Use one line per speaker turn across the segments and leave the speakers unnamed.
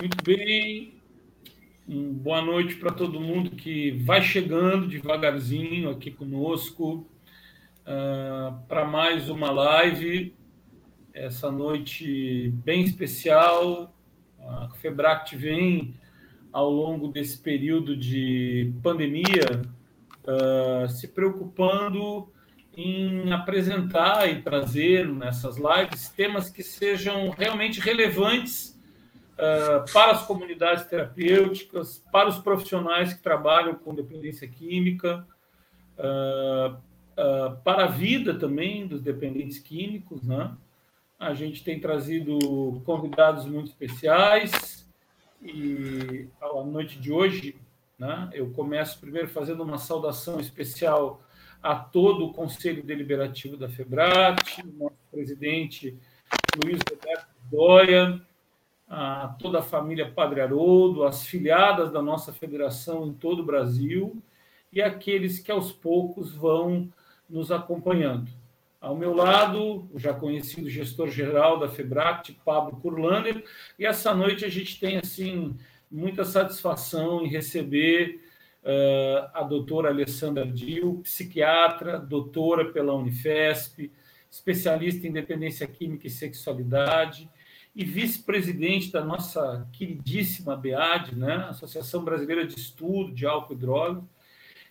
Muito bem. boa noite para todo mundo que vai chegando devagarzinho aqui conosco uh, para mais uma live. Essa noite bem especial. A Febract vem ao longo desse período de pandemia uh, se preocupando em apresentar e trazer nessas lives temas que sejam realmente relevantes para as comunidades terapêuticas, para os profissionais que trabalham com dependência química, uh, uh, para a vida também dos dependentes químicos. Né? A gente tem trazido convidados muito especiais e a noite de hoje né, eu começo primeiro fazendo uma saudação especial a todo o Conselho Deliberativo da FEBRAT, nosso presidente Luiz Roberto Dória, a toda a família Padre Haroldo, as filiadas da nossa federação em todo o Brasil e aqueles que aos poucos vão nos acompanhando. Ao meu lado, o já conhecido gestor-geral da FEBRACT, Pablo Kurlander, e essa noite a gente tem assim muita satisfação em receber uh, a doutora Alessandra Dil, psiquiatra, doutora pela Unifesp, especialista em dependência química e sexualidade, e vice-presidente da nossa queridíssima BEAD, né, Associação Brasileira de Estudo de Álcool e Drogas,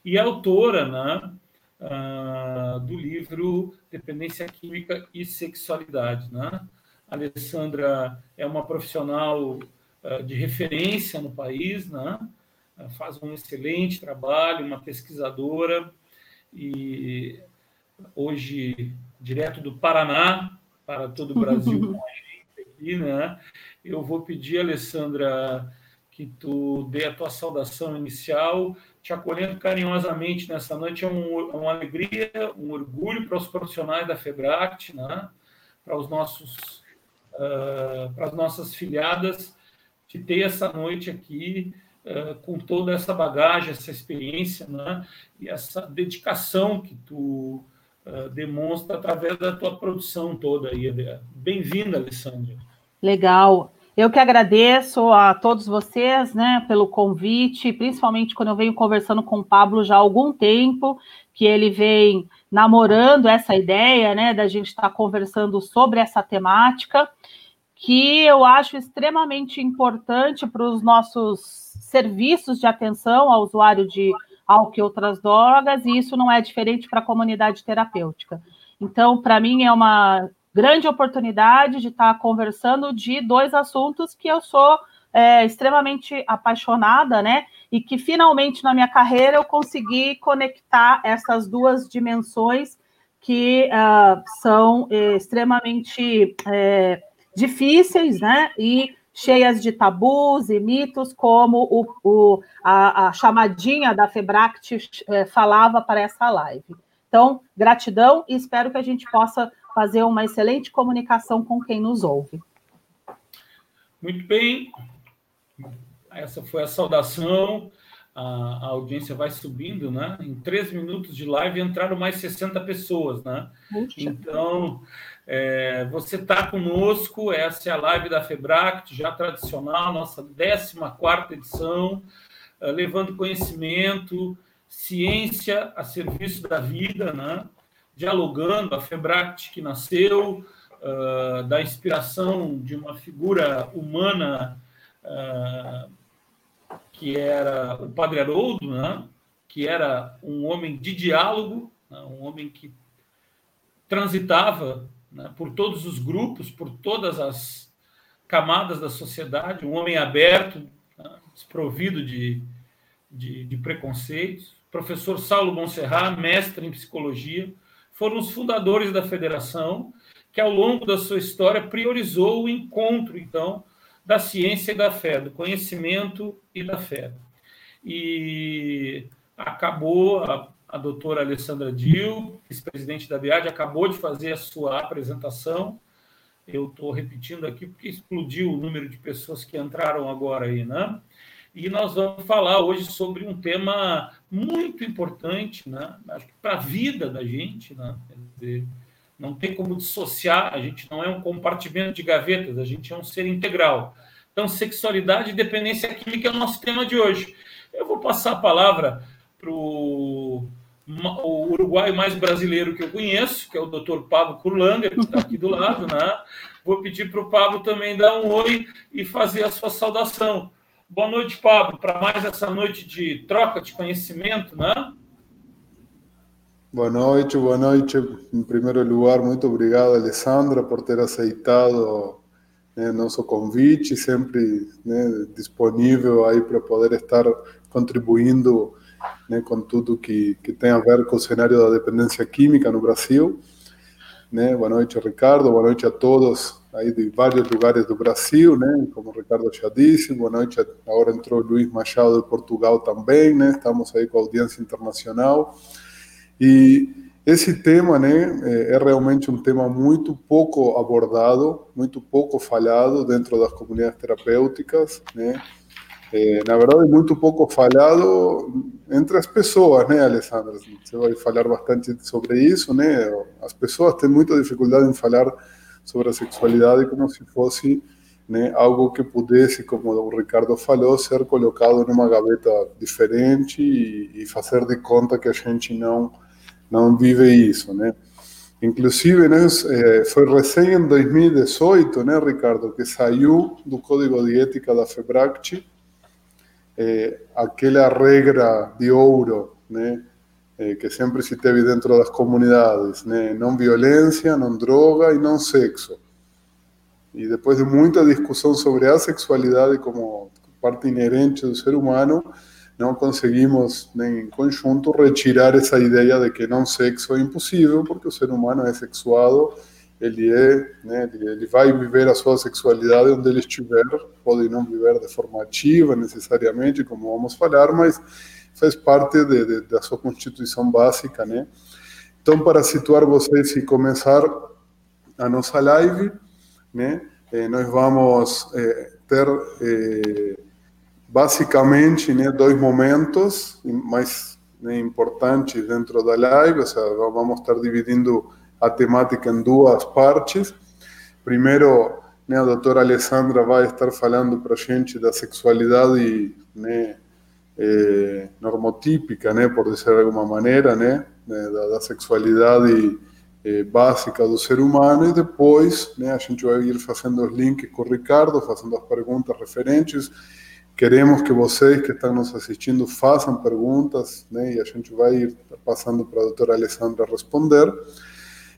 e autora né, uh, do livro Dependência Química e Sexualidade. Né? A Alessandra é uma profissional uh, de referência no país, né? Uh, faz um excelente trabalho, uma pesquisadora, e hoje, direto do Paraná para todo o Brasil, aqui, né? Eu vou pedir, Alessandra, que tu dê a tua saudação inicial, te acolhendo carinhosamente nessa noite. É um, uma alegria, um orgulho para os profissionais da FEBRACT, né? para os nossos, uh, para as nossas filiadas, de ter essa noite aqui uh, com toda essa bagagem, essa experiência, né? e essa dedicação que tu uh, demonstra através da tua produção toda aí. Bem-vinda, Alessandra.
Legal. Eu que agradeço a todos vocês, né, pelo convite, principalmente quando eu venho conversando com o Pablo já há algum tempo, que ele vem namorando essa ideia, né, da gente estar tá conversando sobre essa temática, que eu acho extremamente importante para os nossos serviços de atenção ao usuário de álcool e outras drogas, e isso não é diferente para a comunidade terapêutica. Então, para mim, é uma grande oportunidade de estar conversando de dois assuntos que eu sou é, extremamente apaixonada, né? E que finalmente na minha carreira eu consegui conectar essas duas dimensões que uh, são extremamente é, difíceis, né? E cheias de tabus e mitos, como o, o a, a, chamadinha da Febract é, falava para essa live. Então, gratidão e espero que a gente possa fazer uma excelente comunicação com quem nos ouve.
Muito bem. Essa foi a saudação. A, a audiência vai subindo, né? Em três minutos de live entraram mais 60 pessoas, né? Então, é, você está conosco, essa é a live da Febract, já tradicional, nossa 14 edição, é, levando conhecimento, ciência a serviço da vida, né? Dialogando, a Febract que nasceu uh, da inspiração de uma figura humana uh, que era o Padre Haroldo, né? que era um homem de diálogo, né? um homem que transitava né? por todos os grupos, por todas as camadas da sociedade, um homem aberto, né? desprovido de, de, de preconceitos. Professor Saulo Monserrat, mestre em psicologia, foram os fundadores da federação, que ao longo da sua história priorizou o encontro, então, da ciência e da fé, do conhecimento e da fé. E acabou, a, a doutora Alessandra Dil, vice-presidente da BIAD, acabou de fazer a sua apresentação. Eu estou repetindo aqui porque explodiu o número de pessoas que entraram agora aí, né? E nós vamos falar hoje sobre um tema muito importante, né? Acho que para a vida da gente, né? Dizer, não tem como dissociar, a gente não é um compartimento de gavetas, a gente é um ser integral. Então, sexualidade e dependência química é o nosso tema de hoje. Eu vou passar a palavra para o uruguaio mais brasileiro que eu conheço, que é o Dr. Pablo Kurlanger, que está aqui do lado, né? Vou pedir para o Pablo também dar um oi e fazer a sua saudação. Boa noite, Pablo, para mais essa noite de troca de conhecimento, né?
Boa noite, boa noite. Em primeiro lugar, muito obrigado, Alessandra, por ter aceitado né, nosso convite, sempre né, disponível aí para poder estar contribuindo né, com tudo que, que tem a ver com o cenário da dependência química no Brasil. Né? Boa noite, Ricardo. Boa noite a todos aí de vários lugares do Brasil, né? Como o Ricardo já disse. Boa noite. Agora entrou Luiz Machado de Portugal também, né? Estamos aí com a audiência internacional. E esse tema, né, é realmente um tema muito pouco abordado, muito pouco falado dentro das comunidades terapêuticas, né? É, na verdade, muito pouco falado entre as pessoas, né, Alessandra? Você vai falar bastante sobre isso, né? As pessoas têm muita dificuldade em falar sobre a sexualidade como se fosse né, algo que pudesse, como o Ricardo falou, ser colocado numa gaveta diferente e, e fazer de conta que a gente não não vive isso, né? Inclusive, né, eh, foi recém em 2018, né, Ricardo, que saiu do Código de Ética da FEBRACT eh, aquela regra de ouro, né, eh, que sempre se teve dentro das comunidades, né, não violência, não droga e não sexo. E depois de muita discussão sobre a sexualidade como parte inerente do ser humano, não conseguimos, né, em conjunto, retirar essa ideia de que não sexo é impossível, porque o ser humano é sexuado ele é, né, ele vai viver a sua sexualidade onde ele estiver, pode não viver de forma ativa necessariamente, como vamos falar, mas faz parte de, de, da sua constituição básica, né? Então, para situar vocês e começar a nossa live, né, eh, nós vamos eh, ter eh, basicamente né, dois momentos mais né, importantes dentro da live, ou seja, vamos estar dividindo a temática em duas partes. Primeiro, né, a doutora Alessandra vai estar falando para a gente da sexualidade né, é, normotípica, né, por dizer de alguma maneira, né, da, da sexualidade é, básica do ser humano, e depois né, a gente vai ir fazendo os links com o Ricardo, fazendo as perguntas referentes. Queremos que vocês que estão nos assistindo façam perguntas, né, e a gente vai ir passando para a doutora Alessandra responder.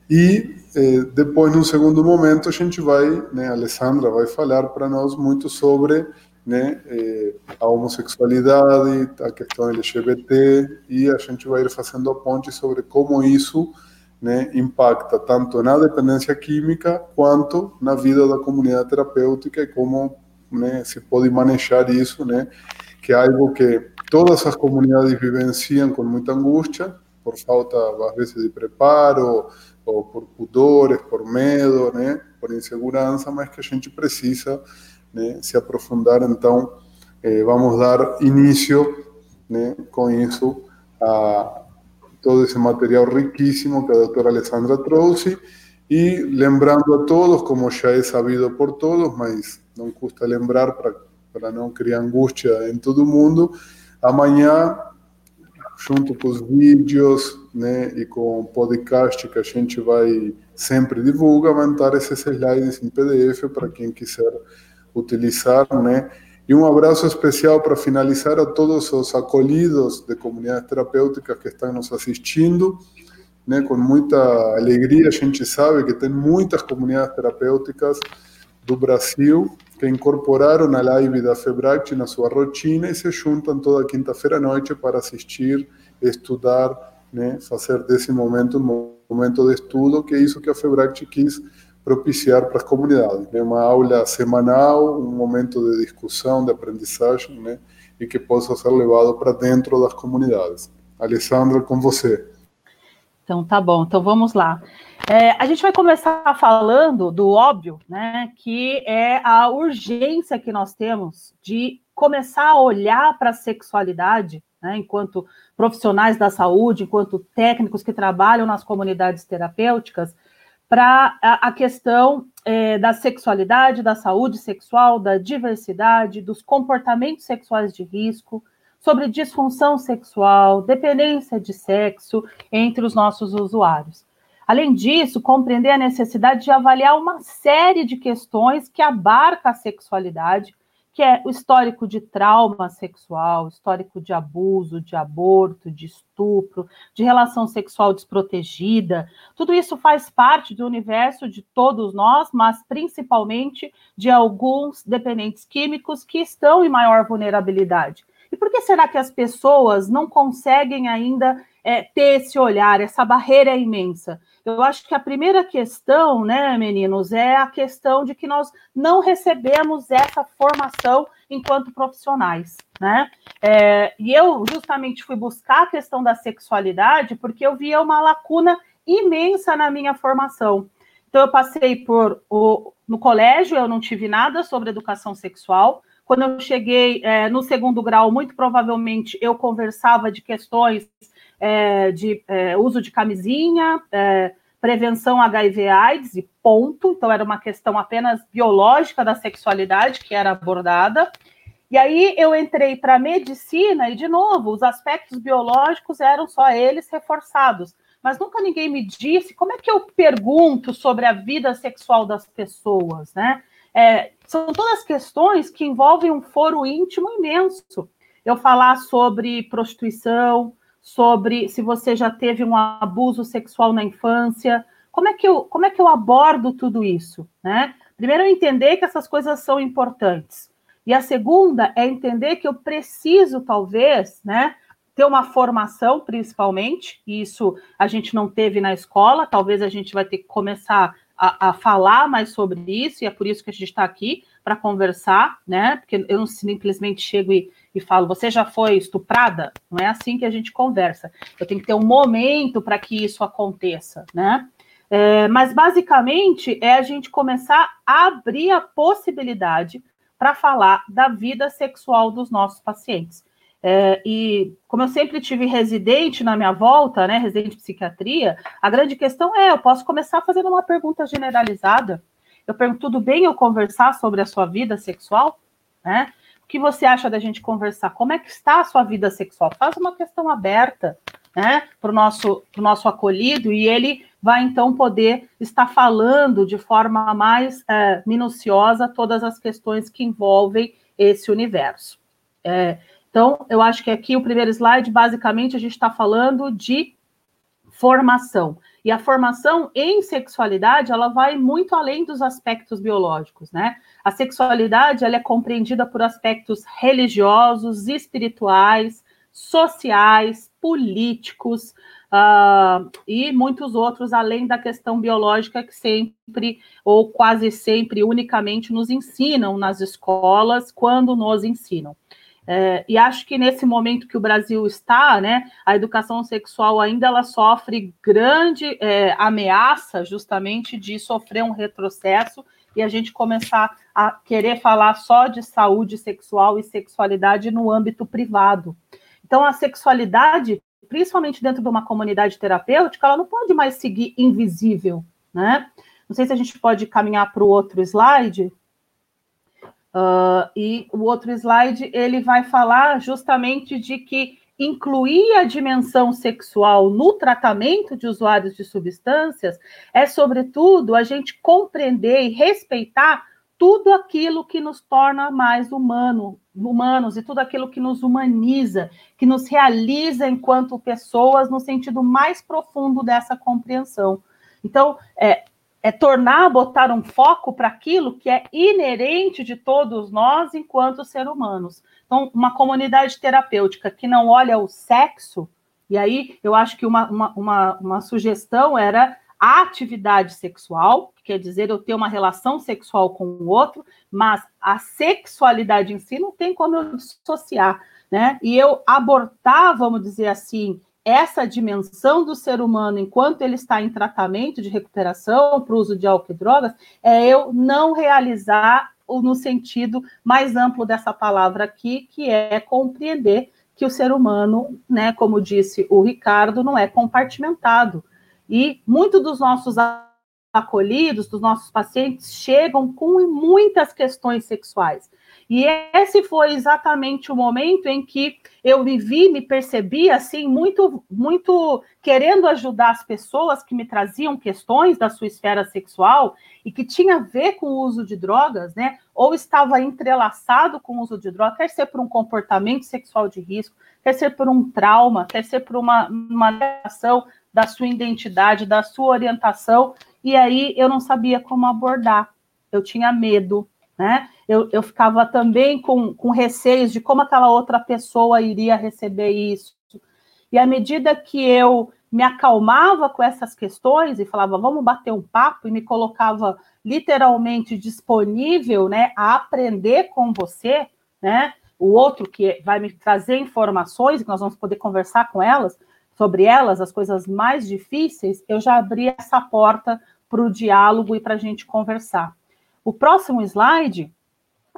E eh, depois, num segundo momento, a gente vai, né, a Alessandra vai falar para nós muito sobre né, eh, a homossexualidade, a questão LGBT, e a gente vai ir fazendo a ponte sobre como isso né, impacta tanto na dependência química quanto na vida da comunidade terapêutica e como né, se pode manejar isso, né, que é algo que todas as comunidades vivenciam com muita angústia, por falta, às vezes, de preparo, ou por pudores, por medo, né, por insegurança, mas que a gente precisa né, se aprofundar. Então, eh, vamos dar início né, com isso a todo esse material riquíssimo que a doutora Alessandra trouxe. E lembrando a todos, como já é sabido por todos, mas não custa lembrar para não criar angústia em todo mundo, amanhã junto com os vídeos né, e com o podcast que a gente vai sempre divulgar, vai estar esses slides em PDF para quem quiser utilizar, né? E um abraço especial para finalizar a todos os acolhidos de comunidades terapêuticas que estão nos assistindo, né? Com muita alegria, a gente sabe que tem muitas comunidades terapêuticas do Brasil que incorporaram a live da FEBRACT na sua rotina e se juntam toda quinta-feira à noite para assistir, estudar, né, fazer desse momento um momento de estudo, que é isso que a FEBRACT quis propiciar para as comunidades. Né, uma aula semanal, um momento de discussão, de aprendizagem, né, e que possa ser levado para dentro das comunidades. Alessandra, com você.
Então, tá bom. Então, vamos lá. É, a gente vai começar falando do óbvio, né? Que é a urgência que nós temos de começar a olhar para a sexualidade, né, enquanto profissionais da saúde, enquanto técnicos que trabalham nas comunidades terapêuticas, para a, questão é, da sexualidade, da saúde sexual, da diversidade, dos comportamentos sexuais de risco, sobre disfunção sexual, dependência de sexo entre os nossos usuários. Além disso, compreender a necessidade de avaliar uma série de questões que abarca a sexualidade, que é o histórico de trauma sexual, histórico de abuso, de aborto, de estupro, de relação sexual desprotegida. Tudo isso faz parte do universo de todos nós, mas principalmente de alguns dependentes químicos que estão em maior vulnerabilidade. E por que será que as pessoas não conseguem ainda é, ter esse olhar? Essa barreira é imensa. Eu acho que a primeira questão, né, meninos, é a questão de que nós não recebemos essa formação enquanto profissionais, né? É, e eu justamente fui buscar a questão da sexualidade porque eu via uma lacuna imensa na minha formação. Então, eu passei por o, no colégio, eu não tive nada sobre educação sexual. Quando eu cheguei é, no segundo grau, muito provavelmente eu conversava de questões é, de é, uso de camisinha, é, prevenção HIV/AIDS e ponto. Então era uma questão apenas biológica da sexualidade que era abordada. E aí eu entrei para medicina e de novo os aspectos biológicos eram só eles reforçados. Mas nunca ninguém me disse como é que eu pergunto sobre a vida sexual das pessoas, né? É, são todas questões que envolvem um foro íntimo imenso. Eu falar sobre prostituição, sobre se você já teve um abuso sexual na infância. Como é que eu, como é que eu abordo tudo isso? Né? Primeiro, entender que essas coisas são importantes. E a segunda é entender que eu preciso, talvez, né, ter uma formação, principalmente, e isso a gente não teve na escola, talvez a gente vai ter que começar a, a falar mais sobre isso, e é por isso que a gente está aqui, para conversar, né? Porque eu não simplesmente chego e, e falo, você já foi estuprada? Não é assim que a gente conversa. Eu tenho que ter um momento para que isso aconteça, né? É, mas basicamente é a gente começar a abrir a possibilidade para falar da vida sexual dos nossos pacientes. É, e como eu sempre tive residente na minha volta, né, residente de psiquiatria, a grande questão é: eu posso começar fazendo uma pergunta generalizada. Eu pergunto, tudo bem eu conversar sobre a sua vida sexual? Né? Que você acha da gente conversar? Como é que está a sua vida sexual? Faz uma questão aberta né, para o nosso, nosso acolhido e ele vai então poder estar falando de forma mais é, minuciosa todas as questões que envolvem esse universo. É, então, eu acho que aqui o primeiro slide, basicamente, a gente está falando de formação. E a formação em sexualidade, ela vai muito além dos aspectos biológicos, né? A sexualidade, ela é compreendida por aspectos religiosos, espirituais, sociais, políticos uh, e muitos outros, além da questão biológica que sempre, ou quase sempre, unicamente nos ensinam nas escolas, quando nos ensinam. É, e acho que nesse momento que o Brasil está, né, a educação sexual ainda ela sofre grande é, ameaça justamente de sofrer um retrocesso e a gente começar a querer falar só de saúde sexual e sexualidade no âmbito privado. Então, a sexualidade, principalmente dentro de uma comunidade terapêutica, ela não pode mais seguir invisível, né? Não sei se a gente pode caminhar para o outro slide. Uh, e o outro slide ele vai falar justamente de que incluir a dimensão sexual no tratamento de usuários de substâncias é, sobretudo, a gente compreender e respeitar tudo aquilo que nos torna mais humano, humanos e tudo aquilo que nos humaniza, que nos realiza enquanto pessoas no sentido mais profundo dessa compreensão. Então, é, é tornar, botar um foco para aquilo que é inerente de todos nós enquanto seres humanos. Então, uma comunidade terapêutica que não olha o sexo, e aí eu acho que uma, uma, uma, uma sugestão era a atividade sexual, que quer dizer eu ter uma relação sexual com o outro, mas a sexualidade em si não tem como eu dissociar, né? E eu abortar, vamos dizer assim, essa dimensão do ser humano enquanto ele está em tratamento de recuperação para o uso de álcool e drogas é eu não realizar no sentido mais amplo dessa palavra aqui, que é compreender que o ser humano, né, como disse o Ricardo, não é compartimentado. E muito dos nossos acolhidos, dos nossos pacientes, chegam com muitas questões sexuais. E esse foi exatamente o momento em que eu me vi, me percebi assim, muito, muito querendo ajudar as pessoas que me traziam questões da sua esfera sexual e que tinha a ver com o uso de drogas, né? Ou estava entrelaçado com o uso de drogas, quer ser por um comportamento sexual de risco, quer ser por um trauma, quer ser por uma, uma negação da sua identidade, da sua orientação, e aí eu não sabia como abordar. Eu tinha medo, né? Eu, eu ficava também com, com receios de como aquela outra pessoa iria receber isso. E à medida que eu me acalmava com essas questões e falava, vamos bater um papo, e me colocava literalmente disponível né, a aprender com você, né? O outro que vai me trazer informações, que nós vamos poder conversar com elas, sobre elas, as coisas mais difíceis, eu já abri essa porta para o diálogo e para a gente conversar. O próximo slide,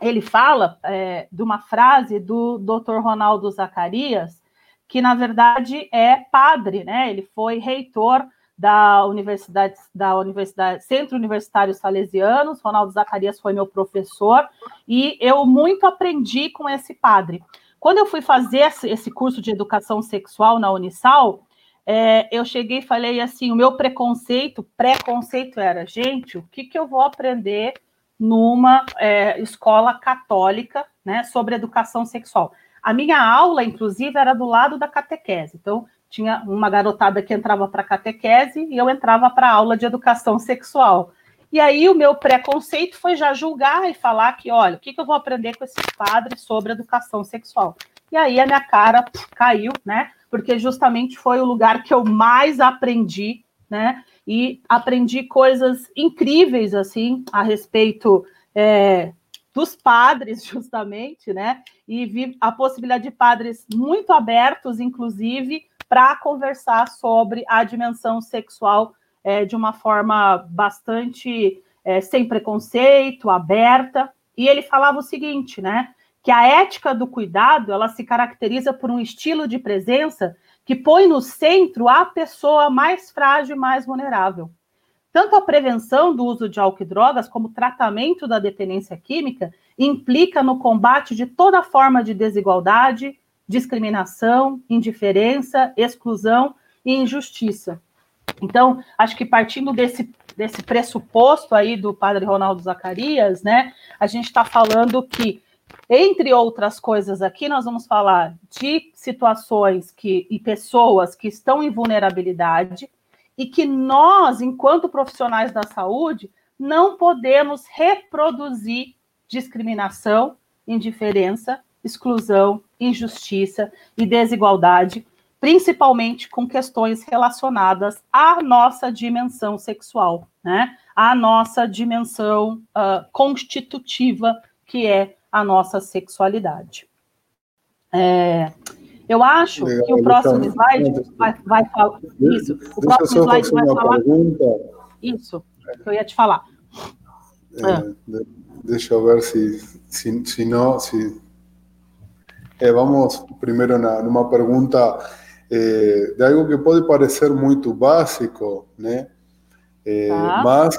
ele fala é, de uma frase do Dr. Ronaldo Zacarias, que na verdade é padre, né? Ele foi reitor da Universidade, da Universidade, Centro Universitário Salesianos. Ronaldo Zacarias foi meu professor e eu muito aprendi com esse padre. Quando eu fui fazer esse curso de educação sexual na Unisal, é, eu cheguei e falei assim: o meu preconceito, preconceito era, gente, o que, que eu vou aprender numa é, escola católica, né, sobre educação sexual. A minha aula, inclusive, era do lado da catequese. Então, tinha uma garotada que entrava para a catequese e eu entrava para aula de educação sexual. E aí o meu preconceito foi já julgar e falar que, olha, o que, que eu vou aprender com esses padres sobre educação sexual? E aí a minha cara caiu, né? Porque justamente foi o lugar que eu mais aprendi, né? e aprendi coisas incríveis assim a respeito é, dos padres, justamente, né? E vi a possibilidade de padres muito abertos, inclusive, para conversar sobre a dimensão sexual é, de uma forma bastante é, sem preconceito, aberta. E ele falava o seguinte, né? Que a ética do cuidado ela se caracteriza por um estilo de presença que põe no centro a pessoa mais frágil e mais vulnerável. Tanto a prevenção do uso de álcool e drogas, como o tratamento da dependência química, implica no combate de toda forma de desigualdade, discriminação, indiferença, exclusão e injustiça. Então, acho que partindo desse, desse pressuposto aí do padre Ronaldo Zacarias, né, a gente está falando que entre outras coisas aqui, nós vamos falar de situações que, e pessoas que estão em vulnerabilidade e que nós, enquanto profissionais da saúde, não podemos reproduzir discriminação, indiferença, exclusão, injustiça e desigualdade, principalmente com questões relacionadas à nossa dimensão sexual, né? À nossa dimensão uh, constitutiva, que é a nossa sexualidade. É, eu acho Legal, que o próximo slide vai, vai falar. Isso, o próximo slide vai falar. Isso, que eu ia te falar.
É, ah. Deixa eu ver se, se, se não. Se, é, vamos primeiro na, numa pergunta é, de algo que pode parecer muito básico, né? É, tá. Mas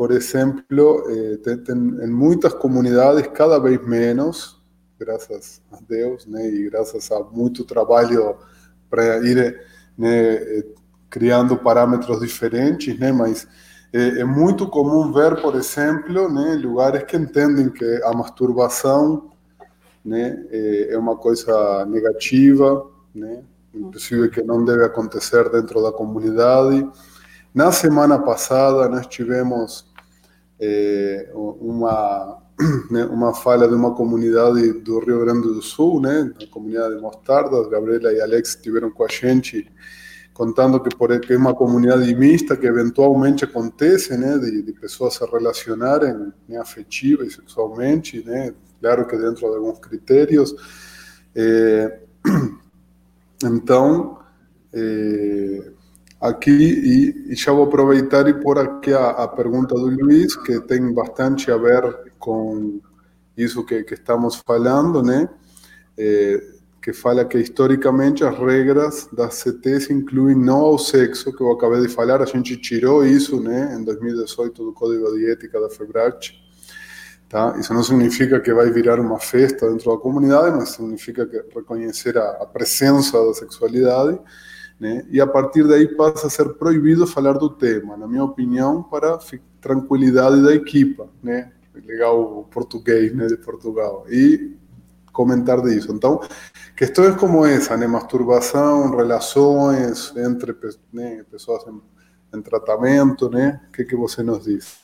por ejemplo, eh, en muchas comunidades cada vez menos, gracias a Dios, y gracias a mucho trabajo para ir eh, criando parámetros diferentes, né, mas é, muito comum ver, por exemplo, né, lugares que entendem que a masturbação né, é, uma coisa negativa, né, inclusive que não deve acontecer dentro da comunidade. Na semana passada, nós tivemos é, uma, né, uma falha de uma comunidade do Rio Grande do Sul, né, a comunidade de Mostarda, Gabriela e Alex estiveram com a gente contando que, por, que é uma comunidade mista que eventualmente acontece, né, de, de pessoas se relacionarem né, afetiva e sexualmente, né, claro que dentro de alguns critérios. É, então, é, aqui e, já vou aproveitar e pôr aqui a, a, pergunta do Luiz, que tem bastante a ver com isso que, que estamos falando, né? É, que fala que historicamente as regras das CTs incluem não ao sexo, que eu acabei de falar, a gente tirou isso né, em 2018 do Código de Ética da FEBRAT. Tá? Isso não significa que vai virar uma festa dentro da comunidade, mas significa que reconhecer a, a presença da sexualidade, né? e a partir daí passa a ser proibido falar do tema, na minha opinião, para tranquilidade da equipa, né? legal português né, de Portugal. E comentar disso. Então, questões como essa, né, masturbação, relações entre né, pessoas em, em, tratamento, né, o que, que você nos diz?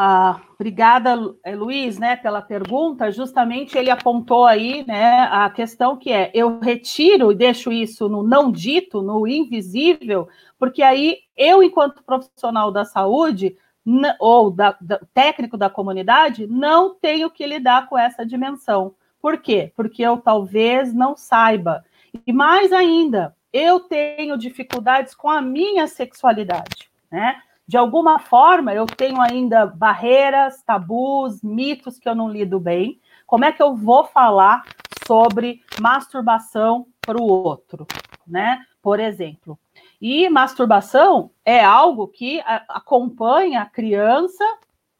Ah, obrigada, eh, Luiz, né, pela pergunta. Justamente ele apontou aí, né, a questão que é: eu retiro e deixo isso no não dito, no invisível, porque aí eu, enquanto profissional da saúde ou da, da, técnico da comunidade, não tenho que lidar com essa dimensão. Por quê? Porque eu talvez não saiba. E mais ainda, eu tenho dificuldades com a minha sexualidade, né? De alguma forma, eu tenho ainda barreiras, tabus, mitos que eu não lido bem. Como é que eu vou falar sobre masturbação para o outro, né? Por exemplo. E masturbação é algo que acompanha a criança,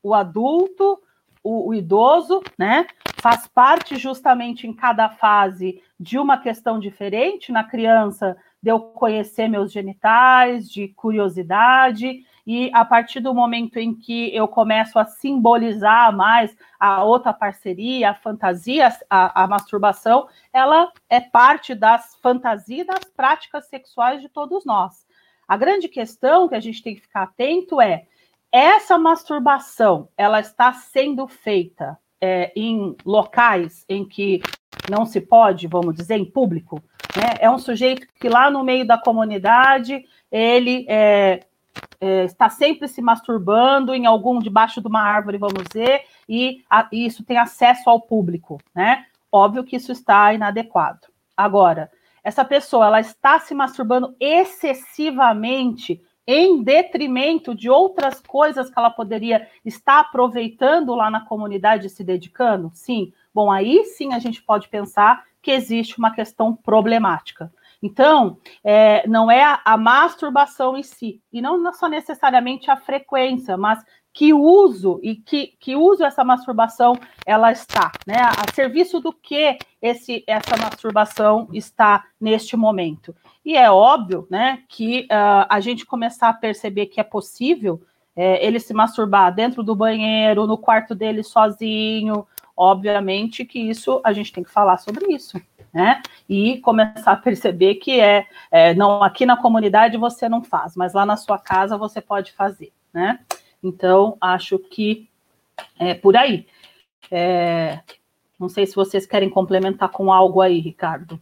o adulto, o, o idoso, né? Faz parte justamente em cada fase de uma questão diferente. Na criança, de eu conhecer meus genitais, de curiosidade, e a partir do momento em que eu começo a simbolizar mais a outra parceria, a fantasia, a, a masturbação, ela é parte das fantasias, das práticas sexuais de todos nós. A grande questão que a gente tem que ficar atento é essa masturbação ela está sendo feita é, em locais em que não se pode, vamos dizer, em público. Né? É um sujeito que lá no meio da comunidade ele é, é, está sempre se masturbando em algum debaixo de uma árvore, vamos dizer, e, a, e isso tem acesso ao público, né? Óbvio que isso está inadequado. Agora, essa pessoa ela está se masturbando excessivamente em detrimento de outras coisas que ela poderia estar aproveitando lá na comunidade se dedicando? Sim. Bom, aí sim a gente pode pensar que existe uma questão problemática. Então, é, não é a, a, masturbação em si, e não só necessariamente a frequência, mas que uso e que, que uso essa masturbação ela está, né? A serviço do que esse, essa masturbação está neste momento. E é óbvio, né, que uh, a gente começar a perceber que é possível é, ele se masturbar dentro do banheiro, no quarto dele sozinho, obviamente que isso a gente tem que falar sobre isso. Né? E começar a perceber que é, é não aqui na comunidade você não faz, mas lá na sua casa você pode fazer, né? Então, acho que é por aí. É, não sei se vocês querem complementar com algo aí, Ricardo.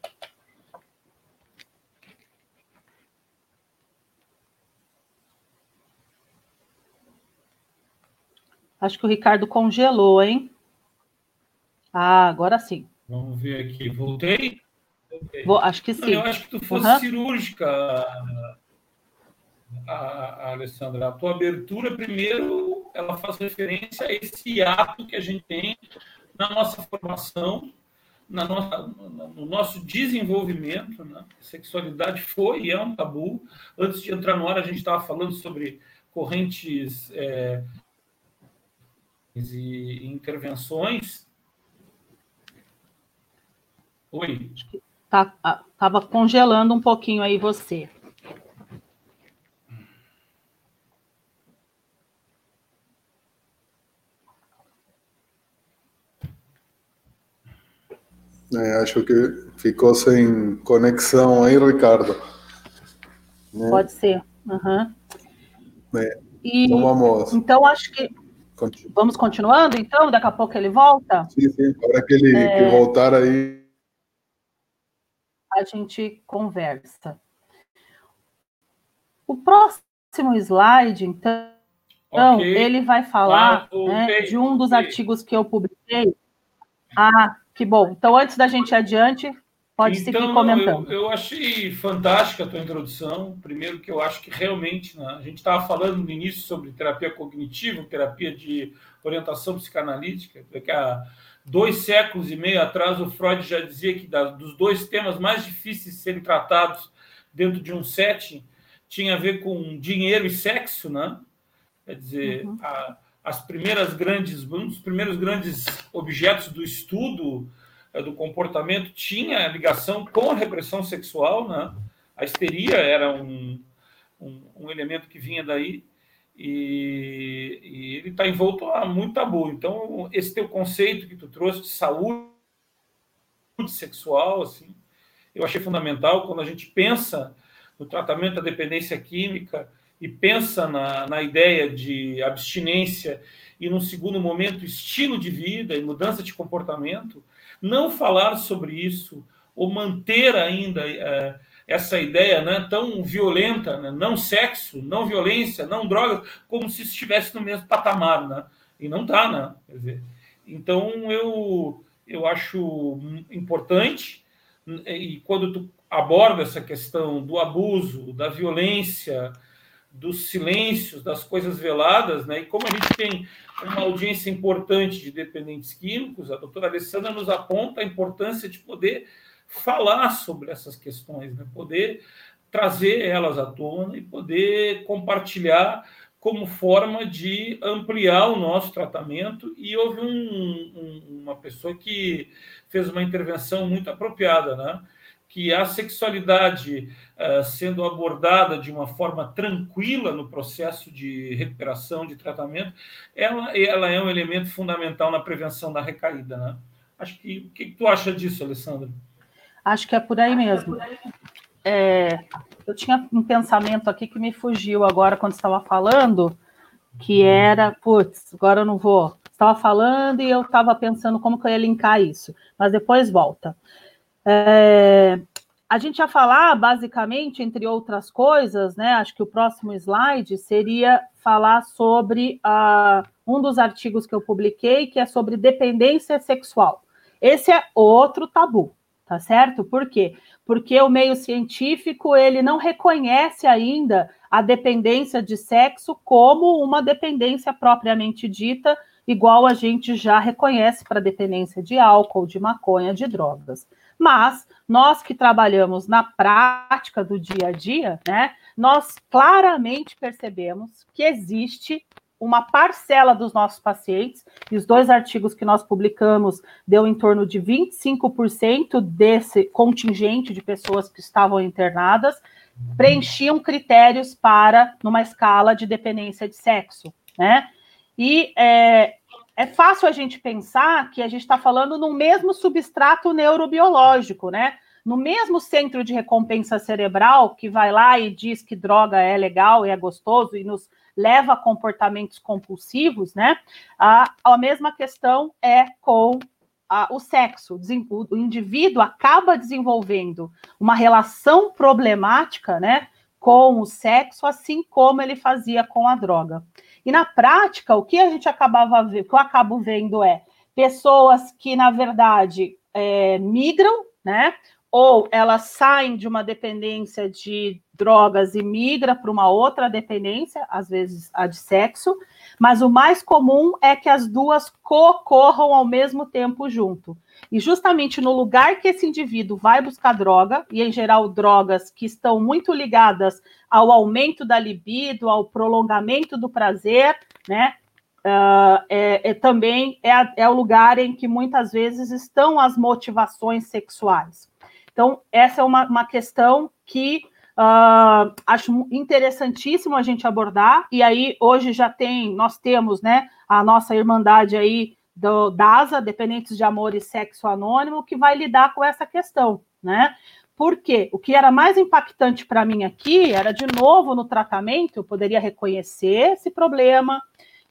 Acho que o Ricardo congelou, hein? Ah, agora sim.
Vamos ver aqui. Voltei?
Vou, acho que sim.
eu acho que tu fosse uhum. cirúrgica a, a Alessandra, a tua abertura, primeiro, ela faz referência a esse ato que a gente tem na nossa formação, na nossa, no nosso desenvolvimento. Né? Sexualidade foi e é um tabu. Antes de entrar no ar, a gente estava falando sobre correntes é, e intervenções. Oi.
Tá, tava congelando um pouquinho aí você.
É, acho que ficou sem conexão aí, Ricardo.
Né? Pode ser. Uhum.
É. E, então vamos.
Então acho que Continu... vamos continuando. Então daqui a pouco ele volta.
Sim, sim. Agora que ele é... que voltar aí,
a gente conversa. O próximo slide, então, okay. ele vai falar ah, né, de um dos artigos que eu publiquei. Ah, que bom. Então, antes da gente ir adiante, pode então, seguir comentando.
Eu, eu, achei fantástica a tua introdução. Primeiro que eu acho que realmente, né, a gente estava falando no início sobre terapia cognitiva, terapia de orientação psicanalítica, que há dois séculos e meio atrás o Freud já dizia que dos dois temas mais difíceis de serem tratados dentro de um setting tinha a ver com dinheiro e sexo, né? Quer dizer, uhum. a, as primeiras grandes, um dos primeiros grandes objetos do estudo é, do comportamento tinha ligação com a repressão sexual, né? A histeria era um, um, um elemento que vinha daí e, e ele está envolto a muito tabu. Então, esse teu conceito que tu trouxe de saúde sexual, assim, eu achei fundamental quando a gente pensa no tratamento da dependência química e pensa na, na ideia de abstinência e, no segundo momento, estilo de vida e mudança de comportamento, não falar sobre isso ou manter ainda é, essa ideia né, tão violenta, né, não sexo, não violência, não drogas, como se estivesse no mesmo patamar, né? E não está, né? Então eu eu acho importante e quando tu aborda essa questão do abuso, da violência, dos silêncios, das coisas veladas, né? E como a gente tem uma audiência importante de dependentes químicos, a doutora Alessandra nos aponta a importância de poder falar sobre essas questões, né? poder trazer elas à tona e poder compartilhar como forma de ampliar o nosso tratamento. E houve um, um, uma pessoa que fez uma intervenção muito apropriada, né? que a sexualidade uh, sendo abordada de uma forma tranquila no processo de recuperação, de tratamento, ela, ela é um elemento fundamental na prevenção da recaída. Né? Acho que o que tu acha disso, Alessandra?
Acho que é por aí mesmo. É, eu tinha um pensamento aqui que me fugiu agora quando estava falando, que era, putz, agora eu não vou. Estava falando e eu estava pensando como que eu ia linkar isso, mas depois volta. É, a gente ia falar, basicamente, entre outras coisas, né? Acho que o próximo slide seria falar sobre uh, um dos artigos que eu publiquei, que é sobre dependência sexual. Esse é outro tabu tá certo? Por quê? Porque o meio científico ele não reconhece ainda a dependência de sexo como uma dependência propriamente dita, igual a gente já reconhece para dependência de álcool, de maconha, de drogas. Mas nós que trabalhamos na prática do dia a dia, né, nós claramente percebemos que existe uma parcela dos nossos pacientes, e os dois artigos que nós publicamos deu em torno de 25% desse contingente de pessoas que estavam internadas, preenchiam critérios para numa escala de dependência de sexo, né? E é, é fácil a gente pensar que a gente está falando no mesmo substrato neurobiológico, né? No mesmo centro de recompensa cerebral que vai lá e diz que droga é legal e é gostoso e nos leva a comportamentos compulsivos, né? A, a mesma questão é com a, o sexo. O indivíduo acaba desenvolvendo uma relação problemática, né? Com o sexo, assim como ele fazia com a droga. E na prática, o que a gente acabava o que eu acabo vendo é pessoas que, na verdade, é, migram, né? Ou elas saem de uma dependência de drogas e migra para uma outra dependência, às vezes a de sexo, mas o mais comum é que as duas ocorram ao mesmo tempo junto. E justamente no lugar que esse indivíduo vai buscar droga, e em geral drogas que estão muito ligadas ao aumento da libido, ao prolongamento do prazer, né? Uh, é, é, também é, é o lugar em que muitas vezes estão as motivações sexuais. Então, essa é uma, uma questão que uh, acho interessantíssimo a gente abordar. E aí, hoje já tem, nós temos, né, a nossa irmandade aí do DASA, Dependentes de Amor e Sexo Anônimo, que vai lidar com essa questão, né? Porque o que era mais impactante para mim aqui era, de novo, no tratamento, eu poderia reconhecer esse problema,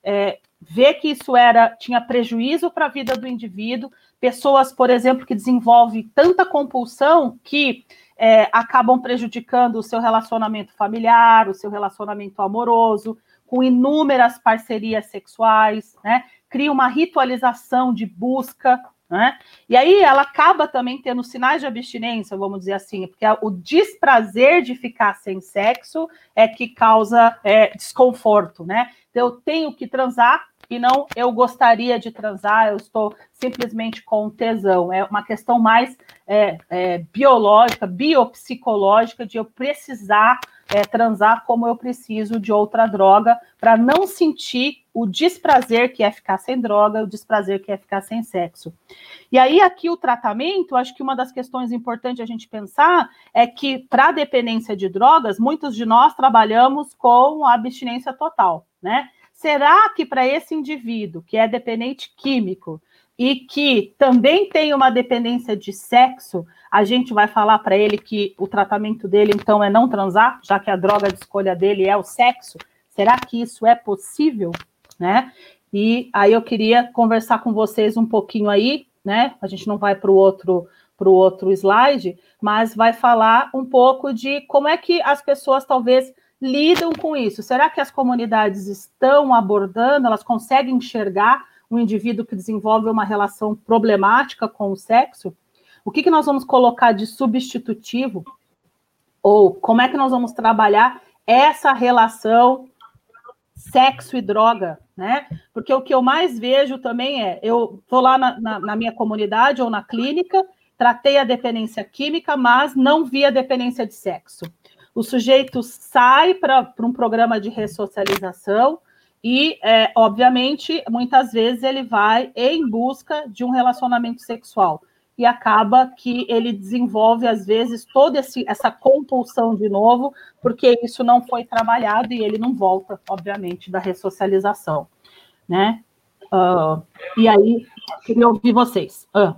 é, ver que isso era tinha prejuízo para a vida do indivíduo, pessoas, por exemplo, que desenvolvem tanta compulsão que é, acabam prejudicando o seu relacionamento familiar, o seu relacionamento amoroso, com inúmeras parcerias sexuais, né? Cria uma ritualização de busca, né? E aí ela acaba também tendo sinais de abstinência, vamos dizer assim, porque o desprazer de ficar sem sexo é que causa é, desconforto, né? Então eu tenho que transar, e não eu gostaria de transar, eu estou simplesmente com tesão. É uma questão mais é, é, biológica, biopsicológica, de eu precisar é, transar como eu preciso de outra droga para não sentir o desprazer que é ficar sem droga, o desprazer que é ficar sem sexo. E aí, aqui, o tratamento, acho que uma das questões importantes a gente pensar é que, para dependência de drogas, muitos de nós trabalhamos com a abstinência total, né? Será que para esse indivíduo que é dependente químico e que também tem uma dependência de sexo, a gente vai falar para ele que o tratamento dele então é não transar, já que a droga de escolha dele é o sexo? Será que isso é possível, né? E aí eu queria conversar com vocês um pouquinho aí, né? A gente não vai para o outro para o outro slide, mas vai falar um pouco de como é que as pessoas talvez lidam com isso. Será que as comunidades estão abordando, elas conseguem enxergar um indivíduo que desenvolve uma relação problemática com o sexo? O que, que nós vamos colocar de substitutivo? Ou como é que nós vamos trabalhar essa relação sexo e droga, né? Porque o que eu mais vejo também é, eu estou lá na, na, na, minha comunidade ou na clínica, tratei a dependência química, mas não vi a dependência de sexo. O sujeito sai para um programa de ressocialização, e, é, obviamente, muitas vezes ele vai em busca de um relacionamento sexual e acaba que ele desenvolve, às vezes, toda essa compulsão de novo, porque isso não foi trabalhado e ele não volta, obviamente, da ressocialização. Né? Uh, e aí, queria ouvir vocês. Uh.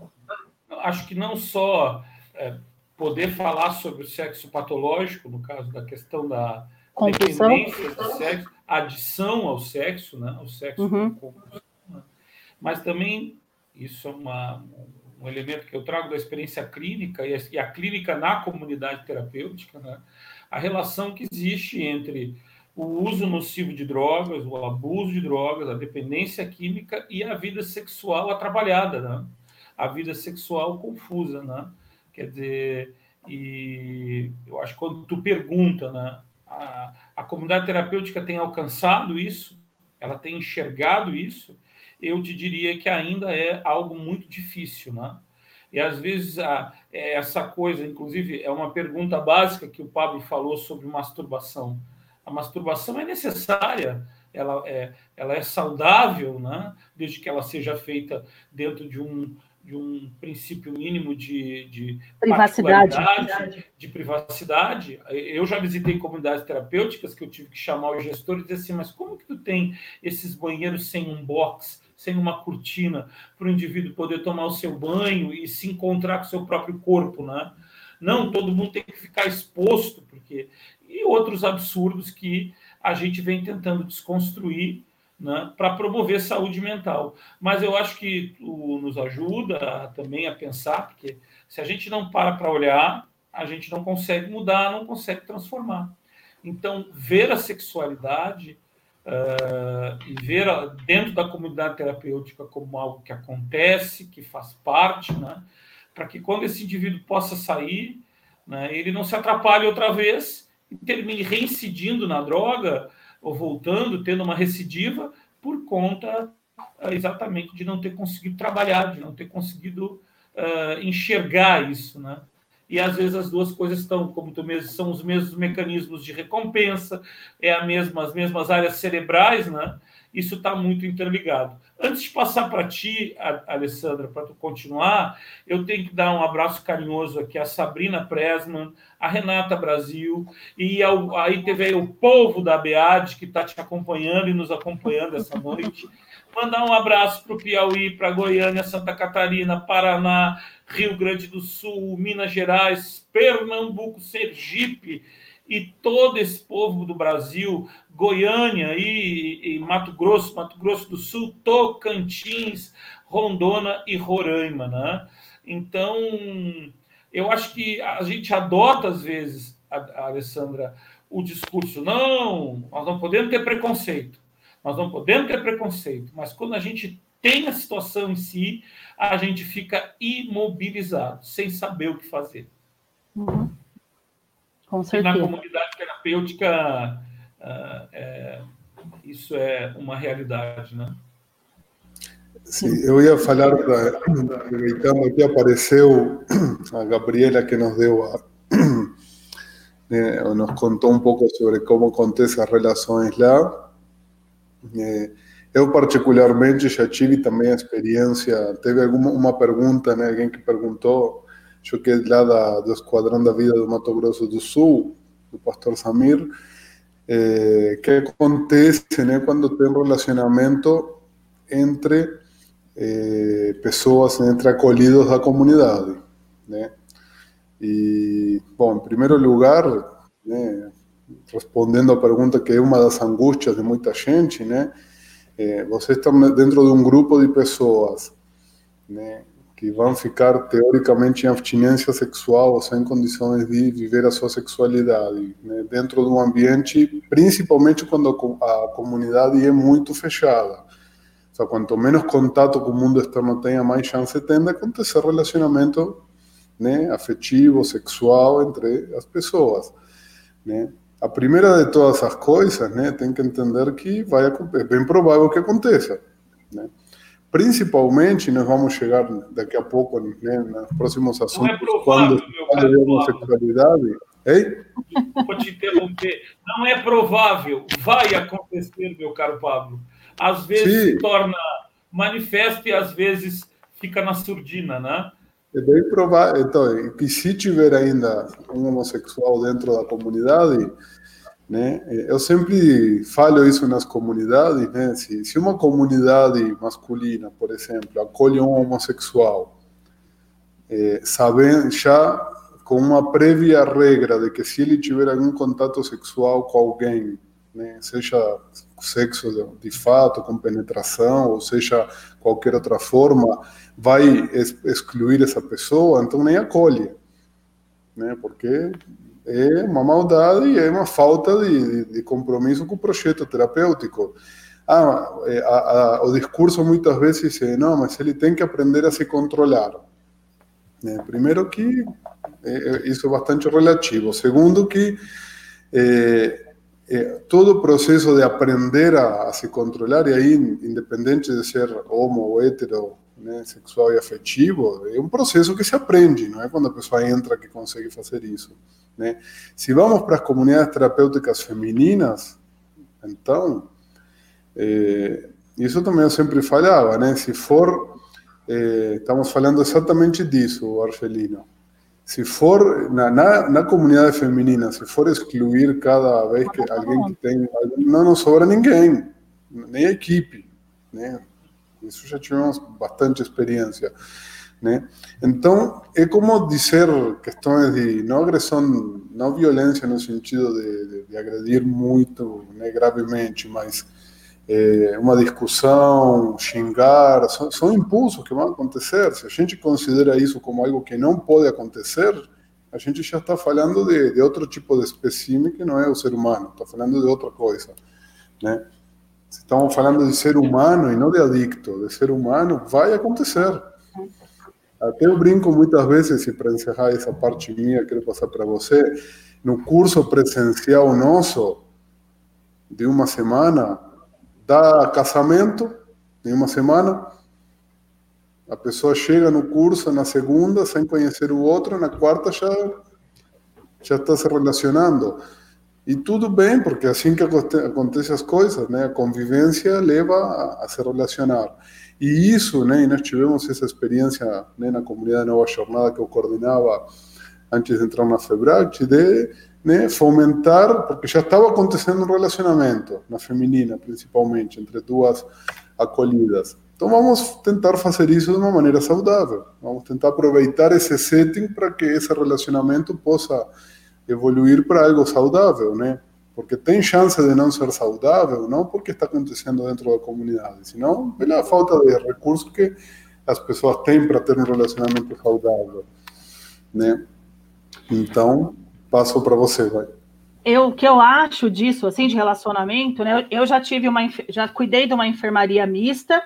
Acho que não só é, poder falar sobre o sexo patológico, no caso da questão da
compulsão,
dependência do sexo, adição ao sexo, né? O sexo uhum. compulsão, né? mas também isso é uma, um elemento que eu trago da experiência clínica e a, e a clínica na comunidade terapêutica, né? A relação que existe entre o uso nocivo de drogas, o abuso de drogas, a dependência química e a vida sexual atrapalhada, né? A vida sexual confusa, né? Quer dizer, e eu acho que quando tu pergunta, né? a, a comunidade terapêutica tem alcançado isso, ela tem enxergado isso, eu te diria que ainda é algo muito difícil, né? E às vezes a, é essa coisa, inclusive, é uma pergunta básica que o Pablo falou sobre masturbação. A masturbação é necessária, ela é, ela é saudável, né? desde que ela seja feita dentro de um, de um princípio mínimo de, de
privacidade.
de privacidade. Eu já visitei comunidades terapêuticas que eu tive que chamar o gestor e dizer assim, mas como que tu tem esses banheiros sem um box, sem uma cortina, para o indivíduo poder tomar o seu banho e se encontrar com o seu próprio corpo, né? Não, todo mundo tem que ficar exposto, porque... E outros absurdos que a gente vem tentando desconstruir né, para promover saúde mental. Mas eu acho que nos ajuda também a pensar, porque se a gente não para para olhar, a gente não consegue mudar, não consegue transformar. Então, ver a sexualidade uh, e ver a, dentro da comunidade terapêutica como algo que acontece, que faz parte, né, para que quando esse indivíduo possa sair, né, ele não se atrapalhe outra vez e termine reincidindo na droga ou voltando, tendo uma recidiva, por conta uh, exatamente de não ter conseguido trabalhar, de não ter conseguido uh, enxergar isso, né? E às vezes as duas coisas estão, como tu mesmo, são os mesmos mecanismos de recompensa, é a mesma, as mesmas áreas cerebrais, né? Isso está muito interligado. Antes de passar para ti, Alessandra, para tu continuar, eu tenho que dar um abraço carinhoso aqui à Sabrina Presman, a Renata Brasil, e ao, aí teve aí o povo da BEAD que está te acompanhando e nos acompanhando essa noite. Mandar um abraço para o Piauí, para Goiânia, Santa Catarina, Paraná, Rio Grande do Sul, Minas Gerais, Pernambuco, Sergipe e todo esse povo do Brasil, Goiânia e, e, Mato Grosso, Mato Grosso do Sul, Tocantins, Rondônia e Roraima, né? Então, eu acho que a gente adota às vezes, a, a Alessandra, o discurso, não, nós não podemos ter preconceito, nós não podemos ter preconceito, mas quando a gente tem a situação em si, a gente fica imobilizado, sem saber o que fazer.
Uhum. Com certeza.
E na comunidade terapêutica, uh, é, isso é uma realidade, né?
Sim, eu ia falar, aproveitando aqui, apareceu a Gabriela que nos deu a, né, nos contou um pouco sobre como acontecem as relações lá. É, eu, particularmente, já tive também a experiência. Teve alguma uma pergunta, né, alguém que perguntou, acho que é lá da, do Esquadrão da Vida do Mato Grosso do Sul, do pastor Samir, é, que acontece né, quando tem relacionamento entre é, pessoas, entre acolhidos da comunidade. Né? E, bom, em primeiro lugar, né, respondendo à pergunta que é uma das angústias de muita gente, né? É, está dentro de um grupo de pessoas, né? Que vão ficar teoricamente em abstinência sexual ou sem condições de viver a sua sexualidade, né? Dentro de um ambiente, principalmente quando a comunidade é muito fechada. O sea, quanto menos contato com o mundo externo tenha, mais chance tem de acontecer relacionamento né, afetivo, sexual entre as pessoas. Né? A primeira de todas as coisas, né, tem que entender que vai, é bem provável que aconteça. Né? Principalmente, nós vamos chegar daqui a pouco né, nos próximos assuntos. Não é
provável, quando
fala de homossexualidade. Ei?
Vou te interromper. Não é provável, vai acontecer, meu caro Pablo. Às vezes Sim. se torna manifesto e às vezes fica na surdina, né?
É bem provável. Então, que se tiver ainda um homossexual dentro da comunidade, né? Eu sempre falo isso nas comunidades, né? Se, se uma comunidade masculina, por exemplo, acolhe um homossexual, é, sabem já com uma prévia regra de que se ele tiver algum contato sexual com alguém, né, seja sexo de fato, com penetração, ou seja, qualquer outra forma, vai excluir essa pessoa, então nem acolhe, né? Porque é uma maldade e é uma falta de, de compromisso com o projeto terapêutico. Ah, é, a, a, o discurso muitas vezes é, não, mas ele tem que aprender a se controlar. Né? Primeiro que é, é isso é bastante relativo. Segundo que é, eh, todo o processo de aprender a, a, se controlar, e aí, independente de ser homo ou hétero, né, sexual e afetivo, é um processo que se aprende, não é quando a pessoa entra que consegue fazer isso. Né? Se vamos para as comunidades terapêuticas femininas, então, eh, isso também eu sempre falava, né? Se for, eh, estamos falando exatamente disso, Argelino se for na, na, na, comunidade feminina, se for excluir cada vez que alguém que tem, não nos sobra ninguém, nem a equipe, né? Isso já tivemos bastante experiência, né? Então, é como dizer questões de não agressão, não violência no sentido de, de, de agredir muito, né, gravemente, mas é, uma discussão, xingar, são, são, impulsos que vão acontecer. Se a gente considera isso como algo que não pode acontecer, a gente já está falando de, de outro tipo de espécime que não é o ser humano, está falando de outra coisa, né? Se estamos falando de ser humano e não de adicto, de ser humano, vai acontecer. Até eu brinco muitas vezes, e para encerrar essa parte minha, quero passar para você, no curso presencial nosso, de uma semana, dá casamento em uma semana, a pessoa chega no curso na segunda sem conhecer o outro, na quarta já já está se relacionando. E tudo bem, porque assim que acontecem as coisas, né? A convivência leva a, a se relacionar. E isso, né? E nós tivemos essa experiência né, na comunidade Nova Jornada que eu coordenava antes de entrar na FEBRAC, de né, fomentar, porque já estava acontecendo um relacionamento, na feminina principalmente, entre duas acolhidas. Então vamos tentar fazer isso de uma maneira saudável. Vamos tentar aproveitar esse setting para que esse relacionamento possa evoluir para algo saudável, né? Porque tem chance de não ser saudável, não porque está acontecendo dentro da comunidade, senão pela falta de recursos que as pessoas têm para ter um relacionamento saudável, né? Então, Passou para você, vai.
Eu, o que eu acho disso, assim, de relacionamento, né? Eu já tive uma, já cuidei de uma enfermaria mista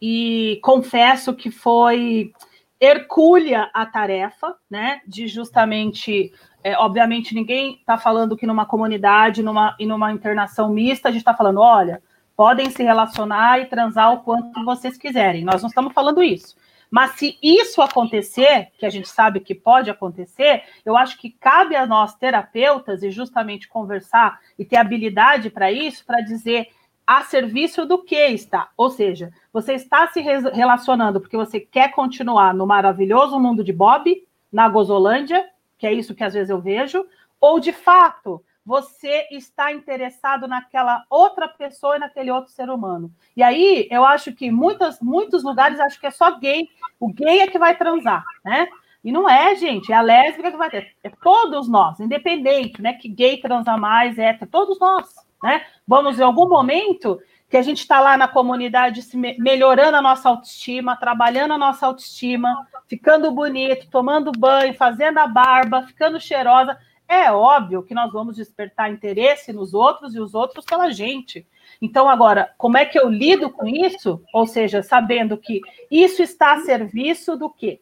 e confesso que foi hercúlea a tarefa, né? De justamente, é, obviamente, ninguém está falando que numa comunidade, numa e numa internação mista, a gente está falando, olha, podem se relacionar e transar o quanto vocês quiserem. Nós não estamos falando isso. Mas se isso acontecer, que a gente sabe que pode acontecer, eu acho que cabe a nós, terapeutas, e justamente conversar e ter habilidade para isso, para dizer a serviço do que está. Ou seja, você está se relacionando porque você quer continuar no maravilhoso mundo de Bob, na Gozolândia, que é isso que às vezes eu vejo, ou de fato você está interessado naquela outra pessoa e naquele outro ser humano. E aí eu acho que muitas, muitos lugares acho que é só gay, o gay é que vai transar, né? E não é, gente, é a lésbica que vai ter. É todos nós, independente, né? Que gay transa mais, é todos nós, né? Vamos em algum momento que a gente está lá na comunidade melhorando a nossa autoestima, trabalhando a nossa autoestima, ficando bonito, tomando banho, fazendo a barba, ficando cheirosa é óbvio que nós vamos despertar interesse nos outros e os outros pela gente. Então, agora, como é que eu lido com isso? Ou seja, sabendo que isso está a serviço do quê?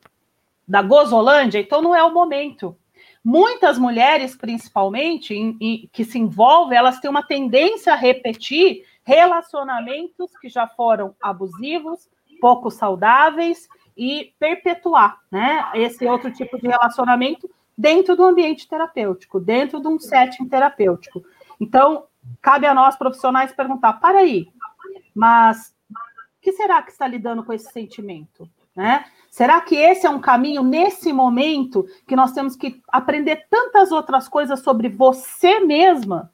Da Gozolândia? Então, não é o momento. Muitas mulheres, principalmente, em, em, que se envolvem, elas têm uma tendência a repetir relacionamentos que já foram abusivos, pouco saudáveis e perpetuar, né? Esse outro tipo de relacionamento dentro do ambiente terapêutico, dentro de um setting terapêutico. Então, cabe a nós profissionais perguntar: para aí, mas o que será que está lidando com esse sentimento? Né? Será que esse é um caminho nesse momento que nós temos que aprender tantas outras coisas sobre você mesma,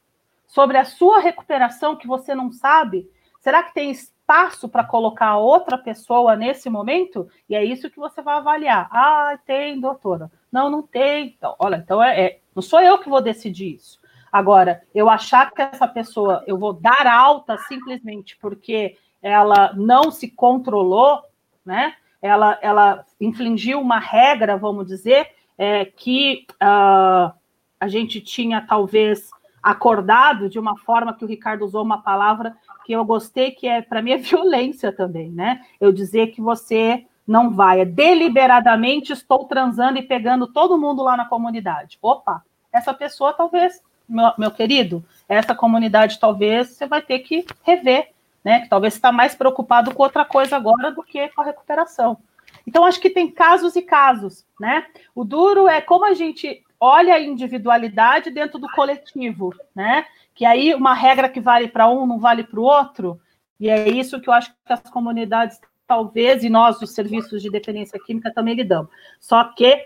sobre a sua recuperação que você não sabe? Será que tem espaço para colocar outra pessoa nesse momento? E é isso que você vai avaliar. Ah, tem, doutora. Não, não tem. Então, olha, então é, é, não sou eu que vou decidir isso. Agora, eu achar que essa pessoa, eu vou dar alta simplesmente porque ela não se controlou, né? Ela, ela infligiu uma regra, vamos dizer, é, que uh, a gente tinha talvez acordado de uma forma que o Ricardo usou uma palavra que eu gostei, que é para mim é violência também, né? Eu dizer que você não vai. É deliberadamente estou transando e pegando todo mundo lá na comunidade. Opa, essa pessoa talvez, meu, meu querido, essa comunidade talvez você vai ter que rever, né? Que talvez está mais preocupado com outra coisa agora do que com a recuperação. Então, acho que tem casos e casos, né? O duro é como a gente olha a individualidade dentro do coletivo, né? Que aí uma regra que vale para um não vale para o outro, e é isso que eu acho que as comunidades talvez, e nós, os serviços de dependência química, também lidamos. Só que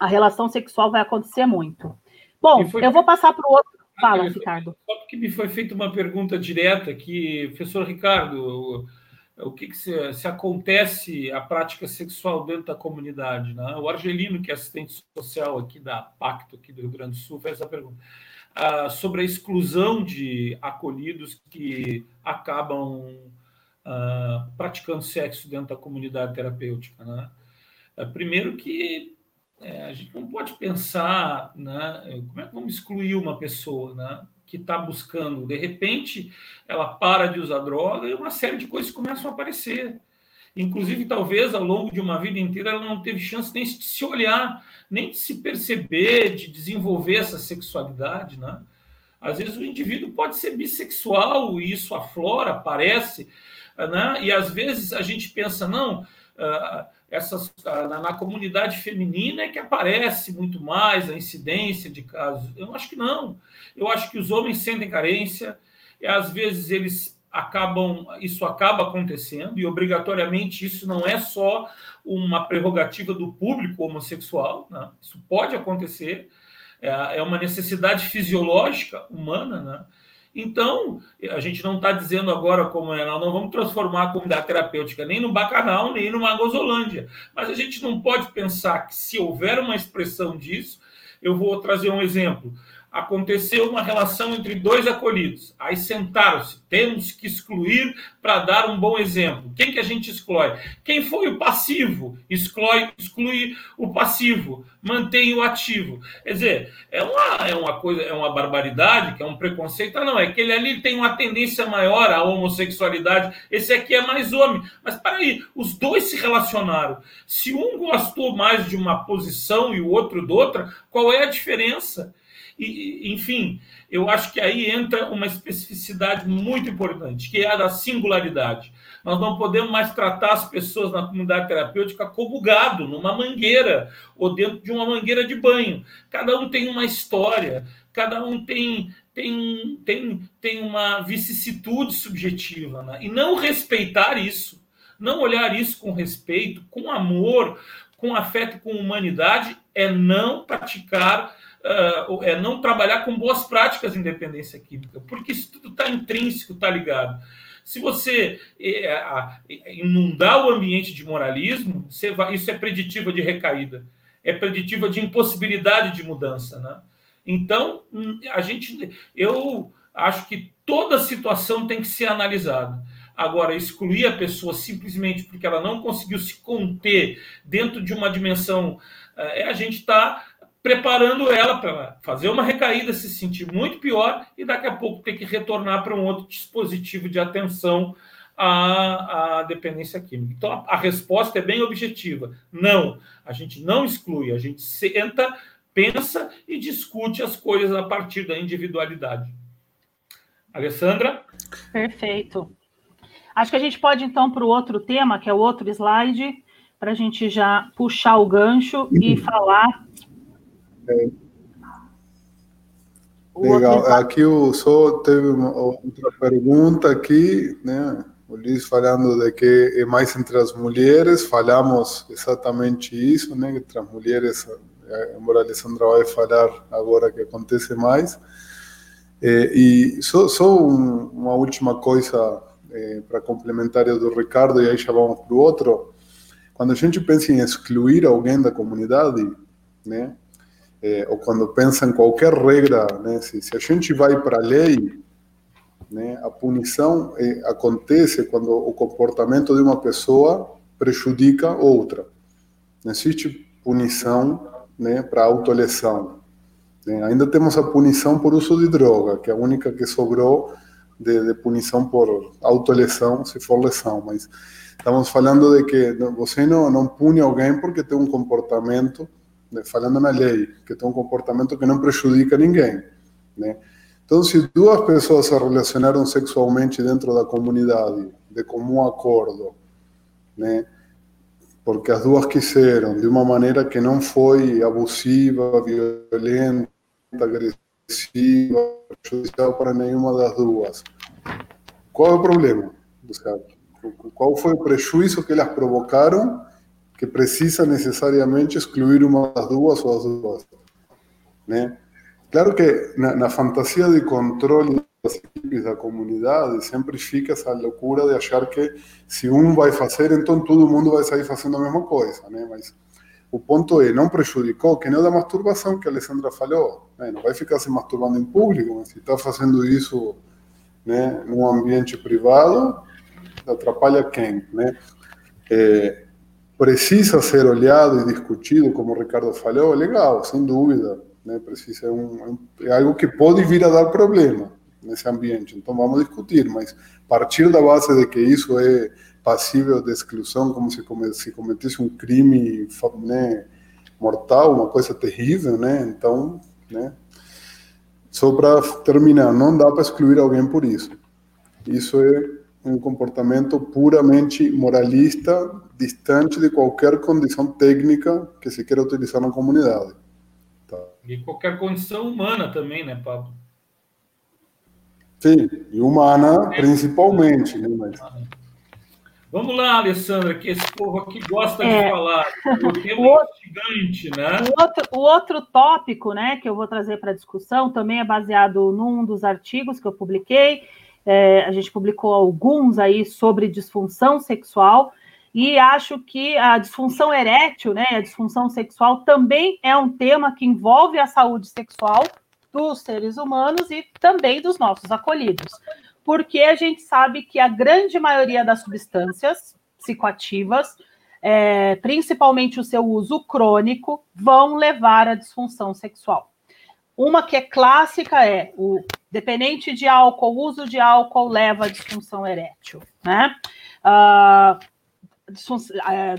a relação sexual vai acontecer muito. Bom, foi... eu vou passar para o outro. Fala, Ricardo.
Só porque me foi feita uma pergunta direta aqui, professor Ricardo, o, o que, que se, se, acontece a prática sexual dentro da comunidade? Né? O Argelino, que é assistente social aqui da Pacto, aqui do Rio Grande do Sul, fez essa pergunta. Ah, sobre a exclusão de acolhidos que acabam uh, praticando sexo dentro da comunidade terapêutica. Né? Uh, primeiro que é, a gente não pode pensar né, como é que vamos excluir uma pessoa né, que está buscando. De repente, ela para de usar droga e uma série de coisas começam a aparecer. Inclusive, talvez ao longo de uma vida inteira ela não teve chance nem de se olhar, nem de se perceber, de desenvolver essa sexualidade. Né? Às vezes o indivíduo pode ser bissexual e isso aflora, aparece, né? e às vezes a gente pensa, não, ah, essas, ah, na, na, comunidade feminina é que aparece muito mais a incidência de casos. Eu acho que não. Eu acho que os homens sentem carência, e às vezes eles acabam, isso acaba acontecendo, e obrigatoriamente isso não é só uma prerrogativa do público homossexual, né? isso pode acontecer, é, é uma necessidade fisiológica humana, né? Então, a gente não está dizendo agora como é, nós não vamos transformar a comunidade terapêutica nem no Bacanal, nem numa Gozolândia. Mas a gente não pode pensar que se houver uma expressão disso, eu vou trazer um exemplo aconteceu uma relação entre dois acolhidos. Aí sentaram-se, temos que excluir para dar um bom exemplo. Quem que a gente exclui? Quem foi o passivo? Exclui, exclui o passivo, mantém o ativo. Quer dizer, é uma, é uma coisa, é uma barbaridade, que é um preconceito. Ah, não, é que ele ali tem uma tendência maior à homossexualidade, esse aqui é mais homem. Mas aí, os dois se relacionaram. Se um gostou mais de uma posição e o outro de outra, qual é a diferença? E, enfim, eu acho que aí entra uma especificidade muito importante, que é a da singularidade. Nós não podemos mais tratar as pessoas na comunidade terapêutica como gado, numa mangueira, ou dentro de uma mangueira de banho. Cada um tem uma história, cada um tem, tem, tem, tem uma vicissitude subjetiva. Né? E não respeitar isso, não olhar isso com respeito, com amor, com afeto, com humanidade, é não praticar uh, é não trabalhar com boas práticas em dependência química, porque isso tudo está intrínseco, está ligado. Se você é, inundar o ambiente de moralismo, vai, isso é preditiva de recaída, é preditiva de impossibilidade de mudança, né? Então, hum, a gente, eu acho que toda situação tem que ser analisada. Agora, excluir a pessoa simplesmente porque ela não conseguiu se conter dentro de uma dimensão, é a gente está preparando ela para fazer uma recaída, se sentir muito pior e daqui a pouco ter que retornar para um outro dispositivo de atenção à, à dependência química. Então, a, a, resposta é bem objetiva. Não, a gente não exclui, a gente senta, pensa e discute as coisas a partir da individualidade. Alessandra?
Perfeito. Acho que a gente pode, então, para o outro tema, que é o outro slide, para a gente já puxar o gancho e falar
Legal. Aqui o só teve uma, outra pergunta aqui, né? O Luiz falando de que é mais entre as mulheres, falamos exatamente isso, né? Entre as mulheres, embora a Alessandra vai falar agora que acontece mais. É, e só, só um, uma última coisa é, para complementar o do Ricardo, e aí já vamos para o outro. Quando a gente pensa em excluir alguém da comunidade, né? É, ou quando pensa em qualquer regra, né, se, se a gente vai para a lei, né, a punição é, acontece quando o comportamento de uma pessoa prejudica outra. Não existe punição né, para autolesão. Né? Ainda temos a punição por uso de droga, que é a única que sobrou de, de punição por autolesão, se for lesão. Mas estamos falando de que você não, não pune alguém porque tem um comportamento falando na lei, que tem um comportamento que não prejudica ninguém, né? Então, se duas pessoas se relacionaram sexualmente dentro da comunidade, de comum acordo, né? Porque as duas quiseram, de uma maneira que não foi abusiva, violenta, agressiva, prejudicial para nenhuma das duas. Qual é o problema? Qual foi o prejuízo que elas provocaram que precisa necessariamente excluir uma das duas ou as duas. Né? Claro que na, na fantasia de controle das equipes da comunidade sempre fica essa loucura de achar que se um vai fazer, então todo mundo vai sair fazendo a mesma coisa. Né? Mas o ponto é, não prejudicou, que nem o da masturbação que a Alessandra falou. Né? Não vai ficar se masturbando em público, mas se está fazendo isso né, num ambiente privado, atrapalha quem? Né? É, precisa ser olhado e discutido, como o Ricardo falou, legal, sem dúvida. Né? Precisa, é, um, é algo que pode vir a dar problema nesse ambiente. Então vamos discutir, mas partir da base de que isso é passível de exclusão, como se, se cometesse um crime né, mortal, uma coisa terrível, né? Então, né? Só para terminar, não dá para excluir alguém por isso. Isso é um comportamento puramente moralista, distante de qualquer condição técnica que se queira utilizar na comunidade.
Tá. E qualquer condição humana também, né, Pablo?
Sim, e humana é. principalmente. Né, mas...
Vamos lá, Alessandra, que esse povo aqui gosta é. de falar. O tema o outro, gigante, né?
O outro, o outro tópico né, que eu vou trazer para a discussão também é baseado num dos artigos que eu publiquei, é, a gente publicou alguns aí sobre disfunção sexual, e acho que a disfunção erétil, né, a disfunção sexual também é um tema que envolve a saúde sexual dos seres humanos e também dos nossos acolhidos. Porque a gente sabe que a grande maioria das substâncias psicoativas, é, principalmente o seu uso crônico, vão levar à disfunção sexual. Uma que é clássica é o dependente de álcool, uso de álcool leva à disfunção erétil, né? Uh,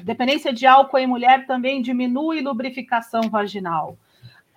dependência de álcool em mulher também diminui lubrificação vaginal.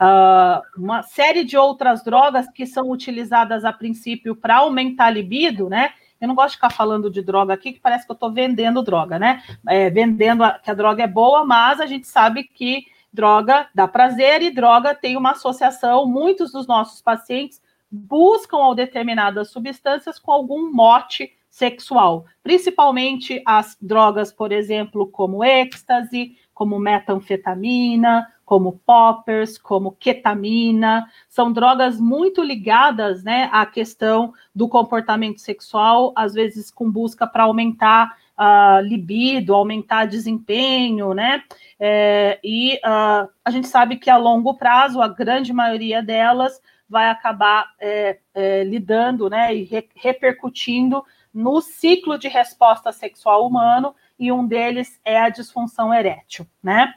uh, uma série de outras drogas que são utilizadas a princípio para aumentar a libido, né? Eu não gosto de ficar falando de droga aqui, que parece que eu estou vendendo droga, né? É, vendendo a, que a droga é boa, mas a gente sabe que droga dá prazer e droga tem uma associação. Muitos dos nossos pacientes buscam determinadas substâncias com algum mote sexual, principalmente as drogas, por exemplo, como êxtase, como metanfetamina, como poppers, como ketamina, são drogas muito ligadas, né, à questão do comportamento sexual, às vezes com busca para aumentar a uh, libido, aumentar desempenho, né? É, e uh, a gente sabe que a longo prazo, a grande maioria delas vai acabar é, é, lidando, né, e re repercutindo no ciclo de resposta sexual humano, e um deles é a disfunção erétil, né?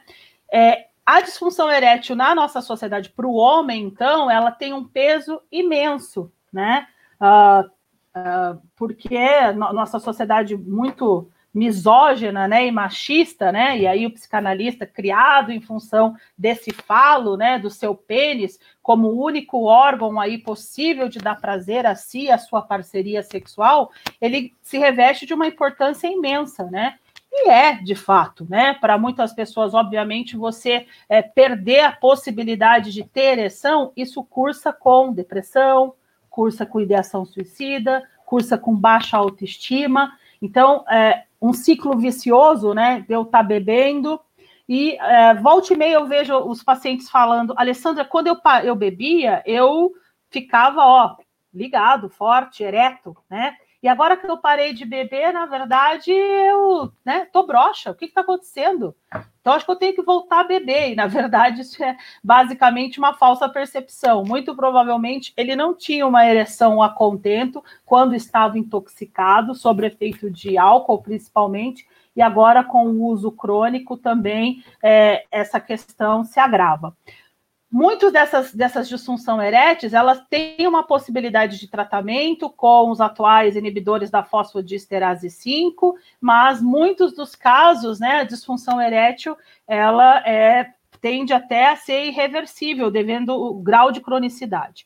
É, a disfunção erétil na nossa sociedade para o homem, então, ela tem um peso imenso, né? Uh, uh, porque nossa sociedade muito misógina, né, e machista, né, e aí o psicanalista criado em função desse falo, né, do seu pênis como o único órgão aí possível de dar prazer a si, a sua parceria sexual, ele se reveste de uma importância imensa, né? E é, de fato, né? Para muitas pessoas, obviamente, você é, perder a possibilidade de ter ereção, isso cursa com depressão, cursa com ideação suicida, cursa com baixa autoestima. Então, é um ciclo vicioso, né? De eu estar tá bebendo. E é, volta e meia eu vejo os pacientes falando, Alessandra, quando eu, eu bebia, eu ficava, ó, ligado, forte, ereto, né? E agora que eu parei de beber, na verdade, eu né, tô broxa. O que está acontecendo? Então, acho que eu tenho que voltar a beber. E, na verdade, isso é basicamente uma falsa percepção. Muito provavelmente, ele não tinha uma ereção a contento quando estava intoxicado, sob efeito de álcool, principalmente. E agora, com o uso crônico, também é, essa questão se agrava. Muitas dessas, dessas disfunção eréteis, elas têm uma possibilidade de tratamento com os atuais inibidores da fosfodiesterase 5, mas muitos dos casos, né, a disfunção erétil, ela é, tende até a ser irreversível, devendo o grau de cronicidade.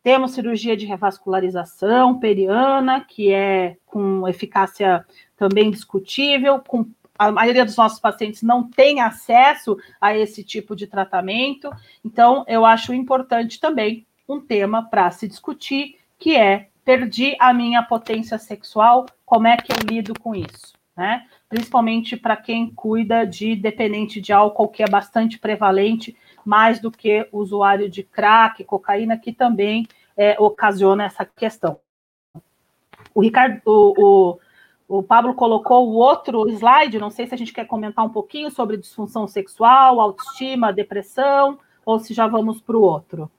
Temos cirurgia de revascularização periana, que é com eficácia também discutível, com a maioria dos nossos pacientes não tem acesso a esse tipo de tratamento. Então, eu acho importante também um tema para se discutir, que é perdi a minha potência sexual, como é que eu lido com isso, né? Principalmente para quem cuida de dependente de álcool, que é bastante prevalente, mais do que usuário de crack, cocaína, que também é, ocasiona essa questão. O Ricardo, o, o o Pablo colocou o outro slide, não sei se a gente quer comentar um pouquinho sobre disfunção sexual, autoestima, depressão, ou se já vamos para o outro.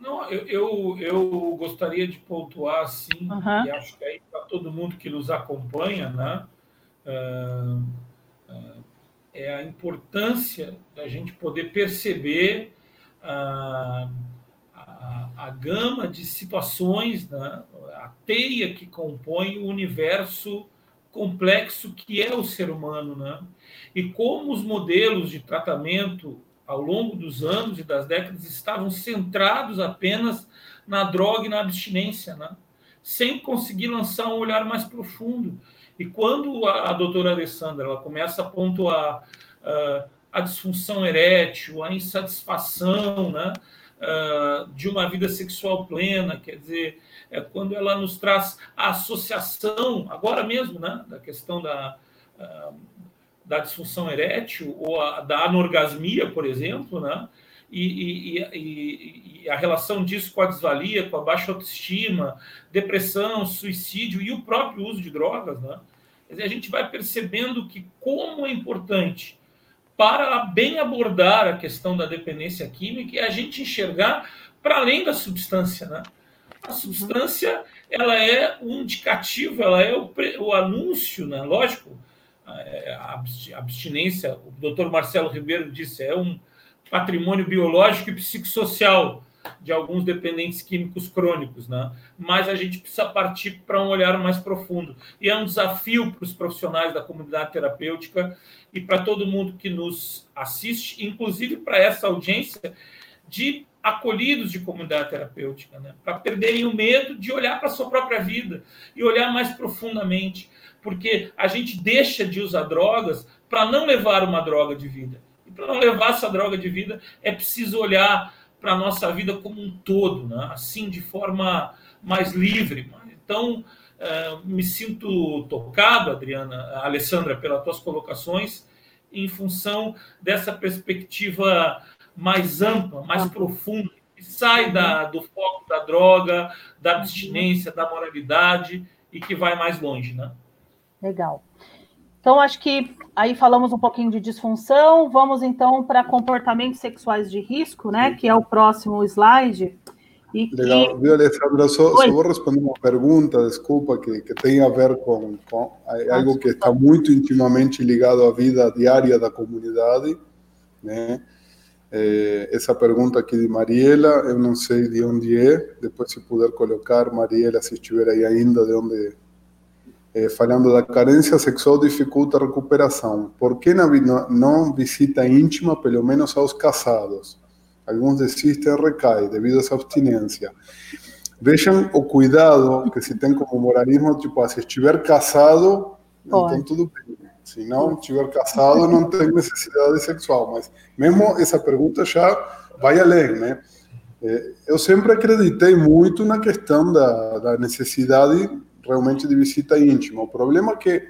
Não, eu, eu, eu, gostaria de pontuar, sim, uhum. e acho que aí para todo mundo que nos acompanha, né, uh, uh, é a importância da gente poder perceber uh, a, a, gama de situações, né, a teia que compõe o universo complexo que é o ser humano, né? E como os modelos de tratamento ao longo dos anos e das décadas estavam centrados apenas na droga e na abstinência, né? Sem conseguir lançar um olhar mais profundo. E quando a, a doutora Alessandra ela começa a pontuar uh, a disfunção erétil, a insatisfação, né? Uh, de uma vida sexual plena, quer dizer, é quando ela nos traz a associação, agora mesmo, né, da questão da, ah, da disfunção erétil ou a, da anorgasmia, por exemplo, né, e, e, e, e, a relação disso com a desvalia, com a baixa autoestima, depressão, suicídio e o próprio uso de drogas, né? Quer dizer, a gente vai percebendo que como é importante para bem abordar a questão da dependência química é a gente enxergar para além da substância, né? A substância ela é um indicativo, ela é o, o anúncio, né? lógico, é, a abstinência, o doutor Marcelo Ribeiro disse, é um patrimônio biológico e psicossocial de alguns dependentes químicos crônicos, né? Mas a gente precisa partir para um olhar mais profundo. E é um desafio para os profissionais da comunidade terapêutica e para todo mundo que nos assiste, inclusive para essa audiência, de acolhidos de comunidade terapêutica, né? para perderem o medo de olhar para a sua própria vida e olhar mais profundamente, porque a gente deixa de usar drogas para não levar uma droga de vida. E para não levar essa droga de vida, é preciso olhar para a nossa vida como um todo, né? assim, de forma mais livre. Então, uh, me sinto tocado, Adriana, Alessandra, pelas tuas colocações, em função dessa perspectiva mais ampla, mais profunda, que sai da, do foco da droga, da abstinência, da moralidade e que vai mais longe, né?
Legal. Então, acho que aí falamos um pouquinho de disfunção. Vamos então para comportamentos sexuais de risco, né? Que é o próximo slide.
E Legal, viu, Alessandra? Só, só, vou responder uma pergunta, desculpa, que, que tem a ver com, com algo que está muito intimamente ligado à vida diária da comunidade, né? É, essa pergunta aqui de Mariela, eu não sei de onde é, depois se puder colocar, Mariela, se estiver aí ainda, de onde é, falando da carência sexual dificulta a recuperação. Por que na, não visita íntima, pelo menos aos casados? Alguns desistem e recaem devido a essa abstinência. Vejam o cuidado que se tem como moralismo, tipo, se estiver casado, então tudo bem. Se não estiver casado, não tem necessidade sexual. Mas mesmo essa pergunta já vai além, né? Eu sempre acreditei muito na questão da, da necessidade realmente de visita íntima. O problema é que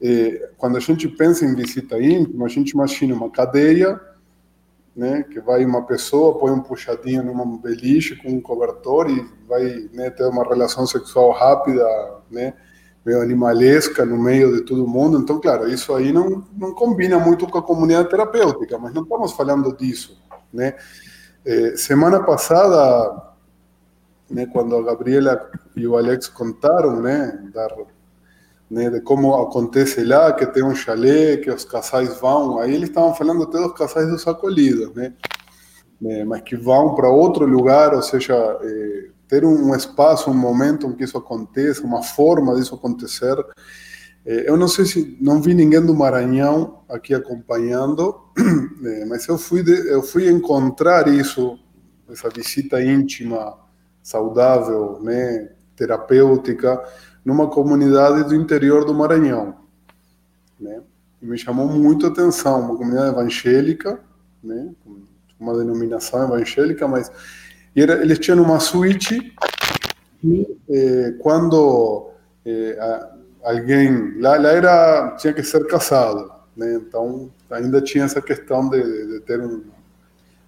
eh, quando a gente pensa em visita íntima, a gente imagina uma cadeia, né, que vai uma pessoa, põe um puxadinho numa beliche com um cobertor e vai né, ter uma relação sexual rápida, né, meio animalesca no meio de todo mundo. Então, claro, isso aí não, não combina muito com a comunidade terapêutica, mas não estamos falando disso, né? Eh, semana passada né, quando a Gabriela e o Alex contaram, né, da, né, de como acontece lá, que tem um chalé, que os casais vão, aí eles estavam falando até dos casais dos acolhidos, né, né mas que vão para outro lugar, ou seja, é, ter um espaço, um momento em que isso aconteça, uma forma disso acontecer. É, eu não sei se não vi ninguém do Maranhão aqui acompanhando, é, mas eu fui de, eu fui encontrar isso, essa visita íntima saudável, né, terapêutica, numa comunidade do interior do Maranhão, né? E me chamou muito a atenção, uma comunidade evangélica, né, uma denominação evangélica, mas era, eles tinham uma suíte e eh, quando eh, alguém lá, lá era tinha que ser casado, né? Então ainda tinha essa questão de, de ter um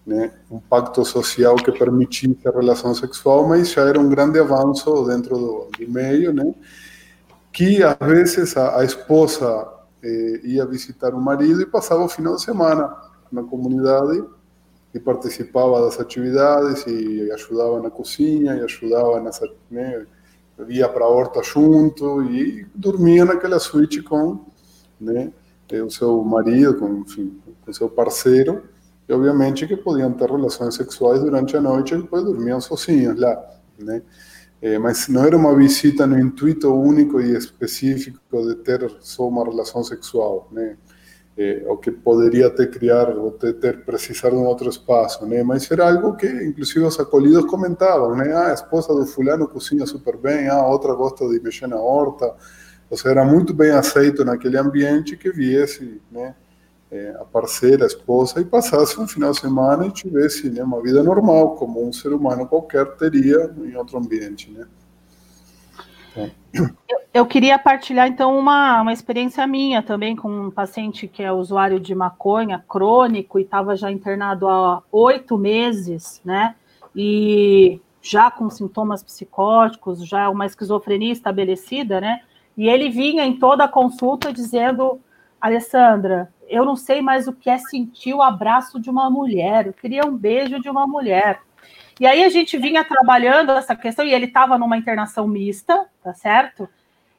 né, um pacto social que permitisse a relação sexual, mas já era um grande avanço dentro do, do meio, né, que às vezes a, a esposa eh, ia visitar o marido e passava o final de semana na comunidade e participava das atividades e ajudava na cozinha e ajudava nessa, né, ia para a horta junto e dormia naquela suíte com né, o seu marido, com, enfim, com seu parceiro, e obviamente que podiam ter relações sexuais durante a noite e depois dormiam sozinhos lá, né? É, mas não era uma visita no intuito único e específico de ter só uma relação sexual, né? É, o que poderia ter criar ou ter, ter precisar de um outro espaço, né? Mas era algo que, inclusive, os acolhidos comentavam, né? Ah, a esposa do fulano cozinha super bem, ah, a outra gosta de mexer na horta, ou seja, era muito bem aceito naquele ambiente que viesse, né? É, a parceira, a esposa, e passasse um final de semana e tivesse né, uma vida normal, como um ser humano qualquer teria em outro ambiente, né?
Eu, eu, queria partilhar, então, uma, uma experiência minha também com um paciente que é usuário de maconha crônico e estava já internado há oito meses, né? E já com sintomas psicóticos, já uma esquizofrenia estabelecida, né? E ele vinha em toda a consulta dizendo: Alessandra, eu não sei mais o que é sentir o abraço de uma mulher, eu queria um beijo de uma mulher. E aí a gente vinha trabalhando essa questão, e ele estava numa internação mista, tá certo?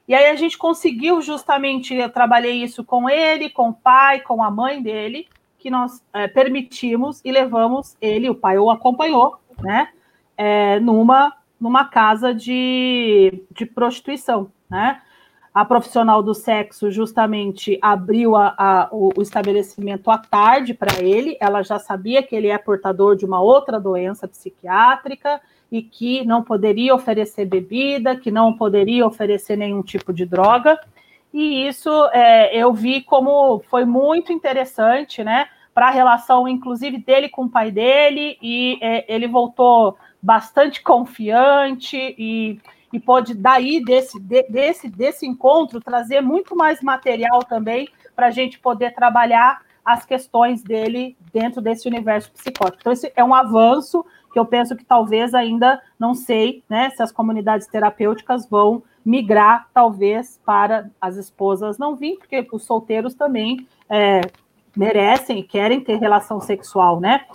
E aí a gente conseguiu justamente, eu trabalhei isso com ele, com o pai, com a mãe dele, que nós é, permitimos e levamos ele, o pai o acompanhou, né? É, numa, numa casa de, de prostituição, né? A profissional do sexo justamente abriu a, a, o, o, estabelecimento à tarde para ele, ela já sabia que ele é portador de uma outra doença psiquiátrica e que não poderia oferecer bebida, que não poderia oferecer nenhum tipo de droga. E isso é, eu vi como foi muito interessante, né? Para a relação, inclusive, dele com o pai dele, e é, ele voltou bastante confiante e e pode daí desse, desse, desse encontro trazer muito mais material também para a gente poder trabalhar as questões dele dentro desse universo psicótico. Então, esse é um avanço que eu penso que talvez ainda não sei né, se as comunidades terapêuticas vão migrar, talvez, para as esposas não vir, porque os solteiros também é, merecem e querem ter relação sexual, né?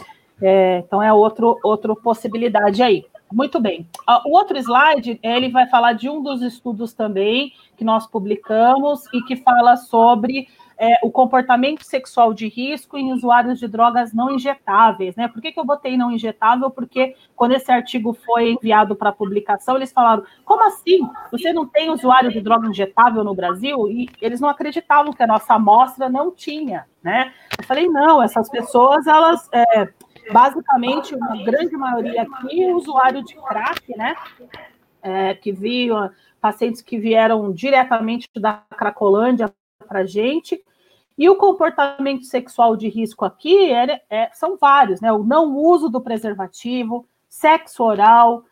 É, então é outro, outra possibilidade aí. Muito bem. O outro slide, ele vai falar de um dos estudos também que nós publicamos e que fala sobre é, o comportamento sexual de risco em usuários de drogas não injetáveis, né? Por que, que eu botei não injetável? Porque quando esse artigo foi enviado para publicação, eles falaram: como assim? Você não tem usuário de droga injetável no Brasil? E eles não acreditavam que a nossa amostra não tinha, né? Eu falei: não, essas pessoas, elas. É, basicamente, uma grande maioria aqui usuário de crack, né? É, que viam pacientes que vieram diretamente da Cracolândia para a gente. E o comportamento sexual de risco aqui é, é, são vários, né? O não uso do preservativo, sexo oral,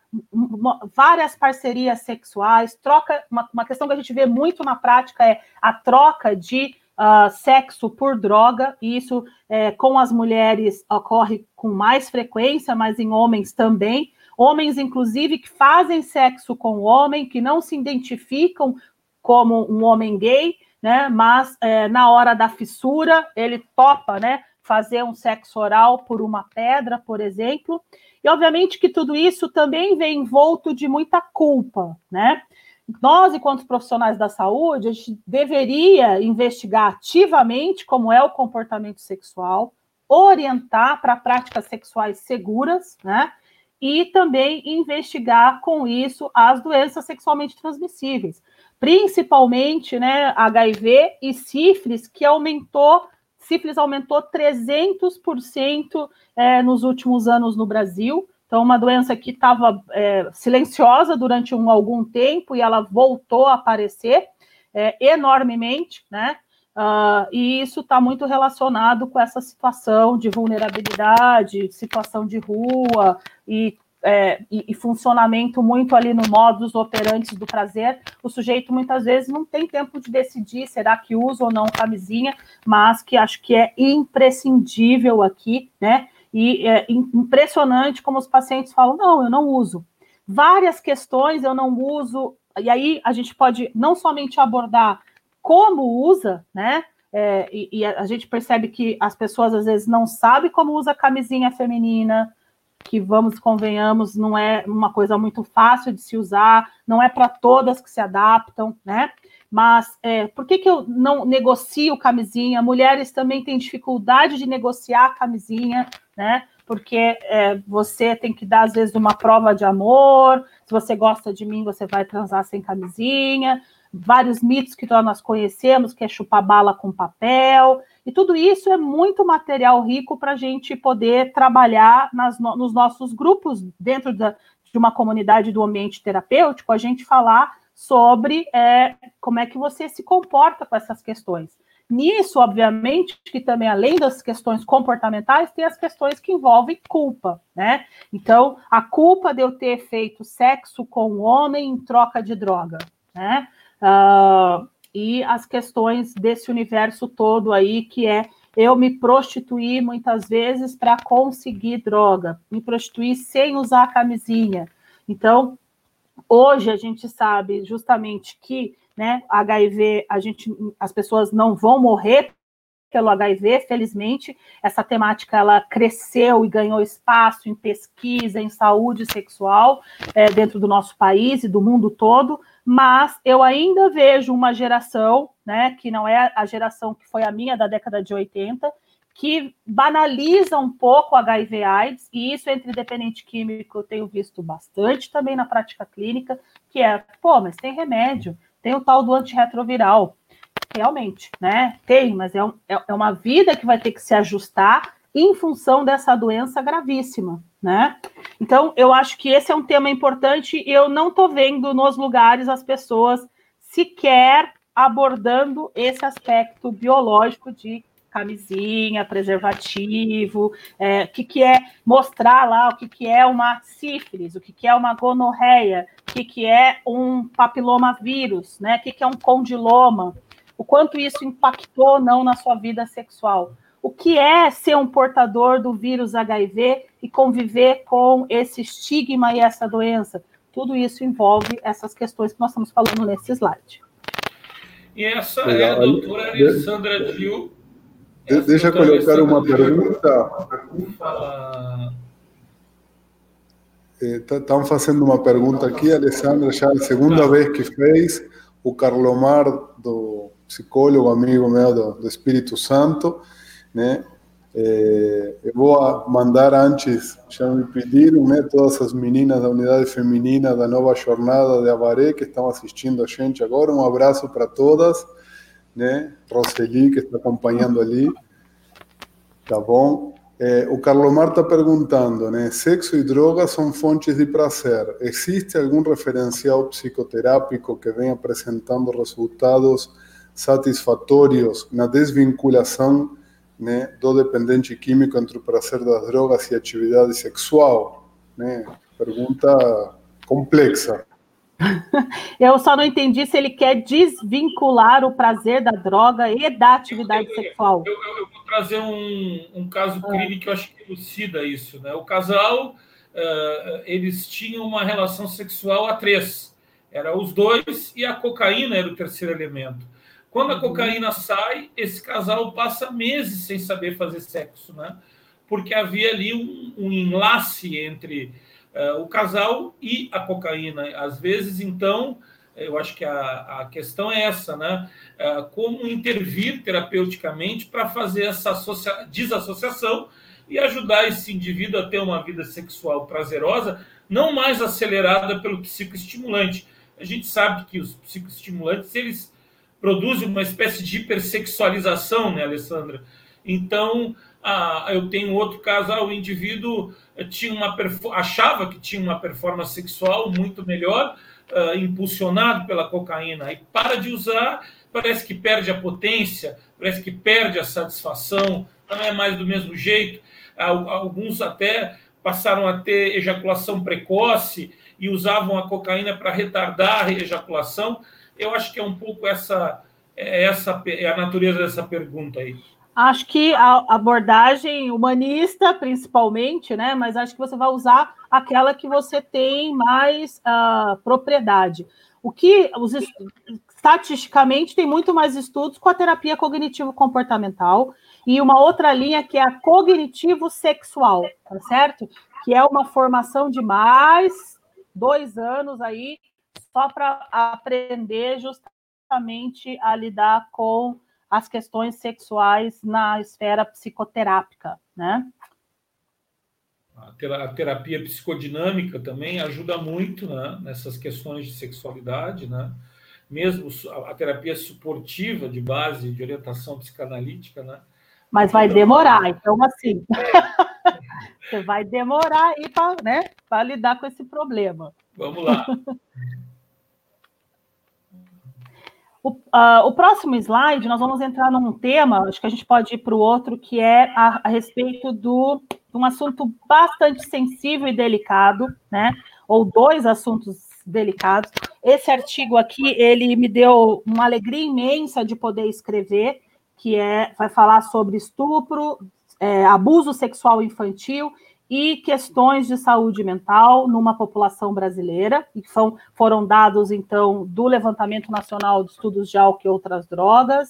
várias parcerias sexuais, troca. Uma, uma, questão que a gente vê muito na prática é a troca de uh, sexo por droga, e isso é, com as mulheres ocorre com mais frequência, mas em homens também. Homens, inclusive, que fazem sexo com homem, que não se identificam como um homem gay, né? Mas é, na hora da fissura, ele topa, né? Fazer um sexo oral por uma pedra, por exemplo. E obviamente que tudo isso também vem envolto de muita culpa, né? Nós, enquanto profissionais da saúde, a gente deveria investigar ativamente como é o comportamento sexual, orientar para práticas sexuais seguras, né? E também investigar com isso as doenças sexualmente transmissíveis, principalmente, né, HIV e sífilis, que aumentou, sífilis aumentou 300% é, nos últimos anos no Brasil. Então, uma doença que estava é, silenciosa durante um, algum tempo e ela voltou a aparecer é, enormemente, né? Uh, e isso está muito relacionado com essa situação de vulnerabilidade, situação de rua e, é, e, e, funcionamento muito ali no modus operantes do prazer. O sujeito muitas vezes não tem tempo de decidir será que usa ou não camisinha, mas que acho que é imprescindível aqui, né? E é impressionante como os pacientes falam: não, eu não uso. Várias questões eu não uso, e aí a gente pode não somente abordar como usa, né? É, e, e, a gente percebe que as pessoas às vezes não sabem como usa camisinha feminina, que vamos, convenhamos, não é uma coisa muito fácil de se usar, não é para todas que se adaptam, né? Mas é, por que, que eu não negocio camisinha? Mulheres também têm dificuldade de negociar camisinha, né? Porque é, você tem que dar, às vezes, uma prova de amor. Se você gosta de mim, você vai transar sem camisinha. Vários mitos que nós conhecemos, que é chupar bala com papel. E tudo isso é muito material rico para a gente poder trabalhar nas, nos nossos grupos, dentro da, de uma comunidade do ambiente terapêutico, a gente falar sobre é, como é que você se comporta com essas questões. Nisso, obviamente, que também, além das questões comportamentais, tem as questões que envolvem culpa, né? Então, a culpa de eu ter feito sexo com um homem em troca de droga, né? Uh, e as questões desse universo todo aí, que é eu me prostituir muitas vezes para conseguir droga, me prostituir sem usar camisinha. Então, hoje a gente sabe justamente que né? HIV, a gente, as pessoas não vão morrer pelo HIV, felizmente, essa temática ela cresceu e ganhou espaço em pesquisa, em saúde sexual é, dentro do nosso país e do mundo todo, mas eu ainda vejo uma geração, né, que não é a geração que foi a minha da década de 80, que banaliza um pouco HIV AIDS, e isso entre dependente químico eu tenho visto bastante também na prática clínica, que é, pô, mas tem remédio, tem o tal do antirretroviral. Realmente, né? Tem, mas é, um, é, é uma vida que vai ter que se ajustar em função dessa doença gravíssima, né? Então, eu acho que esse é um tema importante e eu não estou vendo nos lugares as pessoas sequer abordando esse aspecto biológico de camisinha, preservativo, é, o que, que é mostrar lá o que, que é uma sífilis, o que, que é uma gonorreia, o que, que é um papiloma vírus, né? o que, que é um condiloma, o quanto isso impactou ou não na sua vida sexual. O que é ser um portador do vírus HIV e conviver com esse estigma e essa doença? Tudo isso envolve essas questões que nós estamos falando nesse slide.
E essa Legal. é a doutora Alessandra Gil.
De, deixa eu colocar uma pergunta. Estão fazendo uma pergunta aqui, Alessandra, já é a segunda vez que fez. O Carlomar, do psicólogo, amigo meu do, do Espírito Santo, né? É, eu vou mandar antes, já me pediram, né, todas as meninas da unidade feminina da nova jornada de Avaré que estão assistindo a gente agora. Um abraço para todas, né? Roseli, que está acompanhando ali. Tá bom? É, o Carlomar está perguntando, né? Sexo e drogas são fontes de prazer. Existe algum referencial psicoterápico que venha apresentando resultados satisfatórios na desvinculação né, do dependente químico entre o prazer das drogas e a atividade sexual? Né? Pergunta complexa.
Eu só não entendi se ele quer desvincular o prazer da droga e da atividade eu, sexual.
Eu, eu, vou trazer um, um caso ah. clínico que eu acho que elucida isso. Né? O casal, uh, eles tinham uma relação sexual a três. Era os dois e a cocaína era o terceiro elemento. Quando a uhum. cocaína sai, esse casal passa meses sem saber fazer sexo, né? Porque havia ali um, um enlace entre o casal e a cocaína. Às vezes, então, eu acho que a, a questão é essa, né? Uh, como intervir terapeuticamente para fazer essa desassociação e ajudar esse indivíduo a ter uma vida sexual prazerosa, não mais acelerada pelo psicoestimulante. A gente sabe que os psicoestimulantes, eles produz uma espécie de hipersexualização, né, Alessandra? Então, ah, eu tenho outro caso, ah, o indivíduo tinha uma achava que tinha uma performance sexual muito melhor, ah, impulsionado pela cocaína, e para de usar, parece que perde a potência, parece que perde a satisfação, não é mais do mesmo jeito. Alguns até passaram a ter ejaculação precoce e usavam a cocaína para retardar a ejaculação. Eu acho que é um pouco essa, é essa é a natureza dessa pergunta aí.
Acho que a abordagem humanista, principalmente, né? Mas acho que você vai usar aquela que você tem mais uh, propriedade. O que os estatisticamente tem muito mais estudos com a terapia cognitivo-comportamental e uma outra linha que é a cognitivo-sexual, tá certo? Que é uma formação de mais dois anos aí só para aprender justamente a lidar com as questões sexuais na esfera psicoterápica, né?
A terapia psicodinâmica também ajuda muito né, nessas questões de sexualidade, né? Mesmo a terapia suportiva de base de orientação psicanalítica, né?
Mas vai demorar, então assim, você vai demorar para né, lidar com esse problema.
Vamos lá.
O, uh, o, próximo slide, nós vamos entrar num tema, acho que a gente pode ir para o outro, que é a, a respeito do, um assunto bastante sensível e delicado, né? Ou dois assuntos delicados. Esse artigo aqui, ele me deu uma alegria imensa de poder escrever, que é vai falar sobre estupro, é, abuso sexual infantil e questões de saúde mental numa população brasileira, e são, foram dados, então, do Levantamento Nacional de Estudos de Álcool e Outras Drogas.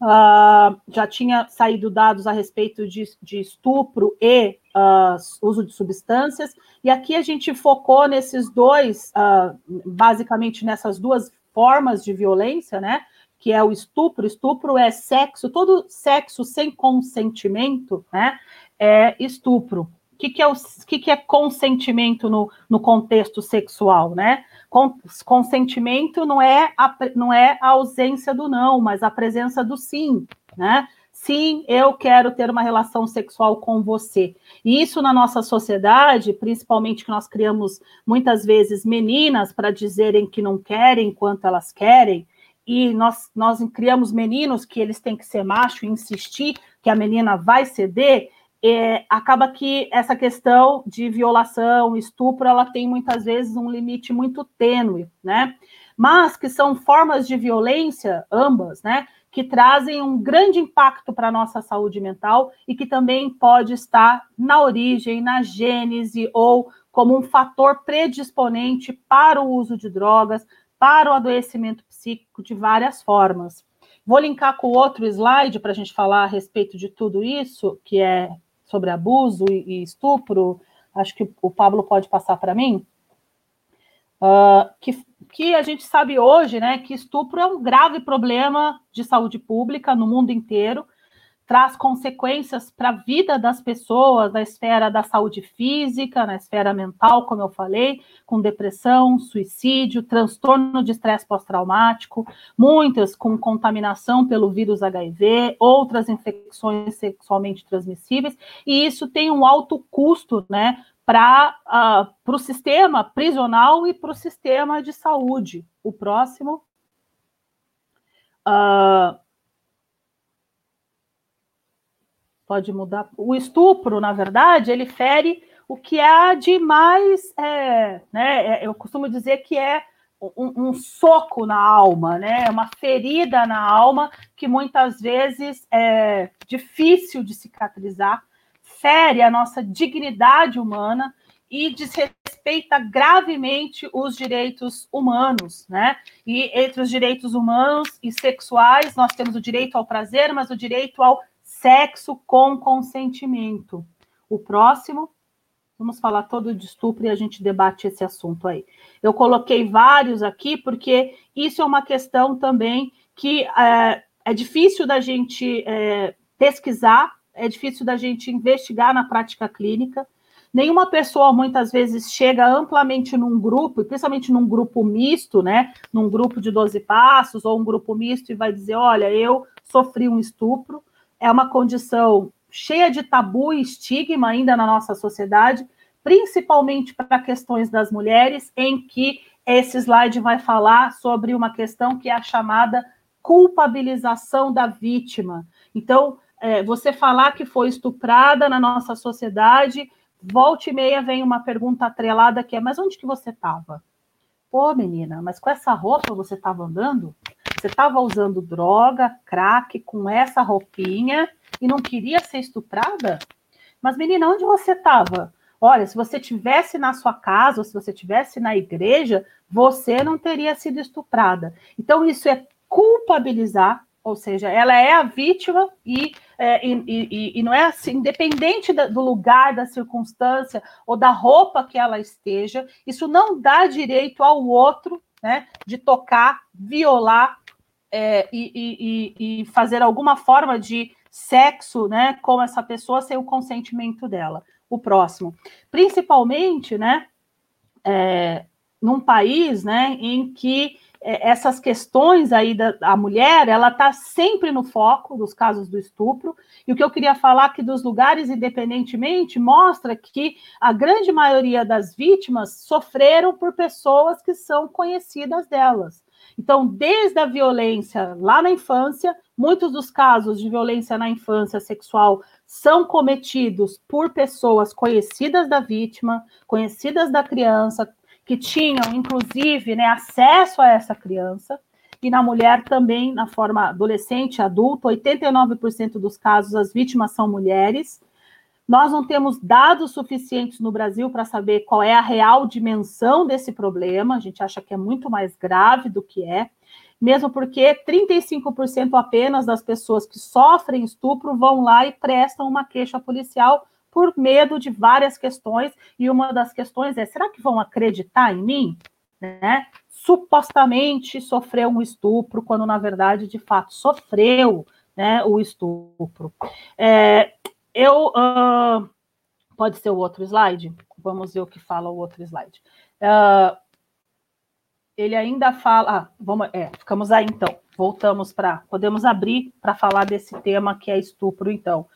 Uh, já tinha saído dados a respeito de, de estupro e uh, uso de substâncias, e aqui a gente focou nesses dois, uh, basicamente nessas duas formas de violência, né? Que é o estupro. Estupro é sexo, todo sexo sem consentimento, né? É estupro que, que, é, o, que, que é consentimento no, no contexto sexual, né? Consentimento não é, a, não é a ausência do não, mas a presença do sim, né? Sim, eu quero ter uma relação sexual com você. E isso na nossa sociedade, principalmente que nós criamos muitas vezes meninas para dizerem que não querem enquanto elas querem, e nós, nós criamos meninos que eles têm que ser macho e insistir que a menina vai ceder, é, acaba que essa questão de violação, estupro, ela tem muitas vezes um limite muito tênue, né? Mas que são formas de violência, ambas, né? Que trazem um grande impacto para a nossa saúde mental e que também pode estar na origem, na gênese ou como um fator predisponente para o uso de drogas, para o adoecimento psíquico de várias formas. Vou linkar com outro slide para a gente falar a respeito de tudo isso, que é sobre abuso e, estupro, acho que o Pablo pode passar para mim, uh, que, que a gente sabe hoje, né, que estupro é um grave problema de saúde pública no mundo inteiro, traz consequências para a vida das pessoas, na esfera da saúde física, na esfera mental, como eu falei, com depressão, suicídio, transtorno de estresse pós-traumático, muitas com contaminação pelo vírus HIV, outras infecções sexualmente transmissíveis, e isso tem um alto custo, né, para uh, ah, o sistema prisional e para o sistema de saúde. O próximo. Uh, pode mudar. O estupro, na verdade, ele fere o que há de mais, é, né? É, eu costumo dizer que é um, um, soco na alma, né? É uma ferida na alma que muitas vezes é difícil de cicatrizar, fere a nossa dignidade humana e desrespeita gravemente os direitos humanos, né? E entre os direitos humanos e sexuais, nós temos o direito ao prazer, mas o direito ao sexo com consentimento. O próximo, vamos falar todo de estupro e a gente debate esse assunto aí. Eu coloquei vários aqui porque isso é uma questão também que é, é difícil da gente é, pesquisar, é difícil da gente investigar na prática clínica. Nenhuma pessoa muitas vezes chega amplamente num grupo, principalmente num grupo misto, né? Num grupo de 12 passos ou um grupo misto e vai dizer: Olha, eu sofri um estupro é uma condição cheia de tabu e estigma ainda na nossa sociedade, principalmente para questões das mulheres, em que esse slide vai falar sobre uma questão que é a chamada culpabilização da vítima. Então, é, você falar que foi estuprada na nossa sociedade, volta e meia vem uma pergunta atrelada que é: mas onde que você estava? Pô, menina, mas com essa roupa você estava andando? Você estava usando droga, crack, com essa roupinha e não queria ser estuprada? Mas, menina, onde você estava? Olha, se você tivesse na sua casa, ou se você tivesse na igreja, você não teria sido estuprada. Então, isso é culpabilizar, ou seja, ela é a vítima e, é, e, e, e não é assim, independente do lugar, da circunstância ou da roupa que ela esteja, isso não dá direito ao outro né, de tocar, violar é, e, e, e, fazer alguma forma de sexo né, com essa pessoa sem o consentimento dela. O próximo. Principalmente, né, é, num país né, em que é, essas questões aí da, da mulher, ela está sempre no foco dos casos do estupro, e o que eu queria falar que dos lugares, independentemente, mostra que a grande maioria das vítimas sofreram por pessoas que são conhecidas delas. Então, desde a violência lá na infância, muitos dos casos de violência na infância sexual são cometidos por pessoas conhecidas da vítima, conhecidas da criança, que tinham, inclusive, né, acesso a essa criança, e na mulher também, na forma adolescente, adulto, 89% dos casos as vítimas são mulheres, nós não temos dados suficientes no Brasil para saber qual é a real dimensão desse problema. A gente acha que é muito mais grave do que é, mesmo porque 35% apenas das pessoas que sofrem estupro vão lá e prestam uma queixa policial por medo de várias questões. E uma das questões é: será que vão acreditar em mim? Né? Supostamente sofreu um estupro, quando na verdade, de fato, sofreu né, o estupro. É, eu uh, Pode ser o outro slide? Vamos ver o que fala o outro slide. Uh, ele ainda fala. Ah, vamos, é, ficamos aí então. Voltamos para. Podemos abrir para falar desse tema que é estupro, então.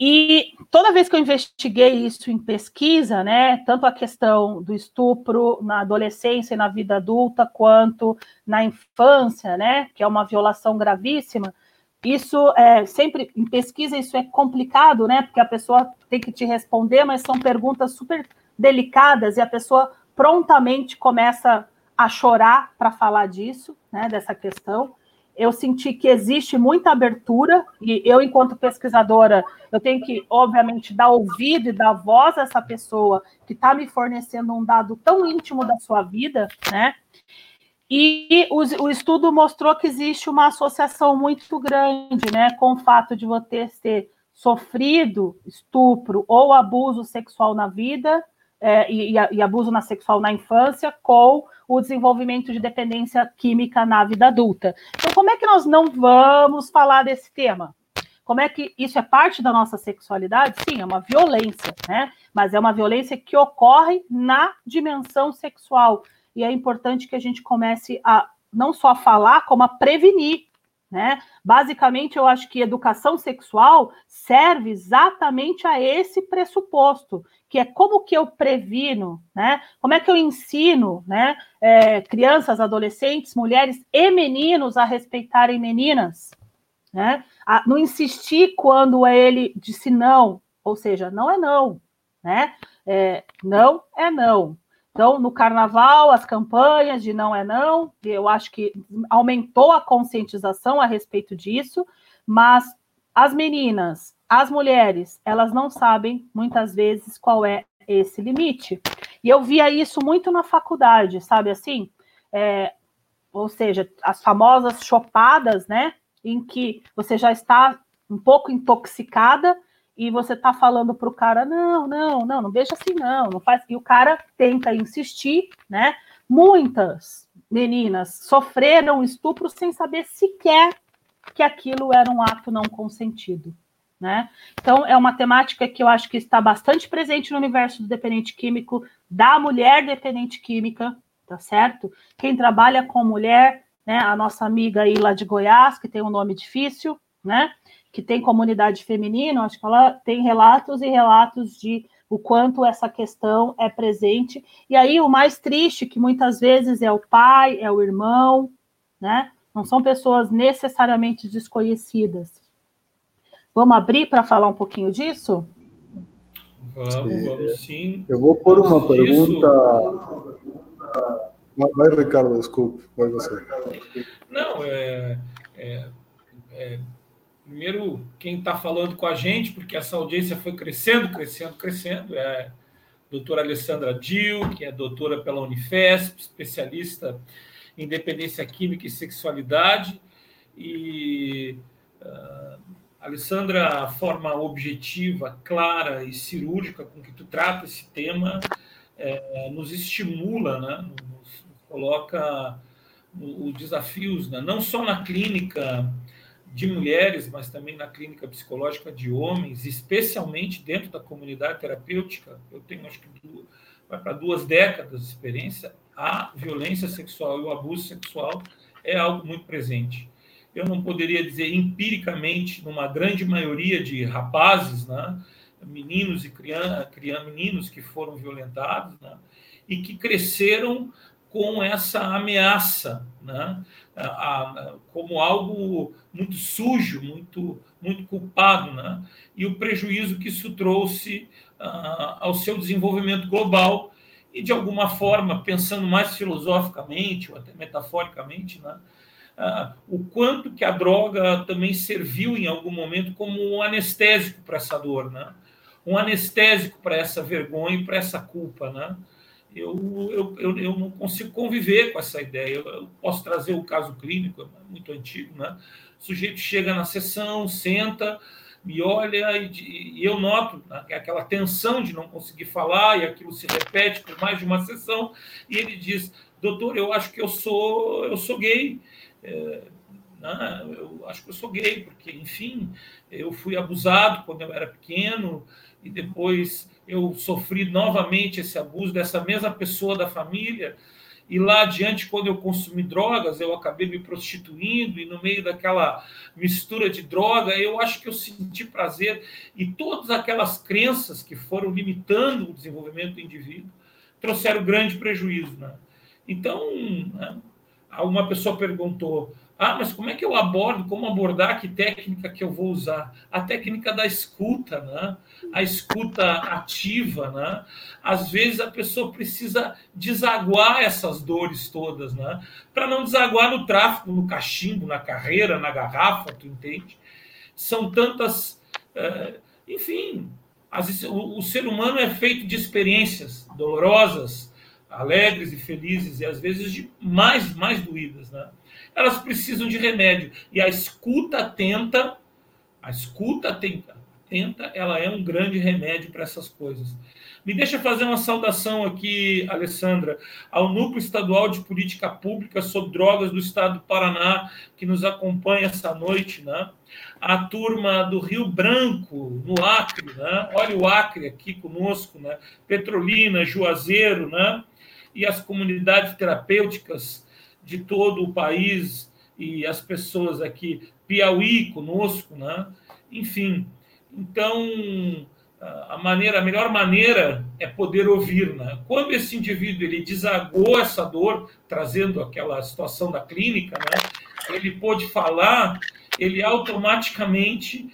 E toda vez que eu investiguei isso em pesquisa, né, tanto a questão do estupro na adolescência e na vida adulta, quanto na infância, né, que é uma violação gravíssima, isso é sempre em pesquisa isso é complicado, né, porque a pessoa tem que te responder, mas são perguntas super delicadas e a pessoa prontamente começa a chorar para falar disso, né, dessa questão. Eu senti que existe muita abertura, e eu, enquanto pesquisadora, eu tenho que, obviamente, dar ouvido e dar voz a essa pessoa que está me fornecendo um dado tão íntimo da sua vida, né? E o, o, estudo mostrou que existe uma associação muito grande, né, com o fato de você ter sofrido estupro ou abuso sexual na vida, é, e, e, abuso na sexual na infância com o desenvolvimento de dependência química na vida adulta. Então, como é que nós não vamos falar desse tema? Como é que isso é parte da nossa sexualidade? Sim, é uma violência, né? Mas é uma violência que ocorre na dimensão sexual. E é importante que a gente comece a não só falar, como a prevenir né? Basicamente, eu acho que educação sexual serve exatamente a esse pressuposto, que é como que eu previno, né? Como é que eu ensino, né? É, crianças, adolescentes, mulheres e meninos a respeitarem meninas, né? A não insistir quando ele disse não, ou seja, não é não, né? É, não é não. Então, no carnaval, as campanhas de não é não, eu acho que aumentou a conscientização a respeito disso, mas as meninas, as mulheres, elas não sabem muitas vezes qual é esse limite. E eu via isso muito na faculdade, sabe assim? É, ou seja, as famosas chopadas, né? Em que você já está um pouco intoxicada e você está falando para o cara, não, não, não, não veja assim, não, não faz. E o cara tenta insistir, né? Muitas meninas sofreram estupro sem saber sequer que aquilo era um ato não consentido. Né? Então, é uma temática que eu acho que está bastante presente no universo do dependente químico, da mulher dependente química, tá certo? Quem trabalha com mulher, né? A nossa amiga aí lá de Goiás, que tem um nome difícil, né? Que tem comunidade feminina, acho que ela tem relatos e relatos de o quanto essa questão é presente. E aí o mais triste que muitas vezes é o pai, é o irmão, né? Não são pessoas necessariamente desconhecidas. Vamos abrir para falar um pouquinho disso?
Vamos, vamos sim.
Eu vou pôr uma pergunta. Vai, Ricardo, desculpe, vai você.
Não, é, é, é Primeiro, quem está falando com a gente, porque essa audiência foi crescendo, crescendo, crescendo, é a doutora Alessandra Dil, que é doutora pela Unifesp, especialista em dependência química e sexualidade. E uh, Alessandra, a forma objetiva, clara e cirúrgica com que tu trata esse tema é, nos estimula, né? nos, coloca os desafios, né? não só na clínica de mulheres, mas também na clínica psicológica de homens, especialmente dentro da comunidade terapêutica. Eu tenho, acho que, duas, vai para duas décadas de experiência. A violência sexual e o abuso sexual é algo muito presente. Eu não poderia dizer empiricamente, numa grande maioria de rapazes, né, meninos e crianças, meninos que foram violentados, né, e que cresceram com essa ameaça, né? a, a, como algo muito sujo, muito, muito culpado, né? e o prejuízo que isso trouxe uh, ao seu desenvolvimento global, e de alguma forma, pensando mais filosoficamente ou até metaforicamente, né? Uh, o quanto que a droga também serviu em algum momento como um anestésico para essa dor, né? um anestésico para essa vergonha e para essa culpa. Né? Eu, eu, eu, eu, não consigo conviver com essa ideia. Eu, eu, posso trazer o caso clínico, é muito antigo, né? O sujeito chega na sessão, senta, me olha e, e eu noto né, aquela tensão de não conseguir falar e aquilo se repete por mais de uma sessão e ele diz, doutor, eu acho que eu sou, eu sou gay. É, Ah, eu acho que eu sou gay, porque, enfim, eu fui abusado quando eu era pequeno e depois eu sofri novamente esse abuso dessa mesma pessoa da família. E lá adiante, quando eu consumi drogas, eu acabei me prostituindo, e no meio daquela mistura de droga, eu acho que eu senti prazer. E todas aquelas crenças que foram limitando o desenvolvimento do indivíduo trouxeram grande prejuízo. Né? Então, né, uma pessoa perguntou: ah, mas como é que eu abordo, como abordar, que técnica que eu vou usar? A técnica da escuta, né? A escuta ativa, né? Às vezes a pessoa precisa desaguar essas dores todas, né? Para não desaguar no tráfico, no cachimbo, na carreira, na garrafa, tu entende? São tantas, uh, enfim, o, o ser humano é feito de experiências dolorosas, alegres e felizes e às vezes de mais mais doídas, né? elas precisam de remédio. E a escuta atenta, a escuta atenta, atenta ela é um grande remédio para essas coisas. Me deixa fazer uma saudação aqui, Alessandra, ao Núcleo Estadual de Política Pública sobre Drogas do Estado do Paraná, que nos acompanha essa noite, né? A turma do Rio Branco, no Acre, né? Olha o Acre aqui conosco, né? Petrolina, Juazeiro, né? E as comunidades terapêuticas de todo o país e as pessoas aqui, Piauí conosco, né? Enfim, então a maneira, a melhor maneira é poder ouvir, né? Quando esse indivíduo ele desagou essa dor, trazendo aquela situação da clínica, né? Ele pôde falar, ele automaticamente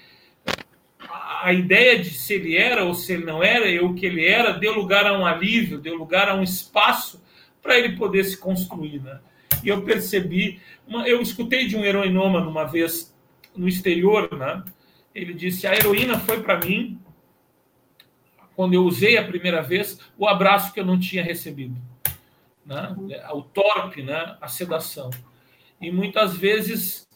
a ideia de se ele era ou se ele não era, e o que ele era, deu lugar a um alívio, deu lugar a um espaço para ele poder se construir, né? e eu percebi. Uma, eu escutei de um heroinômano uma vez no exterior, né? Ele disse: a heroína foi para mim, quando eu usei a primeira vez, o abraço que eu não tinha recebido, né? O torpe, né? A sedação. E muitas vezes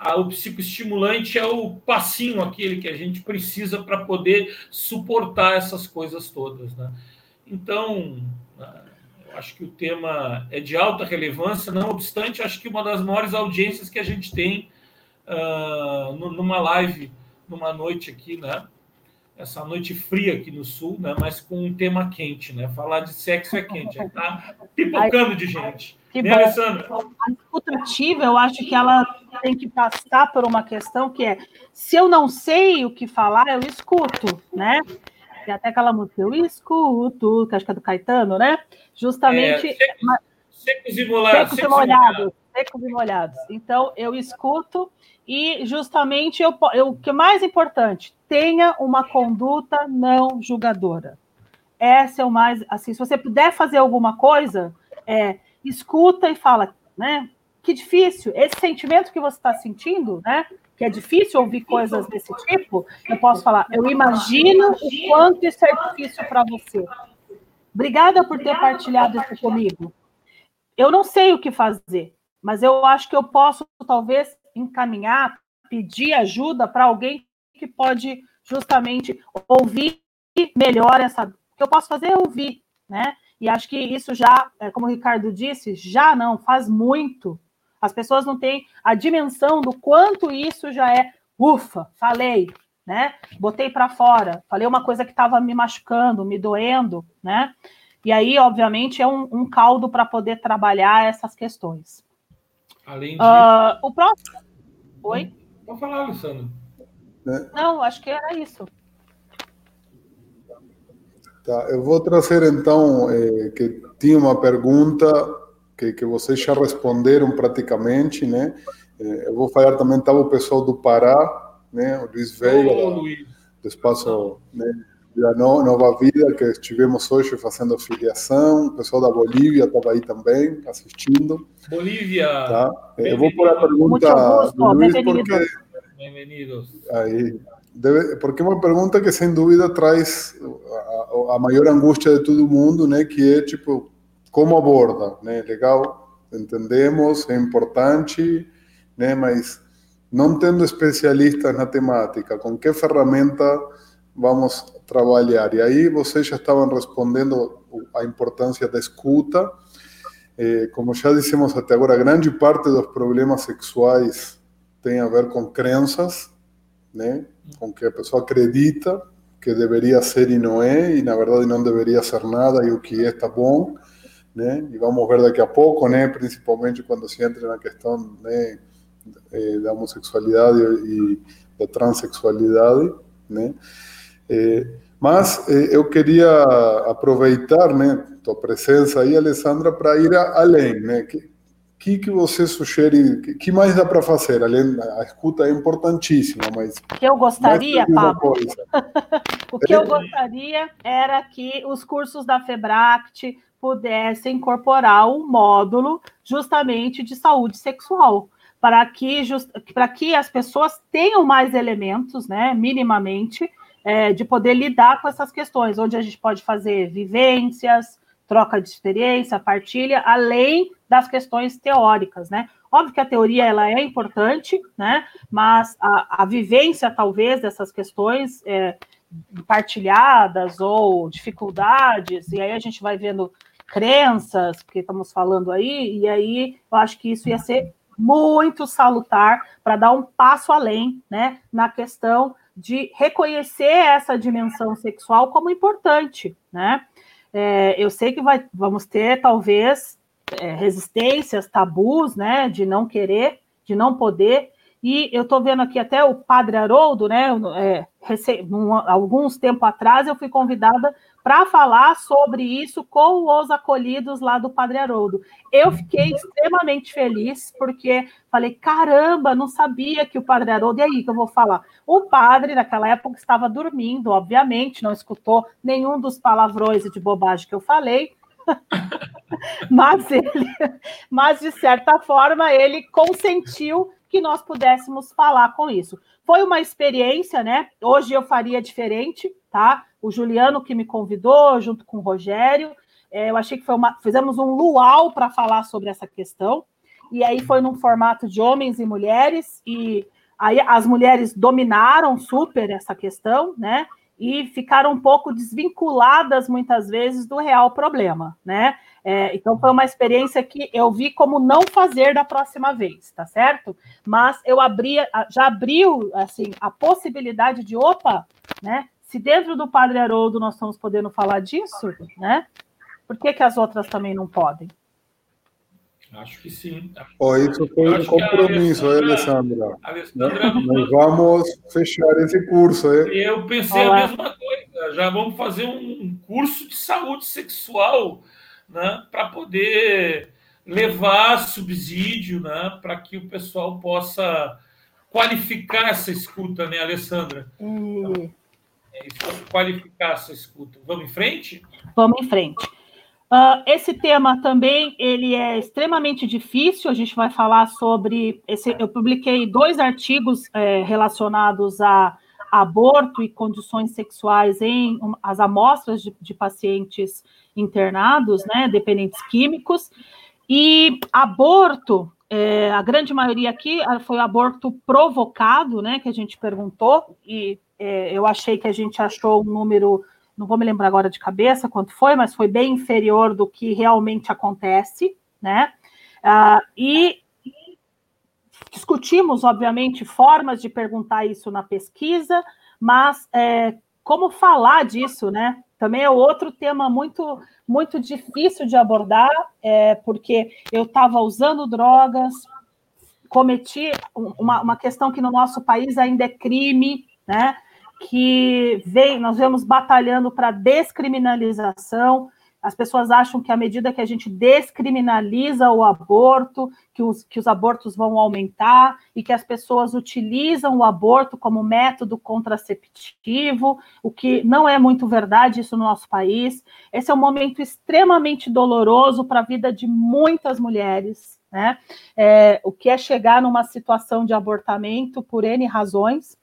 a, o psicoestimulante é o passinho aquele que a gente precisa para poder suportar essas coisas todas, né? Então, acho que o tema é de alta relevância, não obstante, acho que uma das maiores audiências que a gente tem uh, numa live, numa noite aqui, né? Essa noite fria aqui no sul, né? Mas com um tema quente, né? Falar de sexo é quente, tá pipocando de gente.
Que né, Alessandra? A escutativa, eu acho que ela tem que passar por uma questão que é: se eu não sei o que falar, eu escuto, né? Tem até aquela música, eu escuto, que acho que é do Caetano, né? Justamente. É, secos,
secos, e molhados.
Secos, e molhados. Secos e molhados. Então, eu escuto e justamente eu, eu, o que é mais importante, tenha uma conduta não julgadora. Essa é o mais. Assim, se você puder fazer alguma coisa, é, escuta e fala, né? Que difícil, esse sentimento que você está sentindo, né? que é difícil ouvir coisas desse tipo, eu posso falar, eu imagino o quanto isso é difícil para você. Obrigada por ter partilhado isso comigo. Eu não sei o que fazer, mas eu acho que eu posso talvez encaminhar, pedir ajuda para alguém que pode justamente ouvir melhor essa. O que eu posso fazer é ouvir, né? E acho que isso já, é, como o Ricardo disse, já não faz muito as pessoas não têm a dimensão do quanto isso já é, ufa, falei, né? Botei para fora, falei uma coisa que estava me machucando, me doendo, né? E aí, obviamente, é um, um caldo para poder trabalhar essas questões.
Além disso. Uh,
o próximo. Oi?
Pode falar, Alessandro.
É. Não, acho que era isso.
Tá, eu vou trazer então eh, que tinha uma pergunta que, que vocês já responderam praticamente, né? Eh, eu vou falar também, estava o pessoal do Pará, né? O Luiz Veiga, oh, do, espaço né? da Nova Vida, que estivemos hoje fazendo filiação, o pessoal da Bolívia estava aí também, assistindo.
Bolívia!
Tá? Eu vou pôr a pergunta do Luiz, porque...
Bem-vindos.
Aí, deve, porque é uma pergunta que, sem dúvida, traz a, a maior angústia de todo mundo, né? Que é, tipo, como aborda, né? Legal, entendemos, é importante, né? Mas não tendo especialistas na temática, com que ferramenta vamos trabalhar? E aí vocês já estavam respondendo a importância da escuta. Eh, como já dissemos até agora, grande parte dos problemas sexuais tem a ver com crenças, né? Com que a pessoa acredita que deveria ser e não é, e na verdade não deveria ser nada, e o que é está bom, né? E vamos ver daqui a pouco, né? Principalmente quando se entra na questão né, eh, da homossexualidade e da transexualidade, né? Eh, mas eh, eu queria aproveitar, né, tua presença aí, Alessandra, para ir além, né? Que, que, que você sugere, que, que mais dá para fazer? Além, a escuta é importantíssima, mas...
O que eu gostaria, Pablo, o que eu gostaria era que os cursos da FEBRACT pudessem incorporar um módulo justamente de saúde sexual, para que, just, para que as pessoas tenham mais elementos, né, minimamente, é, de poder lidar com essas questões, onde a gente pode fazer vivências, troca de experiência, partilha, além das questões teóricas, né? Óbvio que a teoria ela é importante, né? Mas a, a vivência, talvez, dessas questões é, partilhadas ou dificuldades, e aí a gente vai vendo crenças, porque estamos falando aí, e aí eu acho que isso ia ser muito salutar para dar um passo além, né? Na questão de reconhecer essa dimensão sexual como importante, né? É, eu sei que vai, vamos ter, talvez, é, resistências, tabus, né, de não querer, de não poder. E eu estou vendo aqui até o Padre Haroldo, né, é, alguns tempo atrás eu fui convidada para falar sobre isso com os acolhidos lá do Padre Haroldo. Eu fiquei extremamente feliz, porque falei, caramba, não sabia que o Padre Haroldo, e aí que eu vou falar? O padre, naquela época, estava dormindo, obviamente, não escutou nenhum dos palavrões e de bobagem que eu falei, mas ele, mas de certa forma, ele consentiu que nós pudéssemos falar com isso. Foi uma experiência, né? Hoje eu faria diferente, tá? O Juliano que me convidou, junto com o Rogério, é, eu achei que foi uma. Fizemos um luau para falar sobre essa questão, e aí foi num formato de homens e mulheres, e aí as mulheres dominaram super essa questão, né? E ficaram um pouco desvinculadas muitas vezes do real problema, né? É, então foi uma experiência que eu vi como não fazer da próxima vez, tá certo? Mas eu abria, já abriu assim a possibilidade de opa, né? Se dentro do Padre Haroldo nós estamos podendo falar disso, né? Por que, que as outras também não podem?
Acho que sim.
Oh, isso foi um compromisso, Alessandra. Alessandra. Nós vamos fechar esse curso.
Eu pensei Olá. a mesma coisa. Já vamos fazer um curso de saúde sexual né, para poder levar subsídio né, para que o pessoal possa qualificar essa escuta, né, Alessandra? Hum. É isso, qualificar essa escuta. Vamos em frente?
Vamos em frente. Uh, esse tema também ele é extremamente difícil. A gente vai falar sobre esse. Eu publiquei dois artigos é, relacionados a aborto e condições sexuais em um, as amostras de, de, pacientes internados, né, dependentes químicos. E aborto, é, a grande maioria aqui ah, foi aborto provocado, né, que a gente perguntou e é, eu achei que a gente achou um número, não vou me lembrar agora de cabeça quanto foi, mas foi bem inferior do que realmente acontece, né? Ah, e discutimos, obviamente, formas de perguntar isso na pesquisa, mas é, como falar disso, né? Também é outro tema muito, muito difícil de abordar, é, porque eu estava usando drogas, cometi uma, uma questão que no nosso país ainda é crime, né? Que vem, nós vemos batalhando para descriminalização. As pessoas acham que à medida que a gente descriminaliza o aborto, que os, que os abortos vão aumentar e que as pessoas utilizam o aborto como método contraceptivo, o que não é muito verdade isso no nosso país. Esse é um momento extremamente doloroso para a vida de muitas mulheres, né? É, o que é chegar numa situação de abortamento por N razões,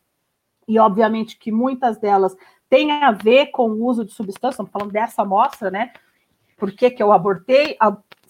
e obviamente que muitas delas têm a ver com o uso de substância, estamos falando dessa amostra, né? Por que, que eu abortei?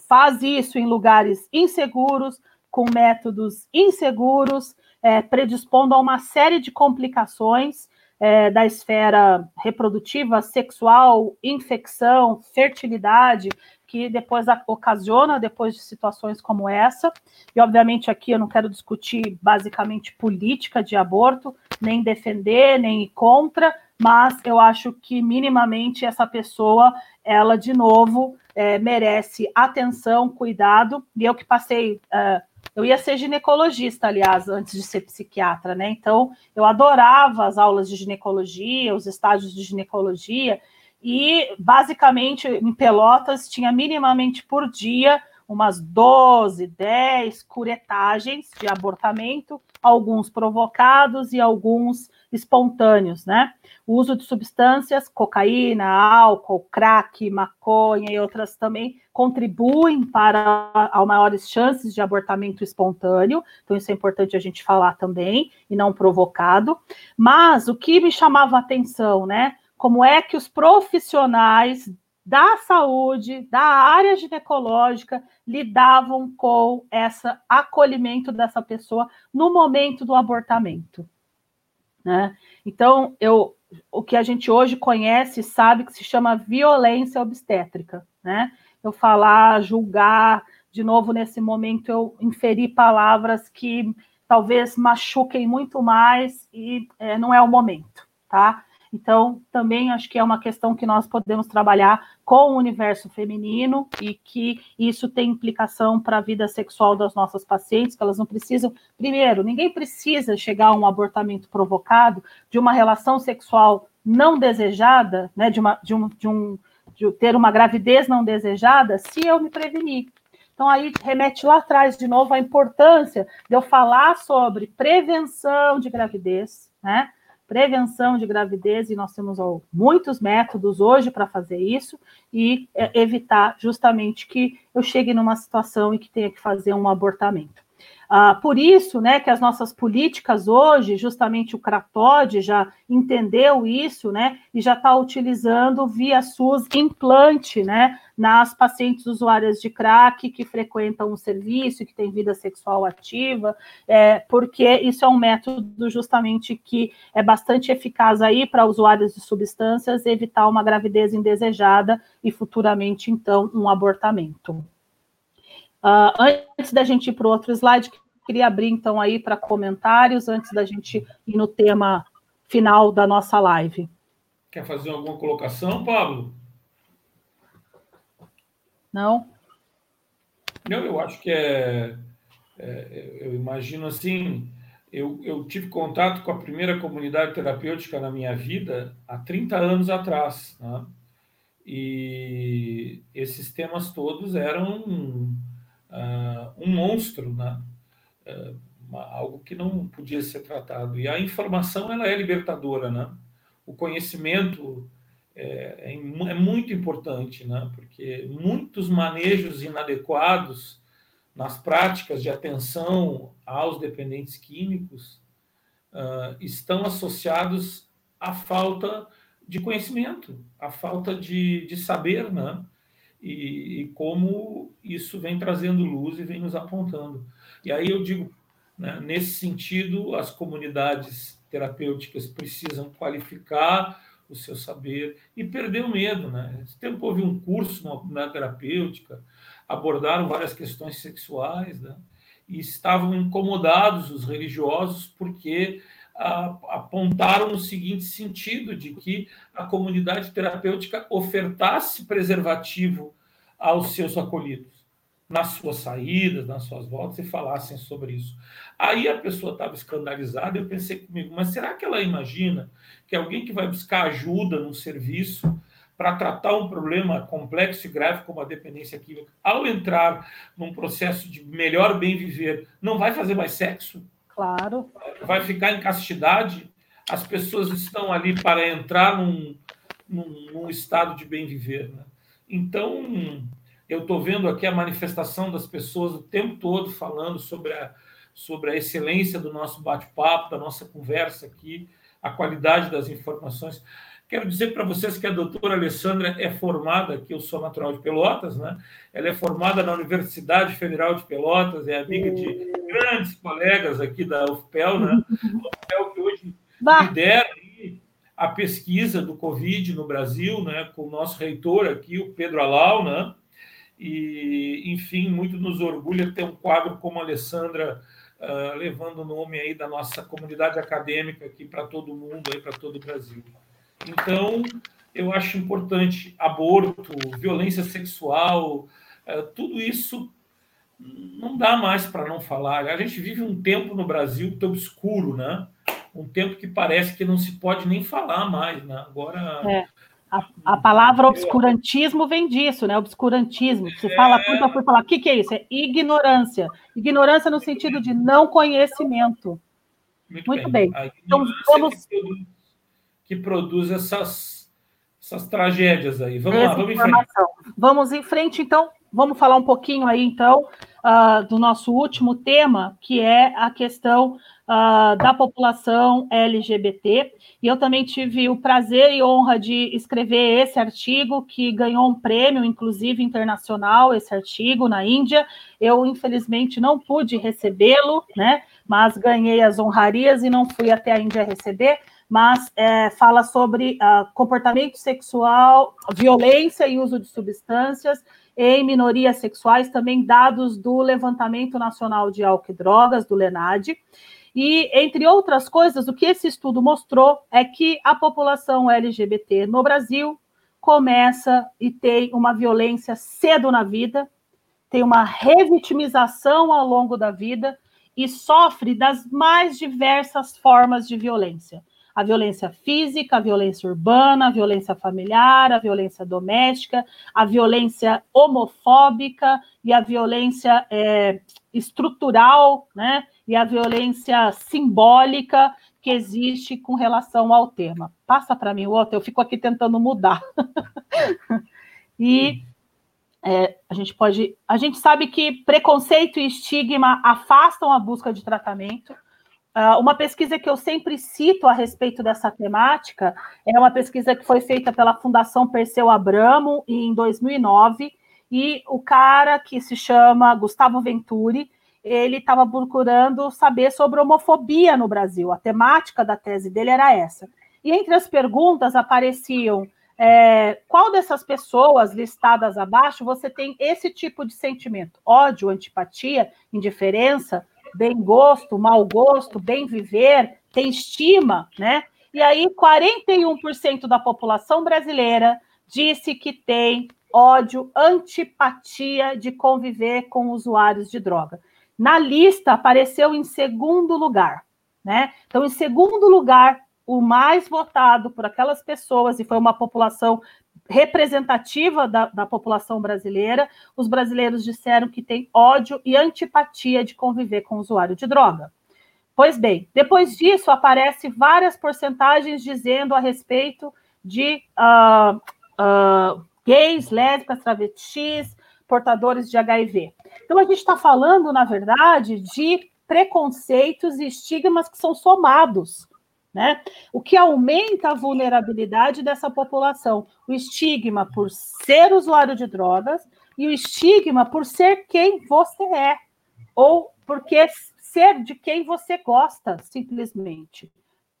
Faz isso em lugares inseguros, com métodos inseguros, é, predispondo a uma série de complicações. é, da esfera reprodutiva, sexual, infecção, fertilidade, que depois ocasiona depois de situações como essa. E obviamente aqui eu não quero discutir basicamente política de aborto, nem defender, nem ir contra, mas eu acho que minimamente essa pessoa, ela de novo é, merece atenção, cuidado. E eu que passei é, eu ia ser ginecologista, aliás, antes de ser psiquiatra, né? Então, eu adorava as aulas de ginecologia, os estágios de ginecologia, e basicamente em Pelotas tinha minimamente por dia umas 12, 10 curetagens de abortamento, alguns provocados e alguns espontâneos, né? O uso de substâncias, cocaína, álcool, crack, maconha e outras também contribuem para a maiores chances de abortamento espontâneo. Então isso é importante a gente falar também e não provocado. Mas o que me chamava a atenção, né? Como é que os profissionais da saúde, da área ginecológica, lidavam com esse acolhimento dessa pessoa no momento do abortamento. Né? Então, eu, o que a gente hoje conhece sabe que se chama violência obstétrica. Né? Eu falar, julgar, de novo, nesse momento, eu inferi palavras que talvez machuquem muito mais e é, não é o momento, tá? Então, também acho que é uma questão que nós podemos trabalhar com o universo feminino e que isso tem implicação para a vida sexual das nossas pacientes, que elas não precisam. Primeiro, ninguém precisa chegar a um abortamento provocado de uma relação sexual não desejada, né, de, uma, de, um, de, um, de ter uma gravidez não desejada, se eu me prevenir. Então, aí remete lá atrás, de novo, a importância de eu falar sobre prevenção de gravidez, né? Prevenção de gravidez, e nós temos muitos métodos hoje para fazer isso, e é, evitar justamente que eu chegue numa situação e que tenha que fazer um abortamento. Ah, por isso, né, que as nossas políticas hoje, justamente o Cratod já entendeu isso, né, e já está utilizando via SUS implante, né, nas pacientes usuárias de crack que frequentam o serviço, que têm vida sexual ativa, é, porque isso é um método justamente que é bastante eficaz aí para usuários de substâncias evitar uma gravidez indesejada e futuramente, então, um abortamento. Uh, antes da gente ir para o outro slide, queria abrir então aí para comentários, antes da gente ir no tema final da nossa live.
Quer fazer alguma colocação, Pablo?
Não?
Não, eu acho que é, é eu imagino assim, eu, eu, tive contato com a primeira comunidade terapêutica na minha vida há 30 anos atrás. Né? E esses temas todos eram uh, um monstro, né? Uh, algo que não podia ser tratado. E a informação ela é libertadora, né? O conhecimento é, é, é muito importante, né? Porque muitos manejos inadequados nas práticas de atenção aos dependentes químicos uh, estão associados à falta de conhecimento, à falta de, de saber, né? E, e, como isso vem trazendo luz e vem nos apontando. E aí eu digo, né, nesse sentido, as comunidades terapêuticas precisam qualificar o seu saber e perder o medo. Né? Esse tempo houve um curso na comunidade terapêutica, abordaram várias questões sexuais, né? e estavam incomodados os religiosos porque apontaram no seguinte sentido, de que a comunidade terapêutica ofertasse preservativo aos seus acolhidos, nas suas saídas, nas suas voltas, e falassem sobre isso. Aí a pessoa estava escandalizada, eu pensei comigo, mas será que ela imagina que alguém que vai buscar ajuda num serviço para tratar um problema complexo e grave como a dependência química, ao entrar num processo de melhor bem viver, não vai fazer mais sexo?
Claro.
Vai ficar em castidade. As pessoas estão ali para entrar num, num, num estado de bem viver. Né? Então, eu estou vendo aqui a manifestação das pessoas o tempo todo falando sobre a, sobre a excelência do nosso bate-papo, da nossa conversa aqui, a qualidade das informações. Quero dizer para vocês que a doutora Alessandra é formada, que eu sou natural de Pelotas, né? Ela é formada na Universidade Federal de Pelotas, é amiga de grandes colegas aqui da UFPEL, né? UFPEL que hoje lidera a pesquisa do Covid no Brasil, né, com o nosso reitor aqui, o Pedro Alau, né, e, enfim, muito nos orgulha ter um quadro como a Alessandra uh, levando o nome aí da nossa comunidade acadêmica aqui para todo mundo, aí para todo o Brasil. Então, eu acho importante aborto, violência sexual, uh, tudo isso não dá mais para não falar. A gente vive um tempo no Brasil tão obscuro, né? Um tempo que parece que não se pode nem falar mais, né? Agora
é. A, a, palavra obscurantismo vem disso, né? Obscurantismo. Você fala tudo, eu fui falar, o que, que é isso? É ignorância. Ignorância no sentido de não conhecimento.
Muito, Muito bem. bem. Então, vamos... que, produz, que produz essas, essas tragédias aí. Vamos Essa lá, vamos informação. em frente.
Vamos em frente, então. Vamos falar um pouquinho aí, então, uh, do nosso último tema, que é a questão uh, da população LGBT. E eu também tive o prazer e honra de escrever esse artigo, que ganhou um prêmio, inclusive internacional, esse artigo na Índia. Eu, infelizmente, não pude recebê-lo, né? Mas ganhei as honrarias e não fui até a Índia receber. Mas é, fala sobre uh, comportamento sexual, violência e uso de substâncias em minorias sexuais, também dados do Levantamento Nacional de Álcool e Drogas, do LENAD. E, entre outras coisas, o que esse estudo mostrou é que a população LGBT no Brasil começa e tem uma violência cedo na vida, tem uma revitimização ao longo da vida e sofre das mais diversas formas de violência. A violência física, a violência urbana, a violência familiar, a violência doméstica, a violência homofóbica e a violência é, estrutural, né? e a violência simbólica que existe com relação ao tema. Passa para mim, outro, eu fico aqui tentando mudar. e é, a gente pode. A gente sabe que preconceito e estigma afastam a busca de tratamento. Uh, uma pesquisa que eu sempre cito a respeito dessa temática é uma pesquisa que foi feita pela Fundação Perseu Abramo em 2009, e o cara que se chama Gustavo Venturi, ele estava procurando saber sobre homofobia no Brasil. A temática da tese dele era essa. E entre as perguntas apareciam é, qual dessas pessoas listadas abaixo você tem esse tipo de sentimento? Ódio, antipatia, indiferença, bem gosto, mau gosto, bem viver, tem estima, né? E aí, 41% da população brasileira disse que tem ódio, antipatia de conviver com usuários de droga. Na lista apareceu em segundo lugar, né? Então, em segundo lugar, o mais votado por aquelas pessoas, e foi uma população representativa da, da, população brasileira, os brasileiros disseram que tem ódio e antipatia de conviver com o usuário de droga. Pois bem, depois disso aparece várias porcentagens dizendo a respeito de uh, uh, gays, lésbicas, travestis, portadores de HIV. Então, a gente está falando, na verdade, de preconceitos e estigmas que são somados, né? O que aumenta a vulnerabilidade dessa população. O estigma por ser usuário de drogas e o estigma por ser quem você é, ou porque ser de quem você gosta, simplesmente.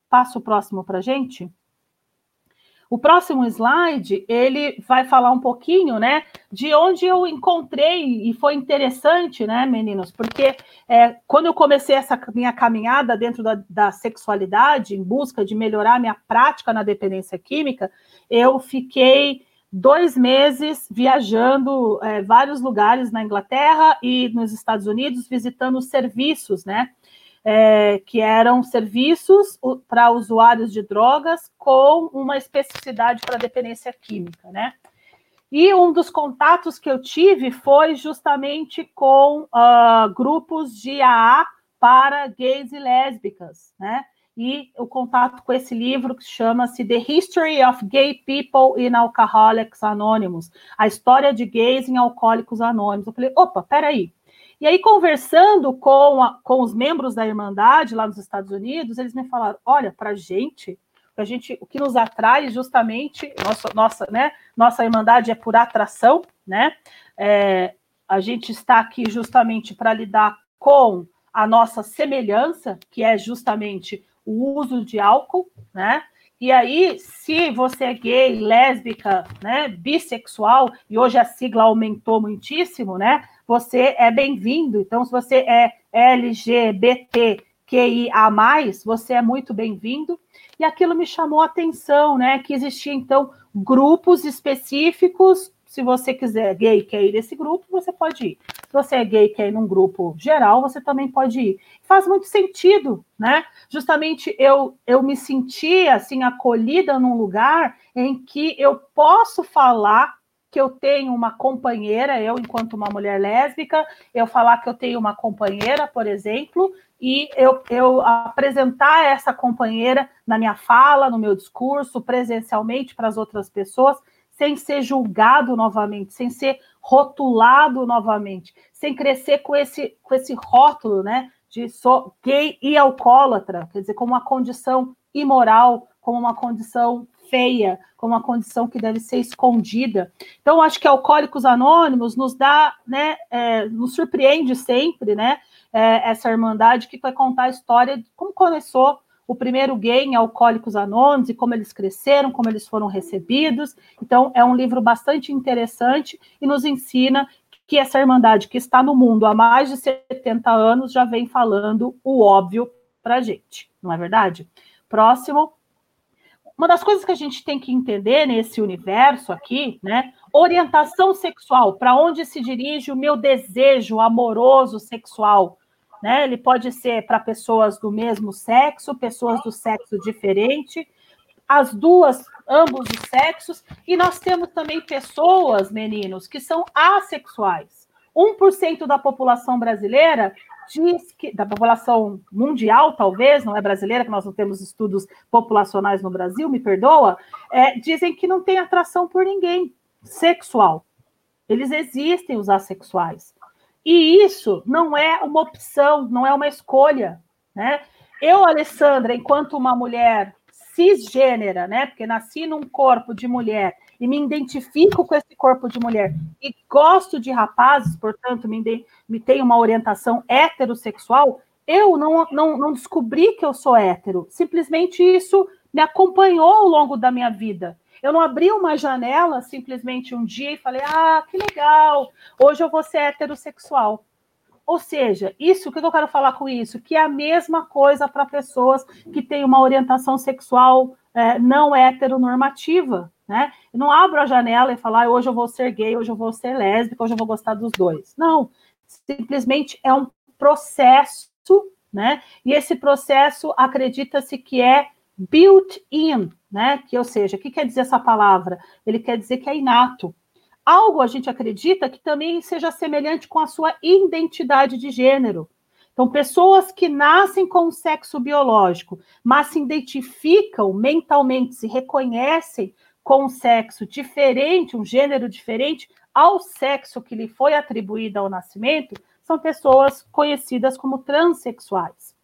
Passa o próximo para gente. O próximo slide, ele vai falar um pouquinho, né, de onde eu encontrei, e foi interessante, né, meninos, porque é, quando eu comecei essa minha caminhada dentro da, da sexualidade, em busca de melhorar minha prática na dependência química, eu fiquei dois meses viajando é, vários lugares na Inglaterra e nos Estados Unidos, visitando serviços, né, é, que eram serviços para usuários de drogas com uma especificidade para dependência química, né? E um dos contatos que eu tive foi justamente com uh, grupos de AA para gays e lésbicas, né? E o contato com esse livro que chama-se The History of Gay People in Alcoholics Anonymous, a história de gays em alcoólicos anônimos. Eu falei, opa, peraí, e aí, conversando com, a, com os membros da Irmandade lá nos Estados Unidos, eles me falaram: olha, para gente, a gente, o que nos atrai justamente, nossa, nossa, né, nossa Irmandade é por atração, né? É, a gente está aqui justamente para lidar com a nossa semelhança, que é justamente o uso de álcool, né? E aí, se você é gay, lésbica, né, bissexual, e hoje a sigla aumentou muitíssimo, né? Você é bem-vindo. Então, se você é LGBTQIA+, você é muito bem-vindo. E aquilo me chamou a atenção, né? Que existia, então, grupos específicos se você quiser gay quer ir nesse grupo, você pode ir. Se você é gay quer ir num grupo geral, você também pode ir. Faz muito sentido, né? Justamente eu, eu me senti assim acolhida num lugar em que eu posso falar que eu tenho uma companheira, eu enquanto uma mulher lésbica, eu falar que eu tenho uma companheira, por exemplo, e eu, eu apresentar essa companheira na minha fala, no meu discurso, presencialmente para as outras pessoas, sem ser julgado novamente, sem ser rotulado novamente, sem crescer com esse, com esse rótulo, né, de sou gay e alcoólatra, quer dizer, como uma condição imoral, como uma condição feia, como uma condição que deve ser escondida. Então, acho que Alcoólicos Anônimos nos dá, né, é, nos surpreende sempre, né, é, essa irmandade que vai contar a história de como começou o primeiro gay em Alcoólicos Anônimos e como eles cresceram, como eles foram recebidos. Então, é um livro bastante interessante e nos ensina que essa irmandade que está no mundo há mais de 70 anos já vem falando o óbvio para a gente, não é verdade? Próximo. Uma das coisas que a gente tem que entender nesse universo aqui, né? Orientação sexual, para onde se dirige o meu desejo amoroso sexual? né? Ele pode ser para pessoas do mesmo sexo, pessoas do sexo diferente, as duas, ambos os sexos, e nós temos também pessoas, meninos, que são assexuais. 1% da população brasileira diz que, da população mundial, talvez, não é brasileira, que nós não temos estudos populacionais no Brasil, me perdoa, é, dizem que não tem atração por ninguém sexual. Eles existem, os assexuais. E isso não é uma opção, não é uma escolha, né? Eu, Alessandra, enquanto uma mulher cisgênera, né? Porque nasci num corpo de mulher e me identifico com esse corpo de mulher e gosto de rapazes, portanto, me, me tenho uma orientação heterossexual, eu não, não, não descobri que eu sou hétero. Simplesmente isso me acompanhou ao longo da minha vida. Eu não abri uma janela simplesmente um dia e falei: ah, que legal, hoje eu vou ser heterossexual. Ou seja, isso, o que eu quero falar com isso? Que é a mesma coisa para pessoas que têm uma orientação sexual é, não heteronormativa, né? Eu não abro a janela e falar, ah, hoje eu vou ser gay, hoje eu vou ser lésbica, hoje eu vou gostar dos dois. Não, simplesmente é um processo, né? E esse processo acredita-se que é built-in, né? Que, ou seja, o que quer dizer essa palavra? Ele quer dizer que é inato. Algo a gente acredita que também seja semelhante com a sua identidade de gênero. Então, pessoas que nascem com o sexo biológico, mas se identificam mentalmente, se reconhecem com um sexo diferente, um gênero diferente ao sexo que lhe foi atribuído ao nascimento, são pessoas conhecidas como transexuais.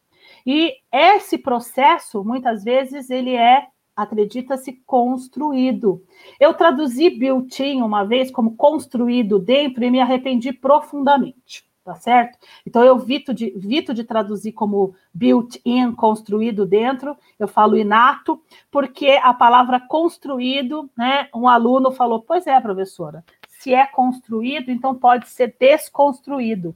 E esse processo, muitas vezes, ele é, acredita-se, construído. Eu traduzi built-in uma vez como construído dentro e me arrependi profundamente, tá certo? Então, eu vito de, vito de traduzir como built-in, construído dentro, eu falo inato, porque a palavra construído, né, um aluno falou, pois é, professora, se é construído, então pode ser desconstruído.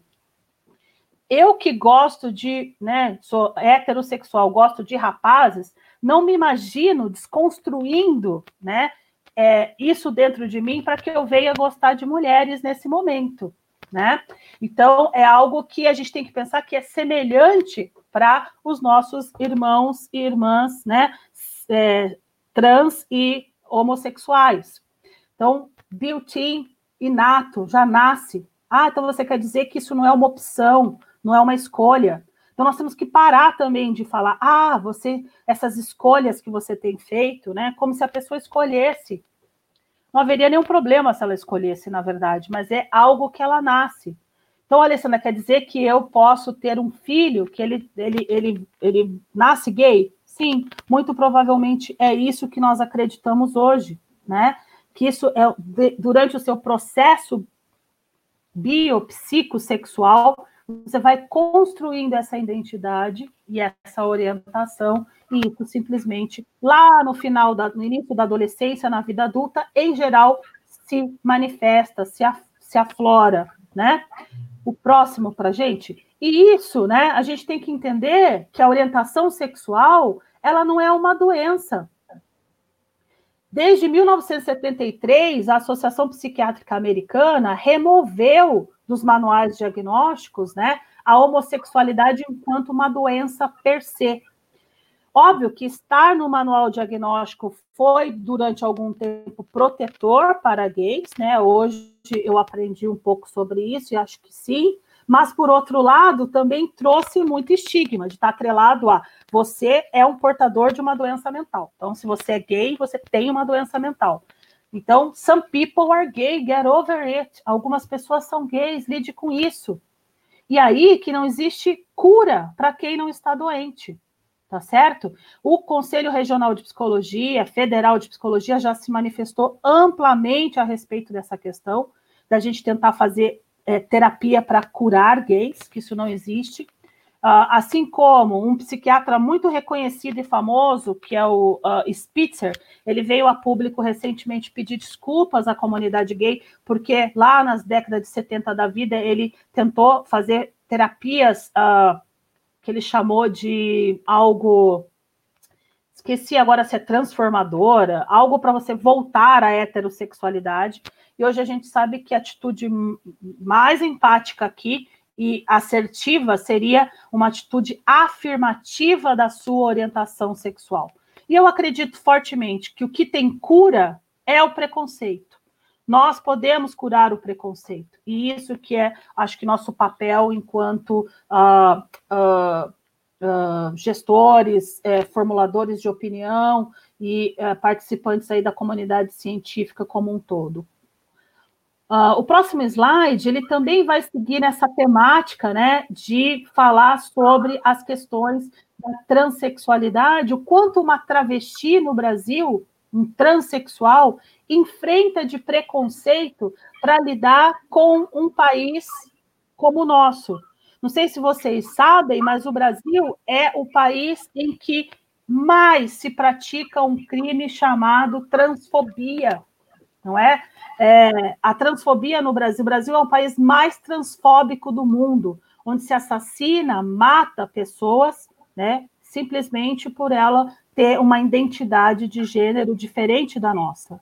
Eu que gosto de, né, sou heterossexual, gosto de rapazes, não me imagino desconstruindo, né, é, isso dentro de mim para que eu venha gostar de mulheres nesse momento, né? Então é algo que a gente tem que pensar que é semelhante para os nossos irmãos e irmãs, né, é, trans e homossexuais. Então, built-in, inato, já nasce. Ah, então você quer dizer que isso não é uma opção, não é uma escolha. Então nós temos que parar também de falar, ah, você, essas escolhas que você tem feito, né? Como se a pessoa escolhesse. Não haveria nenhum problema se ela escolhesse, na verdade, mas é algo que ela nasce. Então, Alessandra, quer dizer que eu posso ter um filho que ele, ele, ele, ele nasce gay? Sim, muito provavelmente é isso que nós acreditamos hoje, né? Que isso é durante o seu processo biopsicossexual, você vai construindo essa identidade e essa orientação, e isso simplesmente lá no final, da, no início da adolescência, na vida adulta, em geral, se manifesta, se, af, se aflora, né? O próximo para gente. E isso, né? A gente tem que entender que a orientação sexual, ela não é uma doença. Desde 1973, a Associação Psiquiátrica Americana removeu dos manuais diagnósticos, né, a homossexualidade enquanto uma doença per se. Óbvio que estar no manual diagnóstico foi, durante algum tempo, protetor para gays, né? Hoje eu aprendi um pouco sobre isso e acho que sim, mas, por outro lado, também trouxe muito estigma de estar atrelado a você é um portador de uma doença mental. Então, se você é gay, você tem uma doença mental. Então, some people are gay, get over it. Algumas pessoas são gays, lide com isso. E aí que não existe cura para quem não está doente. Tá certo? O Conselho Regional de Psicologia, Federal de Psicologia, já se manifestou amplamente a respeito dessa questão, da gente tentar fazer é, terapia para curar gays, que isso não existe. Uh, assim como um psiquiatra muito reconhecido e famoso, que é o uh, Spitzer, ele veio a público recentemente pedir desculpas à comunidade gay, porque lá nas décadas de 70 da vida ele tentou fazer terapias uh, que ele chamou de algo. Esqueci agora se é transformadora, algo para você voltar à heterossexualidade. E hoje a gente sabe que a atitude mais empática aqui e assertiva seria uma atitude afirmativa da sua orientação sexual. E eu acredito fortemente que o que tem cura é o preconceito. Nós podemos curar o preconceito. E isso que é, acho que, nosso papel enquanto uh, uh, uh, gestores, eh, formuladores de opinião e eh, participantes aí da comunidade científica como um todo. Uh, o próximo slide ele também vai seguir nessa temática, né, de falar sobre as questões da transexualidade, o quanto uma travesti no Brasil, um transexual, enfrenta de preconceito para lidar com um país como o nosso. Não sei se vocês sabem, mas o Brasil é o país em que mais se pratica um crime chamado transfobia, não é? É, a transfobia no Brasil. O Brasil é o país mais transfóbico do mundo, onde se assassina, mata pessoas, né, simplesmente por ela ter uma identidade de gênero diferente da nossa.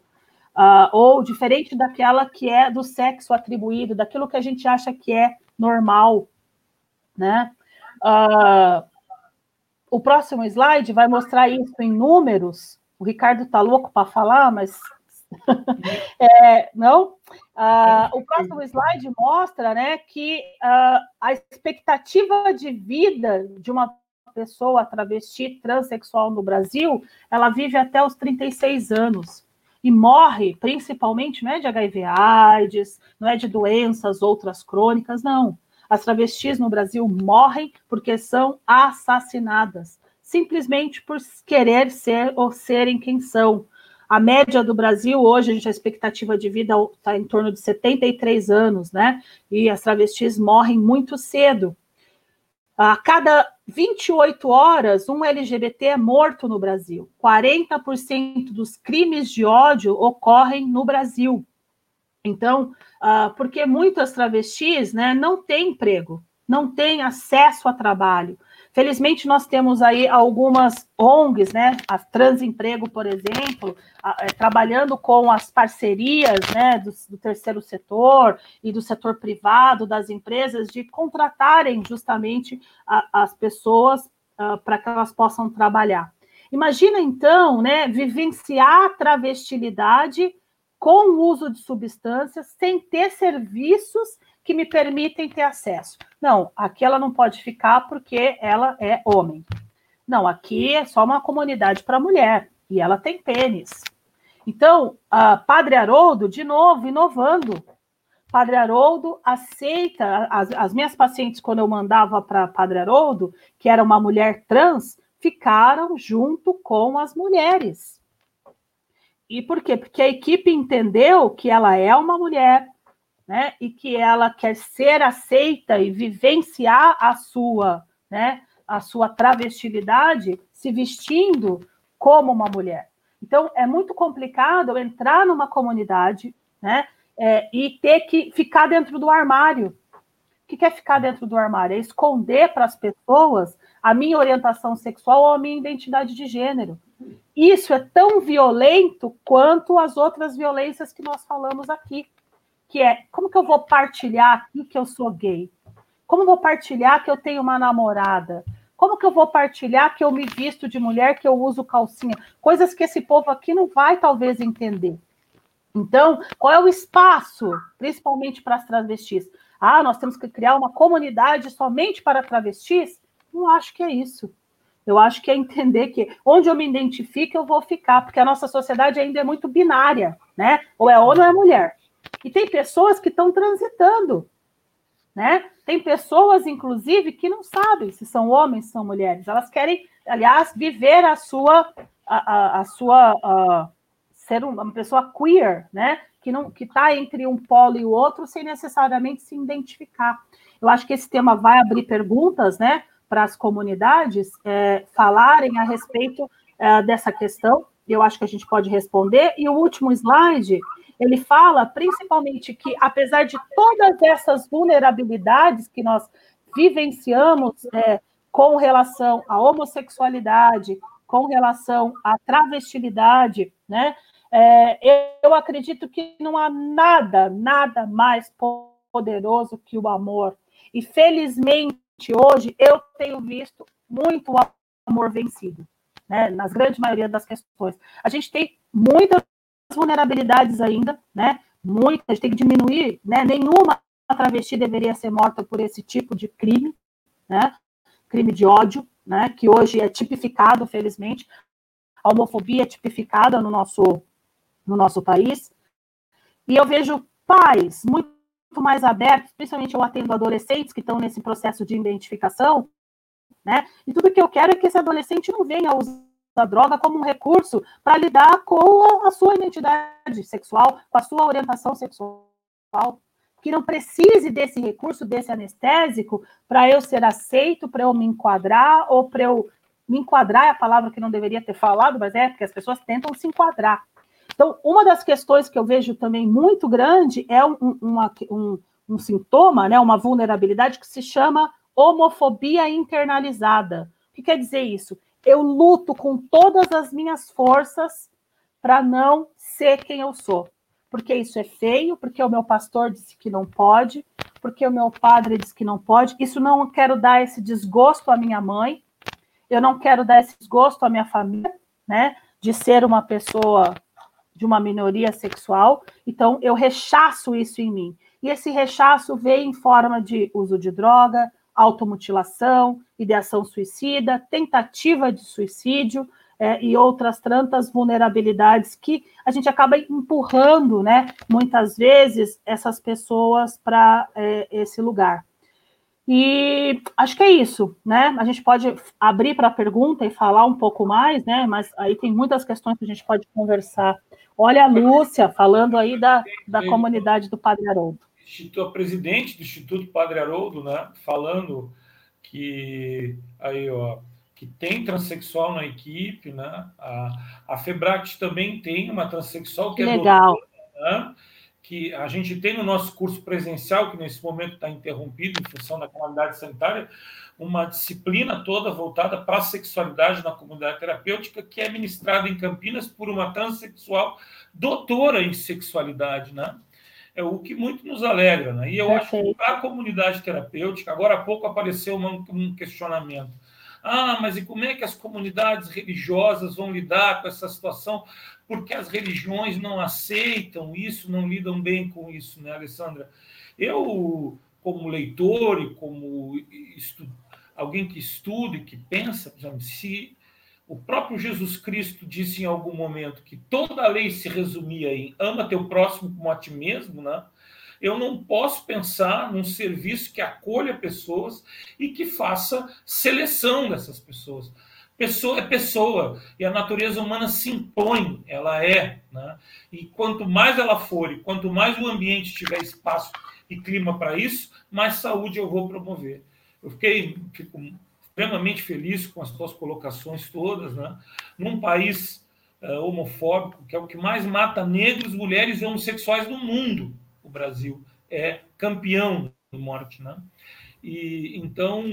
Uh, ou diferente daquela que é do sexo atribuído, daquilo que a gente acha que é normal, né? Uh, o próximo slide vai mostrar isso em números. O Ricardo está louco para falar, mas é, não? Uh, o próximo slide mostra né, que uh, a expectativa de vida de uma pessoa travesti transexual no Brasil, ela vive até os 36 anos e morre principalmente não é de HIV AIDS, não é de doenças outras crônicas, não. As travestis no Brasil morrem porque são assassinadas, simplesmente por querer ser ou serem quem são, a média do Brasil, hoje, a, gente, a expectativa de vida está em torno de 73 anos, né? E as travestis morrem muito cedo. A cada 28 horas, um LGBT é morto no Brasil. 40% dos crimes de ódio ocorrem no Brasil. Então, uh, porque muitas travestis né, não têm emprego, não têm acesso a trabalho, Felizmente, nós temos aí algumas ONGs, né? A Transemprego, por exemplo, a, é, trabalhando com as parcerias né, do, do, terceiro setor e do setor privado, das empresas, de contratarem justamente a, as pessoas uh, para que elas possam trabalhar. Imagina, então, né, vivenciar a travestilidade com o uso de substâncias, sem ter serviços que me permitem ter acesso. Não, aqui ela não pode ficar porque ela é homem. Não, aqui é só uma comunidade para mulher e ela tem pênis. Então, Padre Haroldo, de novo, inovando. Padre Haroldo aceita, as, as minhas pacientes, quando eu mandava para Padre Haroldo, que era uma mulher trans, ficaram junto com as mulheres. E por quê? Porque a equipe entendeu que ela é uma mulher, né, e que ela quer ser aceita e vivenciar a sua, né, a sua travestilidade se vestindo como uma mulher. Então, é muito complicado entrar numa comunidade, né, é, e ter que ficar dentro do armário. O que é ficar dentro do armário? É esconder para as pessoas a minha orientação sexual ou a minha identidade de gênero. Isso é tão violento quanto as outras violências que nós falamos aqui que é como que eu vou partilhar aqui que eu sou gay? Como eu vou partilhar que eu tenho uma namorada? Como que eu vou partilhar que eu me visto de mulher, que eu uso calcinha? Coisas que esse povo aqui não vai talvez entender. Então, qual é o espaço, principalmente para as travestis? Ah, nós temos que criar uma comunidade somente para travestis? Não acho que é isso. Eu acho que é entender que onde eu me identifico, eu vou ficar, porque a nossa sociedade ainda é muito binária, né? Ou é homem ou é mulher. E tem pessoas que estão transitando, né? Tem pessoas, inclusive, que não sabem se são homens, se são mulheres. Elas querem, aliás, viver a sua, a, a, a sua, a, ser uma pessoa queer, né? Que não, que está entre um polo e o outro, sem necessariamente se identificar. Eu acho que esse tema vai abrir perguntas, né? Para as comunidades é, falarem a respeito é, dessa questão. Eu acho que a gente pode responder. E o último slide ele fala principalmente que, apesar de todas essas vulnerabilidades que nós vivenciamos é, com relação à homossexualidade, com relação à travestilidade, né? É, eu acredito que não há nada, nada mais poderoso que o amor. E felizmente hoje eu tenho visto muito amor vencido, né? Nas grande maioria das questões. A gente tem muitas vulnerabilidades ainda, né? Muitas, tem que diminuir, né? Nenhuma travesti deveria ser morta por esse tipo de crime, né? Crime de ódio, né? Que hoje é tipificado, felizmente. A homofobia é tipificada no nosso, no nosso país. E eu vejo pais muito mais abertos, principalmente eu atendo adolescentes que estão nesse processo de identificação, né? E tudo que eu quero é que esse adolescente não venha usar a droga como um recurso para lidar com a, sua identidade sexual, com a sua orientação sexual, que não precise desse recurso, desse anestésico, para eu ser aceito, para eu me enquadrar, ou para eu me enquadrar é a palavra que não deveria ter falado, mas é porque as pessoas tentam se enquadrar. Então, uma das questões que eu vejo também muito grande é um, uma, um, um sintoma, né, uma vulnerabilidade que se chama homofobia internalizada. O que quer dizer isso? Eu luto com todas as minhas forças para não ser quem eu sou. Porque isso é feio, porque o meu pastor disse que não pode, porque o meu padre disse que não pode. Isso não quero dar esse desgosto à minha mãe, eu não quero dar esse desgosto à minha família, né? De ser uma pessoa de uma minoria sexual. Então, eu rechaço isso em mim. E esse rechaço vem em forma de uso de droga, automutilação, ideação suicida, tentativa de suicídio é, e outras tantas vulnerabilidades que a gente acaba empurrando, né, muitas vezes, essas pessoas para é, esse lugar. E acho que é isso, né? A gente pode abrir para a pergunta e falar um pouco mais, né? Mas aí tem muitas questões que a gente pode conversar. Olha a Lúcia falando aí da, da comunidade do Padre Haroldo
a presidente do Instituto Padre Haroldo, né, falando que aí, ó, que tem transexual na equipe, né? A, a Febract também tem uma transexual que,
que é legal.
Doutora, né? que a gente tem no nosso curso presencial, que nesse momento está interrompido em função da comunidade sanitária, uma disciplina toda voltada para a sexualidade na comunidade terapêutica, que é ministrada em Campinas por uma transexual doutora em sexualidade, né? É o que muito nos alegra. Né? E eu Perfeito. acho que para a comunidade terapêutica, agora há pouco apareceu um questionamento. Ah, mas e como é que as comunidades religiosas vão lidar com essa situação? Porque as religiões não aceitam isso, não lidam bem com isso, né, Alessandra? Eu, como leitor e como alguém que estuda e que pensa, se o próprio Jesus Cristo disse em algum momento que toda a lei se resumia em ama teu próximo como a ti mesmo, né? Eu não posso pensar num serviço que acolha pessoas e que faça seleção dessas pessoas. Pessoa é pessoa e a natureza humana se impõe, ela é, né? E quanto mais ela for e quanto mais o ambiente tiver espaço e clima para isso, mais saúde eu vou promover. Eu fiquei fico extremamente feliz com as suas colocações todas, né? Num país uh, homofóbico, que é o que mais mata negros, mulheres e homossexuais do mundo, o Brasil é campeão de morte, né? E então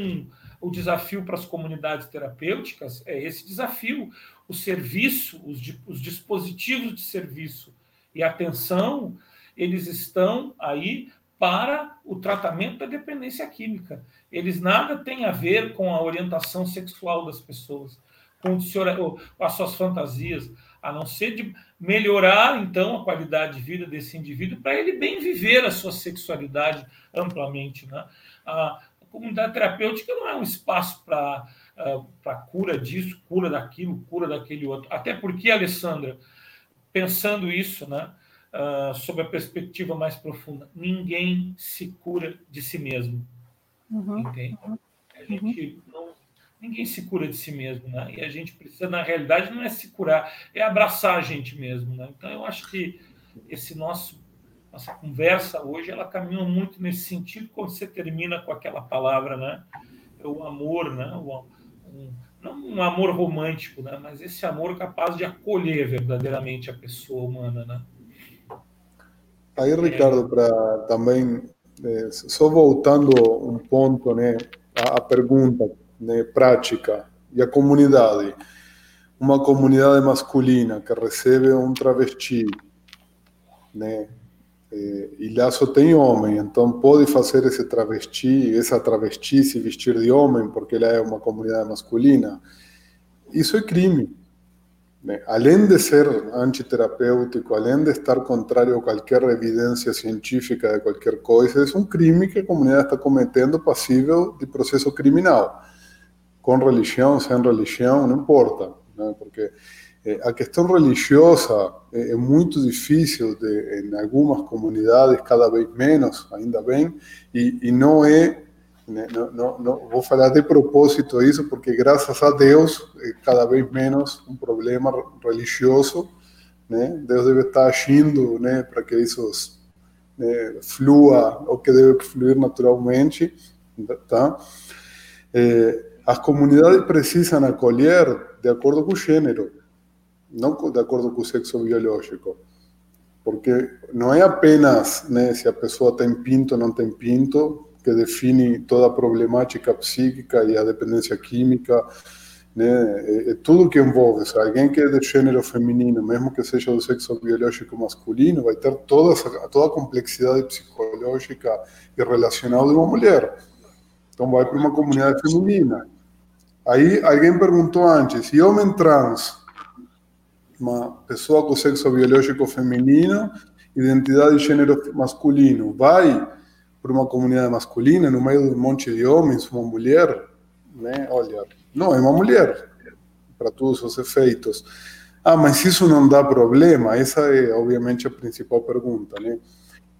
o desafio para as comunidades terapêuticas é esse desafio, o serviço, os, os dispositivos de serviço e atenção, eles estão aí para o tratamento da dependência química. Eles nada têm a ver com a orientação sexual das pessoas, com, com as suas fantasias, a não ser de melhorar, então, a qualidade de vida desse indivíduo para ele bem viver a sua sexualidade amplamente. Né? A, comunidade terapêutica não é um espaço para uh, para cura disso, cura daquilo, cura daquele outro. Até porque, Alessandra, pensando isso, né, uh, sob a perspectiva mais profunda, ninguém se cura de si mesmo. Uhum, entende? Uhum. A gente não, ninguém se cura de si mesmo, né? E a gente precisa, na realidade, não é se curar, é abraçar a gente mesmo, né? Então, eu acho que esse nosso nossa conversa hoje ela caminha muito nesse sentido quando você termina com aquela palavra, né? É o amor, né? O, um, não um amor romântico, né? Mas esse amor capaz de acolher verdadeiramente a pessoa humana, né?
Aí, Ricardo, para também é, só voltando um ponto, né? A, a pergunta, né? Prática e a comunidade, uma comunidade masculina que recebe um travesti, né? e lá só tem homem, então pode fazer esse travesti, essa travesti se vestir de homem porque ela é uma comunidade masculina. Isso é crime. Além de ser antiterapêutico, além de estar contrário a qualquer evidência científica de qualquer coisa, é um crime que a comunidade está cometendo passível de processo criminal. Com religião, sem religião, não importa, né? porque eh, a questão religiosa é, é muito difícil de, em algumas comunidades, cada vez menos, ainda bem, e, e não é, não, não, não, vou falar de propósito isso, porque graças a Deus é cada vez menos um problema religioso, né? Deus deve estar agindo, né, para que isso né, flua o que deve fluir naturalmente, tá? É, as comunidades precisam acolher de acordo com o gênero não de acordo com o sexo biológico. Porque não é apenas né, se a pessoa tem pinto ou não tem pinto que define toda a problemática psíquica e a dependência química, né, é, é tudo que envolve. Se alguém que é de gênero feminino, mesmo que seja do sexo biológico masculino, vai ter toda, essa, toda a complexidade psicológica e relacional de uma mulher. Então vai para uma comunidade feminina. Aí alguém perguntou antes, e homem trans uma pessoa com sexo biológico feminino, identidade de gênero masculino, vai para uma comunidade masculina, no meio de um monte de homens, uma mulher, né? Olha, não, é uma mulher, para todos os efeitos. Ah, mas isso não dá problema? Essa é, obviamente, a principal pergunta, né?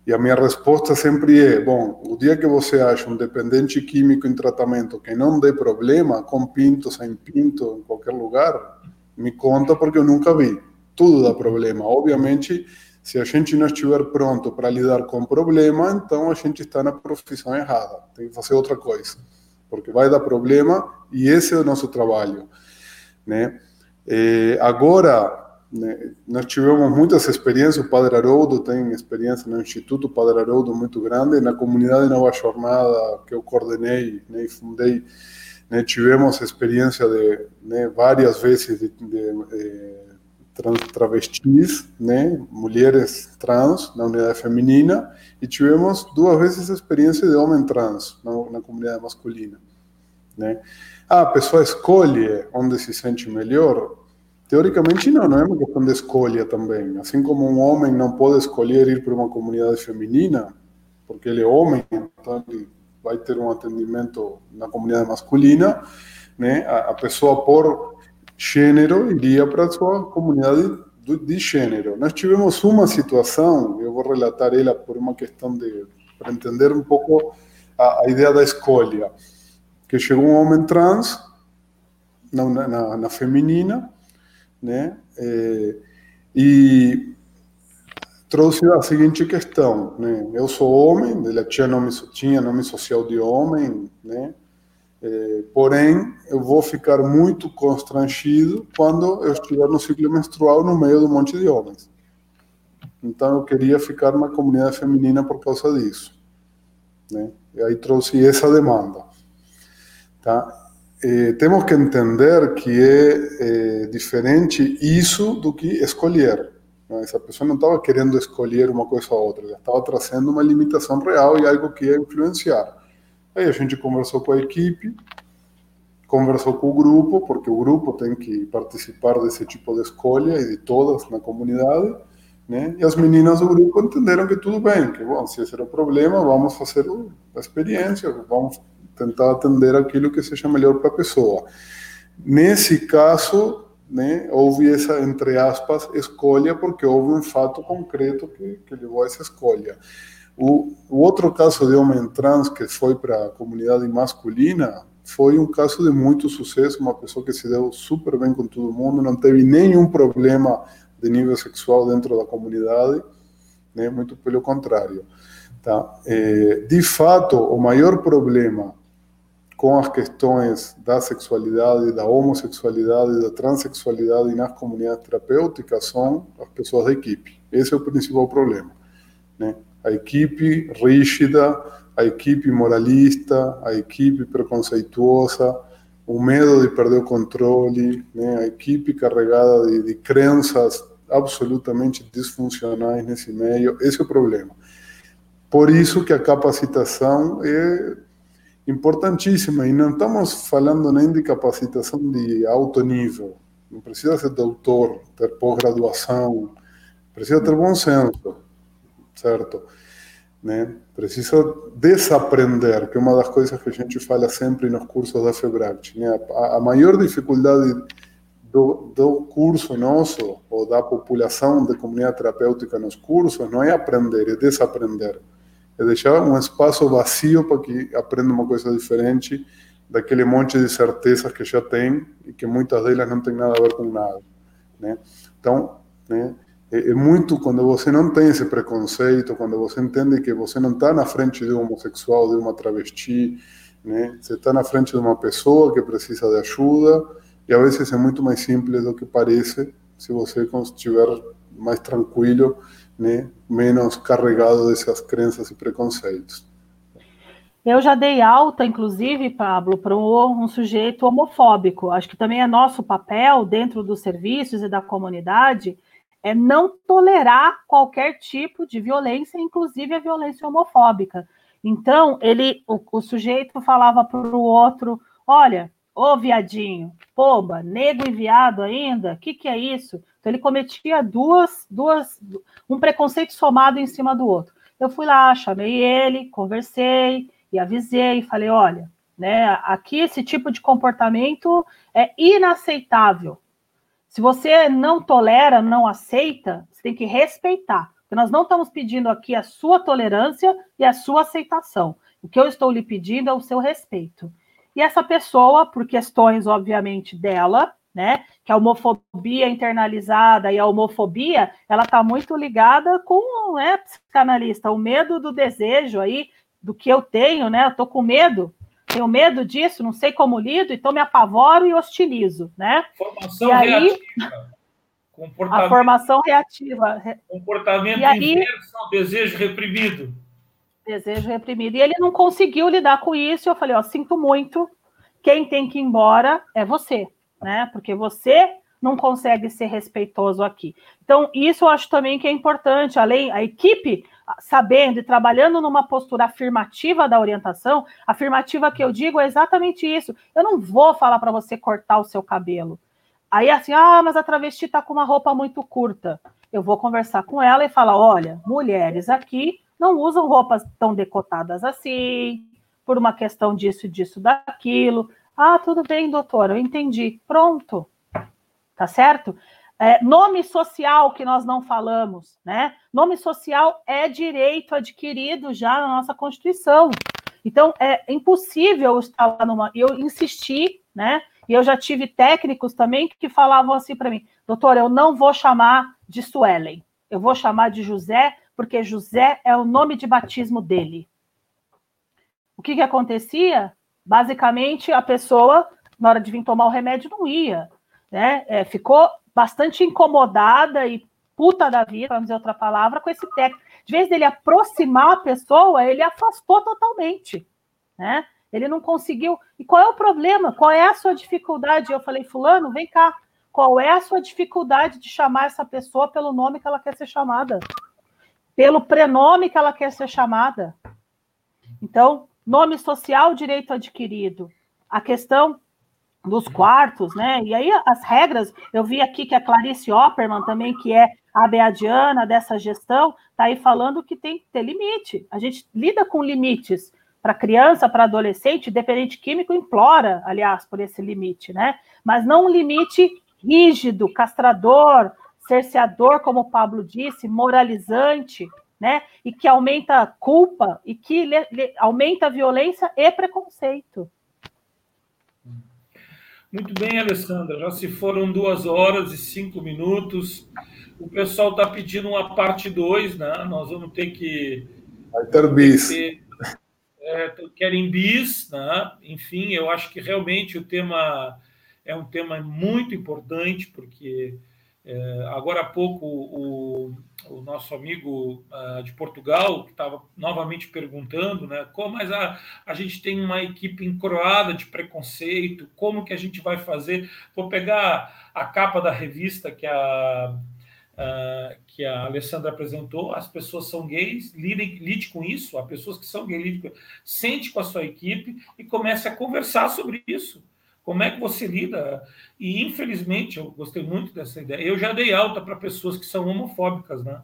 E a minha resposta sempre é: bom, o dia que você acha um dependente químico em tratamento que não dê problema, com pinto, sem pinto, em qualquer lugar, me conta porque eu nunca vi. Tudo dá problema. Obviamente, se a gente não estiver pronto para lidar com o problema, então a gente está na profissão errada. Tem que fazer outra coisa, porque vai dar problema e esse é o nosso trabalho, né? É, agora, né, nós tivemos muitas experiências. O Padre Haroldo tem experiência no Instituto Padre Haroldo muito grande. Na comunidade Nova Jornada que eu coordenei né, e fundei, né, tivemos experiência de várias vezes de, de, de eh, trans, travestis, né, mulheres trans na unidade feminina, e tivemos duas vezes experiência de homem trans na, na comunidade masculina. Né? Ah, a pessoa escolhe onde se sente melhor? Teoricamente não, não é uma questão de escolha também. Assim como um homem não pode escolher ir para uma comunidade feminina, porque ele é homem, então ele vai ter um atendimento na comunidade masculina, né? A, a pessoa por gênero iria para a sua comunidade de gênero. Nós tivemos uma situação, eu vou relatar ela por uma questão de para entender um pouco a, a ideia da escolha, que chegou um homem trans na, na, na feminina, né? É, e trouxe a seguinte questão, né? Eu sou homem, ela tinha nome, tinha nome social de homem, né? É, porém, eu vou ficar muito constrangido quando eu estiver no ciclo menstrual no meio de um monte de homens. Então, eu queria ficar na comunidade feminina por causa disso. Né? E aí trouxe essa demanda. Tá? É, temos que entender que é, é diferente isso do que escolher. Essa pessoa não estava querendo escolher uma coisa ou outra, ela estava trazendo uma limitação real e algo que ia influenciar. Aí a gente conversou com a equipe, conversou com o grupo, porque o grupo tem que participar desse tipo de escolha e de todas na comunidade, né? E as meninas do grupo entenderam que tudo bem, que bom, se esse era o problema, vamos fazer a experiência, vamos tentar atender aquilo que seja melhor para a pessoa. Nesse caso, né, houve essa, entre aspas, escolha, porque houve um fato concreto que, que levou a essa escolha. O, o outro caso de homem trans que foi para a comunidade masculina foi um caso de muito sucesso, uma pessoa que se deu super bem com todo mundo, não teve nenhum problema de nível sexual dentro da comunidade, né, muito pelo contrário. Tá? É, de fato, o maior problema com as questões da sexualidade, da homossexualidade, da transexualidade nas comunidades terapêuticas são as pessoas da equipe. Esse é o principal problema. Né? A equipe rígida, a equipe moralista, a equipe preconceituosa, o medo de perder o controle, né? a equipe carregada de, de crenças absolutamente disfuncionais nesse meio. Esse é o problema. Por isso que a capacitação é importantíssima. E não estamos falando nem de capacitação de alto nível. Não precisa ser doutor, ter pós-graduação, precisa ter bom senso, certo? Né? Precisa desaprender, que é uma das coisas que a gente fala sempre nos cursos da FEBRACT. Né? A, a maior dificuldade do, do curso nosso, ou da população de comunidade terapêutica nos cursos, não é aprender, é desaprender é deixar um espaço vazio para que aprenda uma coisa diferente daquele monte de certezas que já tem e que muitas delas não tem nada a ver com nada, né? Então, né, é, é muito quando você não tem esse preconceito, quando você entende que você não está na frente de um homossexual, de uma travesti, né? Você está na frente de uma pessoa que precisa de ajuda e a vezes é muito mais simples do que parece se você estiver mais tranquilo né, menos carregado dessas crenças e preconceitos.
Eu já dei alta, inclusive, Pablo, para um sujeito homofóbico. Acho que também é nosso papel dentro dos serviços e da comunidade é não tolerar qualquer tipo de violência, inclusive a violência homofóbica. Então, ele, o, o sujeito falava para o outro: olha, ô viadinho, poba, nego e viado ainda, o que, que é isso? Então ele cometia duas, duas, um preconceito somado em cima do outro. Eu fui lá, chamei ele, conversei e avisei, falei, olha, né, aqui esse tipo de comportamento é inaceitável. Se você não tolera, não aceita, você tem que respeitar. Porque nós não estamos pedindo aqui a sua tolerância e a sua aceitação. O que eu estou lhe pedindo é o seu respeito. E essa pessoa, por questões, obviamente, dela, né? Que a homofobia internalizada e a homofobia, ela está muito ligada com, né, psicanalista, o medo do desejo aí, do que eu tenho, né? Eu tô com medo, tenho medo disso, não sei como lido, então me apavoro e hostilizo, né?
Formação
e aí,
reativa.
A formação reativa.
Comportamento e aí, inverso ao desejo reprimido.
Desejo reprimido. E ele não conseguiu lidar com isso, eu falei, ó, sinto muito, quem tem que ir embora é você né? Porque você não consegue ser respeitoso aqui. Então, isso eu acho também que é importante, além a equipe sabendo e trabalhando numa postura afirmativa da orientação, afirmativa que eu digo é exatamente isso. Eu não vou falar para você cortar o seu cabelo. Aí assim, ah, mas a travesti está com uma roupa muito curta. Eu vou conversar com ela e falar, olha, mulheres aqui não usam roupas tão decotadas assim, por uma questão disso, disso, daquilo. Ah, tudo bem, doutor, eu entendi. Pronto. Tá certo? É, nome social que nós não falamos, né? Nome social é direito adquirido já na nossa Constituição. Então, é impossível estar lá numa. Eu insisti, né? E eu já tive técnicos também que falavam assim para mim, doutor, eu não vou chamar de Suelen, eu vou chamar de José, porque José é o nome de batismo dele. O que, que acontecia? Basicamente, a pessoa, na hora de vir tomar o remédio, não ia. Né? É, ficou bastante incomodada e puta da vida, vamos dizer outra palavra, com esse técnico. De vez dele aproximar a pessoa, ele afastou totalmente. Né? Ele não conseguiu. E qual é o problema? Qual é a sua dificuldade? Eu falei, Fulano, vem cá. Qual é a sua dificuldade de chamar essa pessoa pelo nome que ela quer ser chamada? Pelo prenome que ela quer ser chamada? Então, nome social, direito adquirido. A questão dos quartos, né? E aí as regras, eu vi aqui que a Clarice Opperman também, que é a beadiana dessa gestão, está aí falando que tem que ter limite. A gente lida com limites para criança, para adolescente, dependente químico implora, aliás, por esse limite, né? Mas não um limite rígido, castrador, cerceador, como o Pablo disse, moralizante, né? E que aumenta a culpa e que aumenta a violência e preconceito.
Muito bem, Alessandra. Já se foram duas horas e cinco minutos. O pessoal está pedindo uma parte 2, né? Nós vamos ter que.
Vai ter bis.
É, querem bis, né? enfim, eu acho que realmente o tema é um tema muito importante, porque é, agora há pouco o, o nosso amigo uh, de Portugal, que estava novamente perguntando, né, como mas a, a gente tem uma equipe encroada de preconceito, como que a gente vai fazer? Vou pegar a capa da revista que a uh, que a Alessandra apresentou, as pessoas são gays, lide, com isso, as pessoas que são gays, lide, sente com a sua equipe e comece a conversar sobre isso. Como é que você lida? E, infelizmente, eu gostei muito dessa ideia. Eu já dei alta para pessoas que são homofóbicas, né?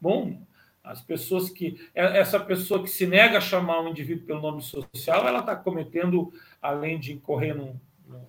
Bom, as pessoas que. É, essa pessoa que se nega a chamar um indivíduo pelo nome social, ela está cometendo, além de incorrer num,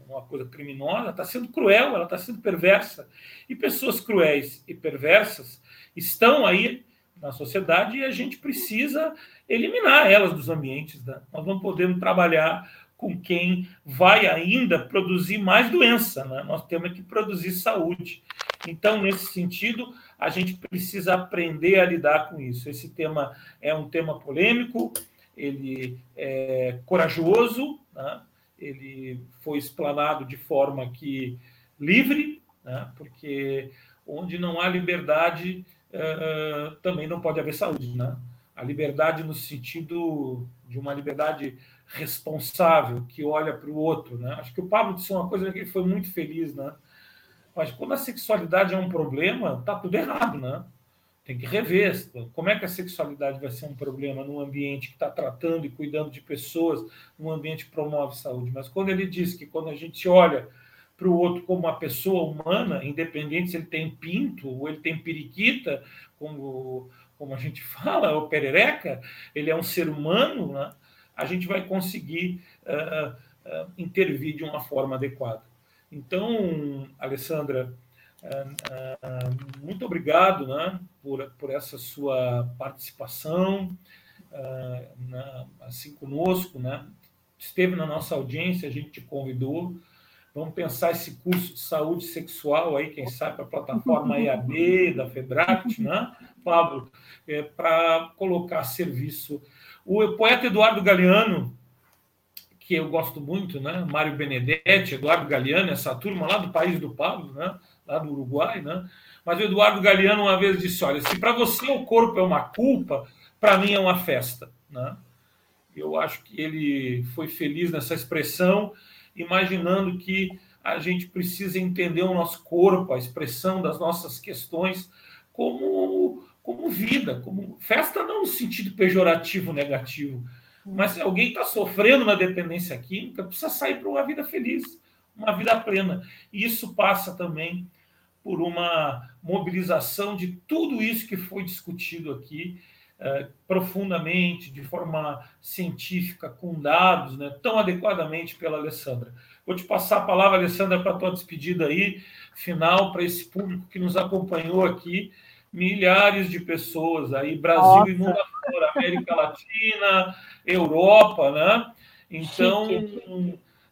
uma coisa criminosa, está sendo cruel, ela está sendo perversa. E pessoas cruéis e perversas estão aí na sociedade e a gente precisa eliminar elas dos ambientes. Né? Nós não podemos trabalhar com quem vai ainda produzir mais doença. Né? Nós temos que produzir saúde. Então, nesse sentido, a gente precisa aprender a lidar com isso. Esse tema é um tema polêmico, ele é corajoso, né? ele foi explanado de forma que livre, né? porque onde não há liberdade uh, também não pode haver saúde, né? A liberdade no sentido de uma liberdade responsável que olha para o outro, né? Acho que o Pablo disse uma coisa que ele foi muito feliz, né? Mas quando a sexualidade é um problema, tá tudo errado, né? Tem que rever. Como é que a sexualidade vai ser um problema num ambiente que está tratando e cuidando de pessoas, num ambiente que promove saúde? Mas quando ele diz que quando a gente olha para o outro como uma pessoa humana, independente se ele tem pinto ou ele tem periquita, como, como a gente fala, ou perereca, ele é um ser humano, né? A gente vai conseguir uh, uh, intervir de uma forma adequada. Então, Alessandra, ah, muito obrigado né, por, por essa sua participação, uh, assim conosco, né? esteve na nossa audiência, a gente te convidou. Vamos pensar esse curso de saúde sexual aí, quem sabe, para a plataforma EAD da FEBRACT, né, Pablo, é, para colocar serviço. O poeta Eduardo Galeano, que eu gosto muito, né? Mário Benedetti, Eduardo Galeano, essa turma lá do país do Pablo, né? lá do Uruguai, né? Mas o Eduardo Galeano uma vez disse: olha, se para você o corpo é uma culpa, para mim é uma festa, né? Eu acho que ele foi feliz nessa expressão, imaginando que a gente precisa entender o nosso corpo, a expressão das nossas questões como como vida, como festa não no sentido pejorativo negativo, mas se alguém está sofrendo na dependência química, precisa sair para uma vida feliz, uma vida plena. E isso passa também por uma mobilização de tudo isso que foi discutido aqui eh, profundamente, de forma científica, com dados, né, tão adequadamente pela Alessandra. Vou te passar a palavra, Alessandra, para a tua despedida aí, final, para esse público que nos acompanhou aqui, milhares de pessoas aí, Brasil Nossa. e mundo afora, América Latina, Europa, né? Então,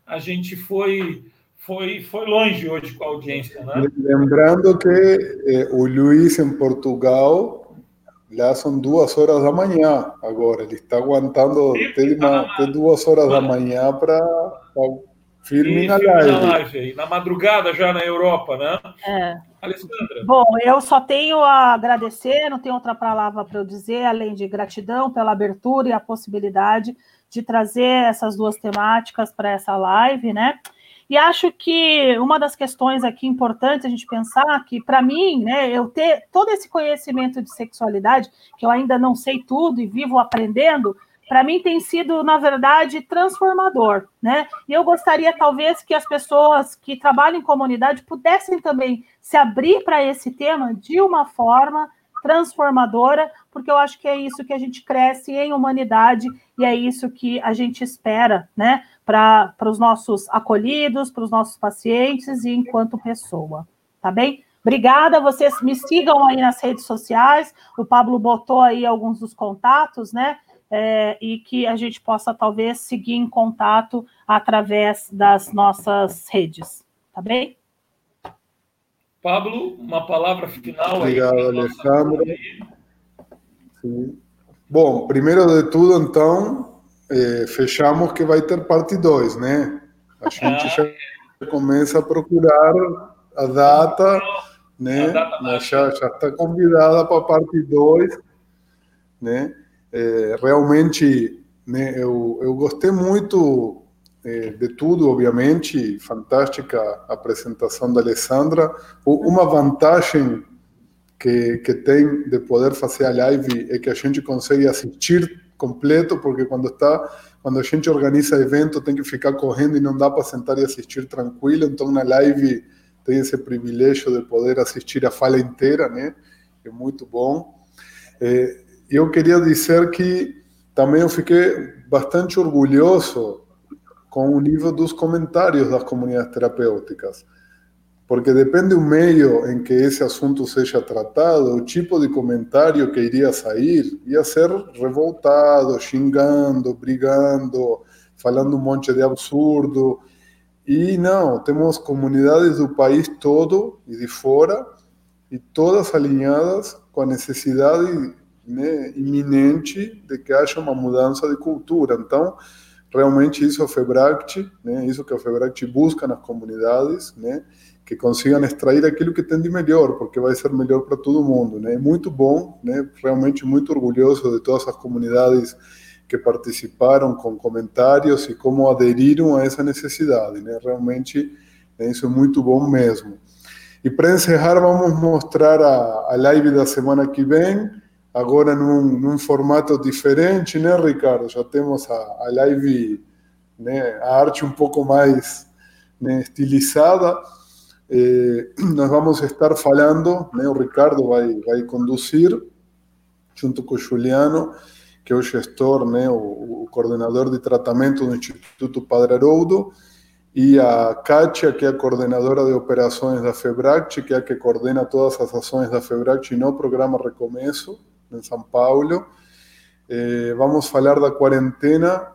a gente foi foi, foi longe hoje com a audiência, né?
Lembrando que eh, o Luiz em Portugal lá são duas horas da manhã agora. Ele está aguentando até, uma, até duas horas da manhã para firme na live. Na, live
na madrugada já na Europa, né?
É. Alessandra. Bom, eu só tenho a agradecer, não tenho outra palavra para eu dizer, além de gratidão pela abertura e a possibilidade de trazer essas duas temáticas para essa live, né? E acho que uma das questões aqui importantes a gente pensar que, para mim, né, eu ter todo esse conhecimento de sexualidade, que eu ainda não sei tudo e vivo aprendendo, para mim tem sido, na verdade, transformador, né? E eu gostaria, talvez, que as pessoas que trabalham em comunidade pudessem também se abrir para esse tema de uma forma transformadora, porque eu acho que é isso que a gente cresce em humanidade e é isso que a gente espera, né, para os nossos acolhidos, para os nossos pacientes e enquanto pessoa, tá bem? Obrigada, vocês me sigam aí nas redes sociais, o Pablo botou aí alguns dos contatos, né, é, e que a gente possa talvez seguir em contato através das nossas redes, tá bem?
Pablo, uma palavra final.
Obrigado, aí, Alessandro. Sim. Bom, primeiro de tudo, então, eh, fechamos que vai ter parte 2, né? A gente ah, já é. começa a procurar a data, né? A data já, já está convidada para a parte 2, né? É, realmente, né, eu, eu gostei muito é, de tudo, obviamente, fantástica a apresentação da Alessandra. Uma vantagem que, que tem de poder fazer a live é que a gente consegue assistir completo, porque quando está quando a gente organiza evento tem que ficar correndo e não dá para sentar e assistir tranquilo, então na live tem esse privilégio de poder assistir a fala inteira, né? É muito bom. É, eu queria dizer que também eu fiquei bastante orgulhoso com o nível dos comentários das comunidades terapêuticas. Porque depende do meio em que esse assunto seja tratado, o tipo de comentário que iria sair ia ser revoltado, xingando, brigando, falando um monte de absurdo. E não, temos comunidades do país todo e de fora, e todas alinhadas com a necessidade né, iminente de que haja uma mudança de cultura. Então, realmente isso é o FEBRACT, né, isso que o FEBRACT busca nas comunidades, né, que consigam extrair aquilo que tem de melhor, porque vai ser melhor para todo mundo. Né? É muito bom, né, realmente muito orgulhoso de todas as comunidades que participaram com comentários e como aderiram a essa necessidade. Né? Realmente, né, isso é muito bom mesmo. E para encerrar, vamos mostrar a, a live da semana que vem, agora num, num, formato diferente, né, Ricardo? Já temos a, a live, né, a arte um pouco mais né, estilizada. Eh, nós vamos estar falando, né, o Ricardo vai, vai conduzir, junto com o Juliano, que é o gestor, né, o, o coordenador de tratamento do Instituto Padre Haroldo, e a Kátia, que é a coordenadora de operações da FEBRACT, que é a que coordena todas as ações da FEBRACT no programa Recomeço, em São Paulo. Eh, vamos falar da quarentena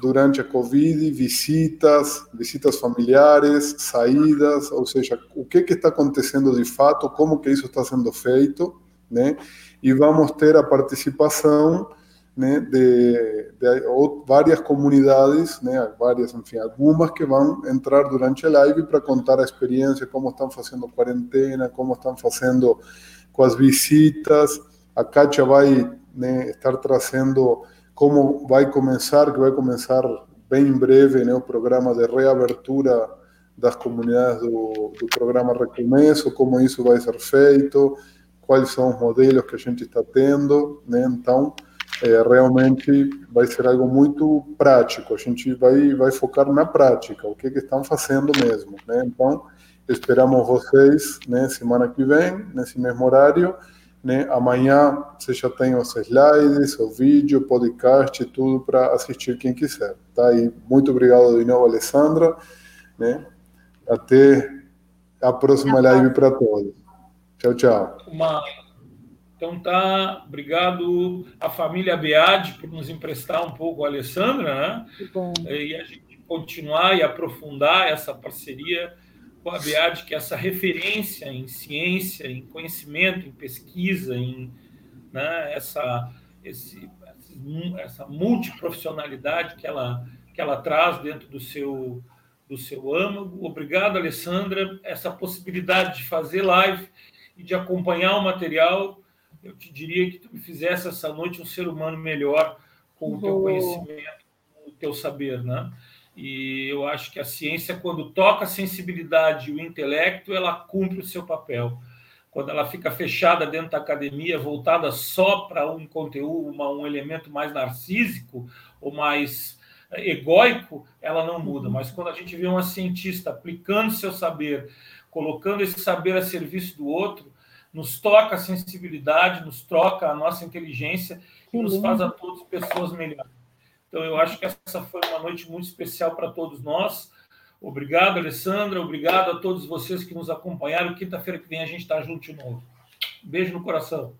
durante a Covid, visitas, visitas familiares, saídas, ou seja, o que, que está acontecendo de fato, como que isso está sendo feito, né? E vamos ter a participação né, de, de várias comunidades, né, várias, enfim, algumas que vão entrar durante a live para contar a experiência, como estão fazendo quarentena, como estão fazendo com as visitas, a Kátia vai né, estar trazendo como vai começar, que vai começar bem em breve né, o programa de reabertura das comunidades do, do programa Recomeço, como isso vai ser feito, quais são os modelos que a gente está tendo, né? Então, é, realmente vai ser algo muito prático. A gente vai vai focar na prática, o que, que estão fazendo mesmo, né? Então, esperamos vocês, né, semana que vem, nesse mesmo horário. Né? Amanhã você já tem os slides, o vídeo, o podcast, tudo para assistir quem quiser. Tá? E muito obrigado de novo, Alessandra. Né? Até a próxima live para todos. Tchau, tchau.
Uma... Então tá, obrigado à família Beade por nos emprestar um pouco a Alessandra, né?
Que bom.
E a gente continuar e aprofundar essa parceria com a BEAD, que essa referência em ciência, em conhecimento, em pesquisa, em né, essa, esse, essa multiprofissionalidade que ela, que ela traz dentro do seu, do seu âmago. Obrigado, Alessandra. Essa possibilidade de fazer live e de acompanhar o material, eu te diria que tu me fizesse essa noite um ser humano melhor com o teu conhecimento, com o teu saber, né? E eu acho que a ciência, quando toca a sensibilidade e o intelecto, ela cumpre o seu papel. Quando ela fica fechada dentro da academia, voltada só para um conteúdo, uma, um elemento mais narcísico ou mais egóico, ela não muda. Mas quando a gente vê uma cientista aplicando seu saber, colocando esse saber a serviço do outro, nos toca a sensibilidade, nos troca a nossa inteligência e nos faz a todos pessoas melhores. Então, eu acho que essa foi uma noite muito especial para todos nós. Obrigado, Alessandra. Obrigado a todos vocês que nos acompanharam. Quinta-feira que vem a gente está junto de novo. Beijo no coração.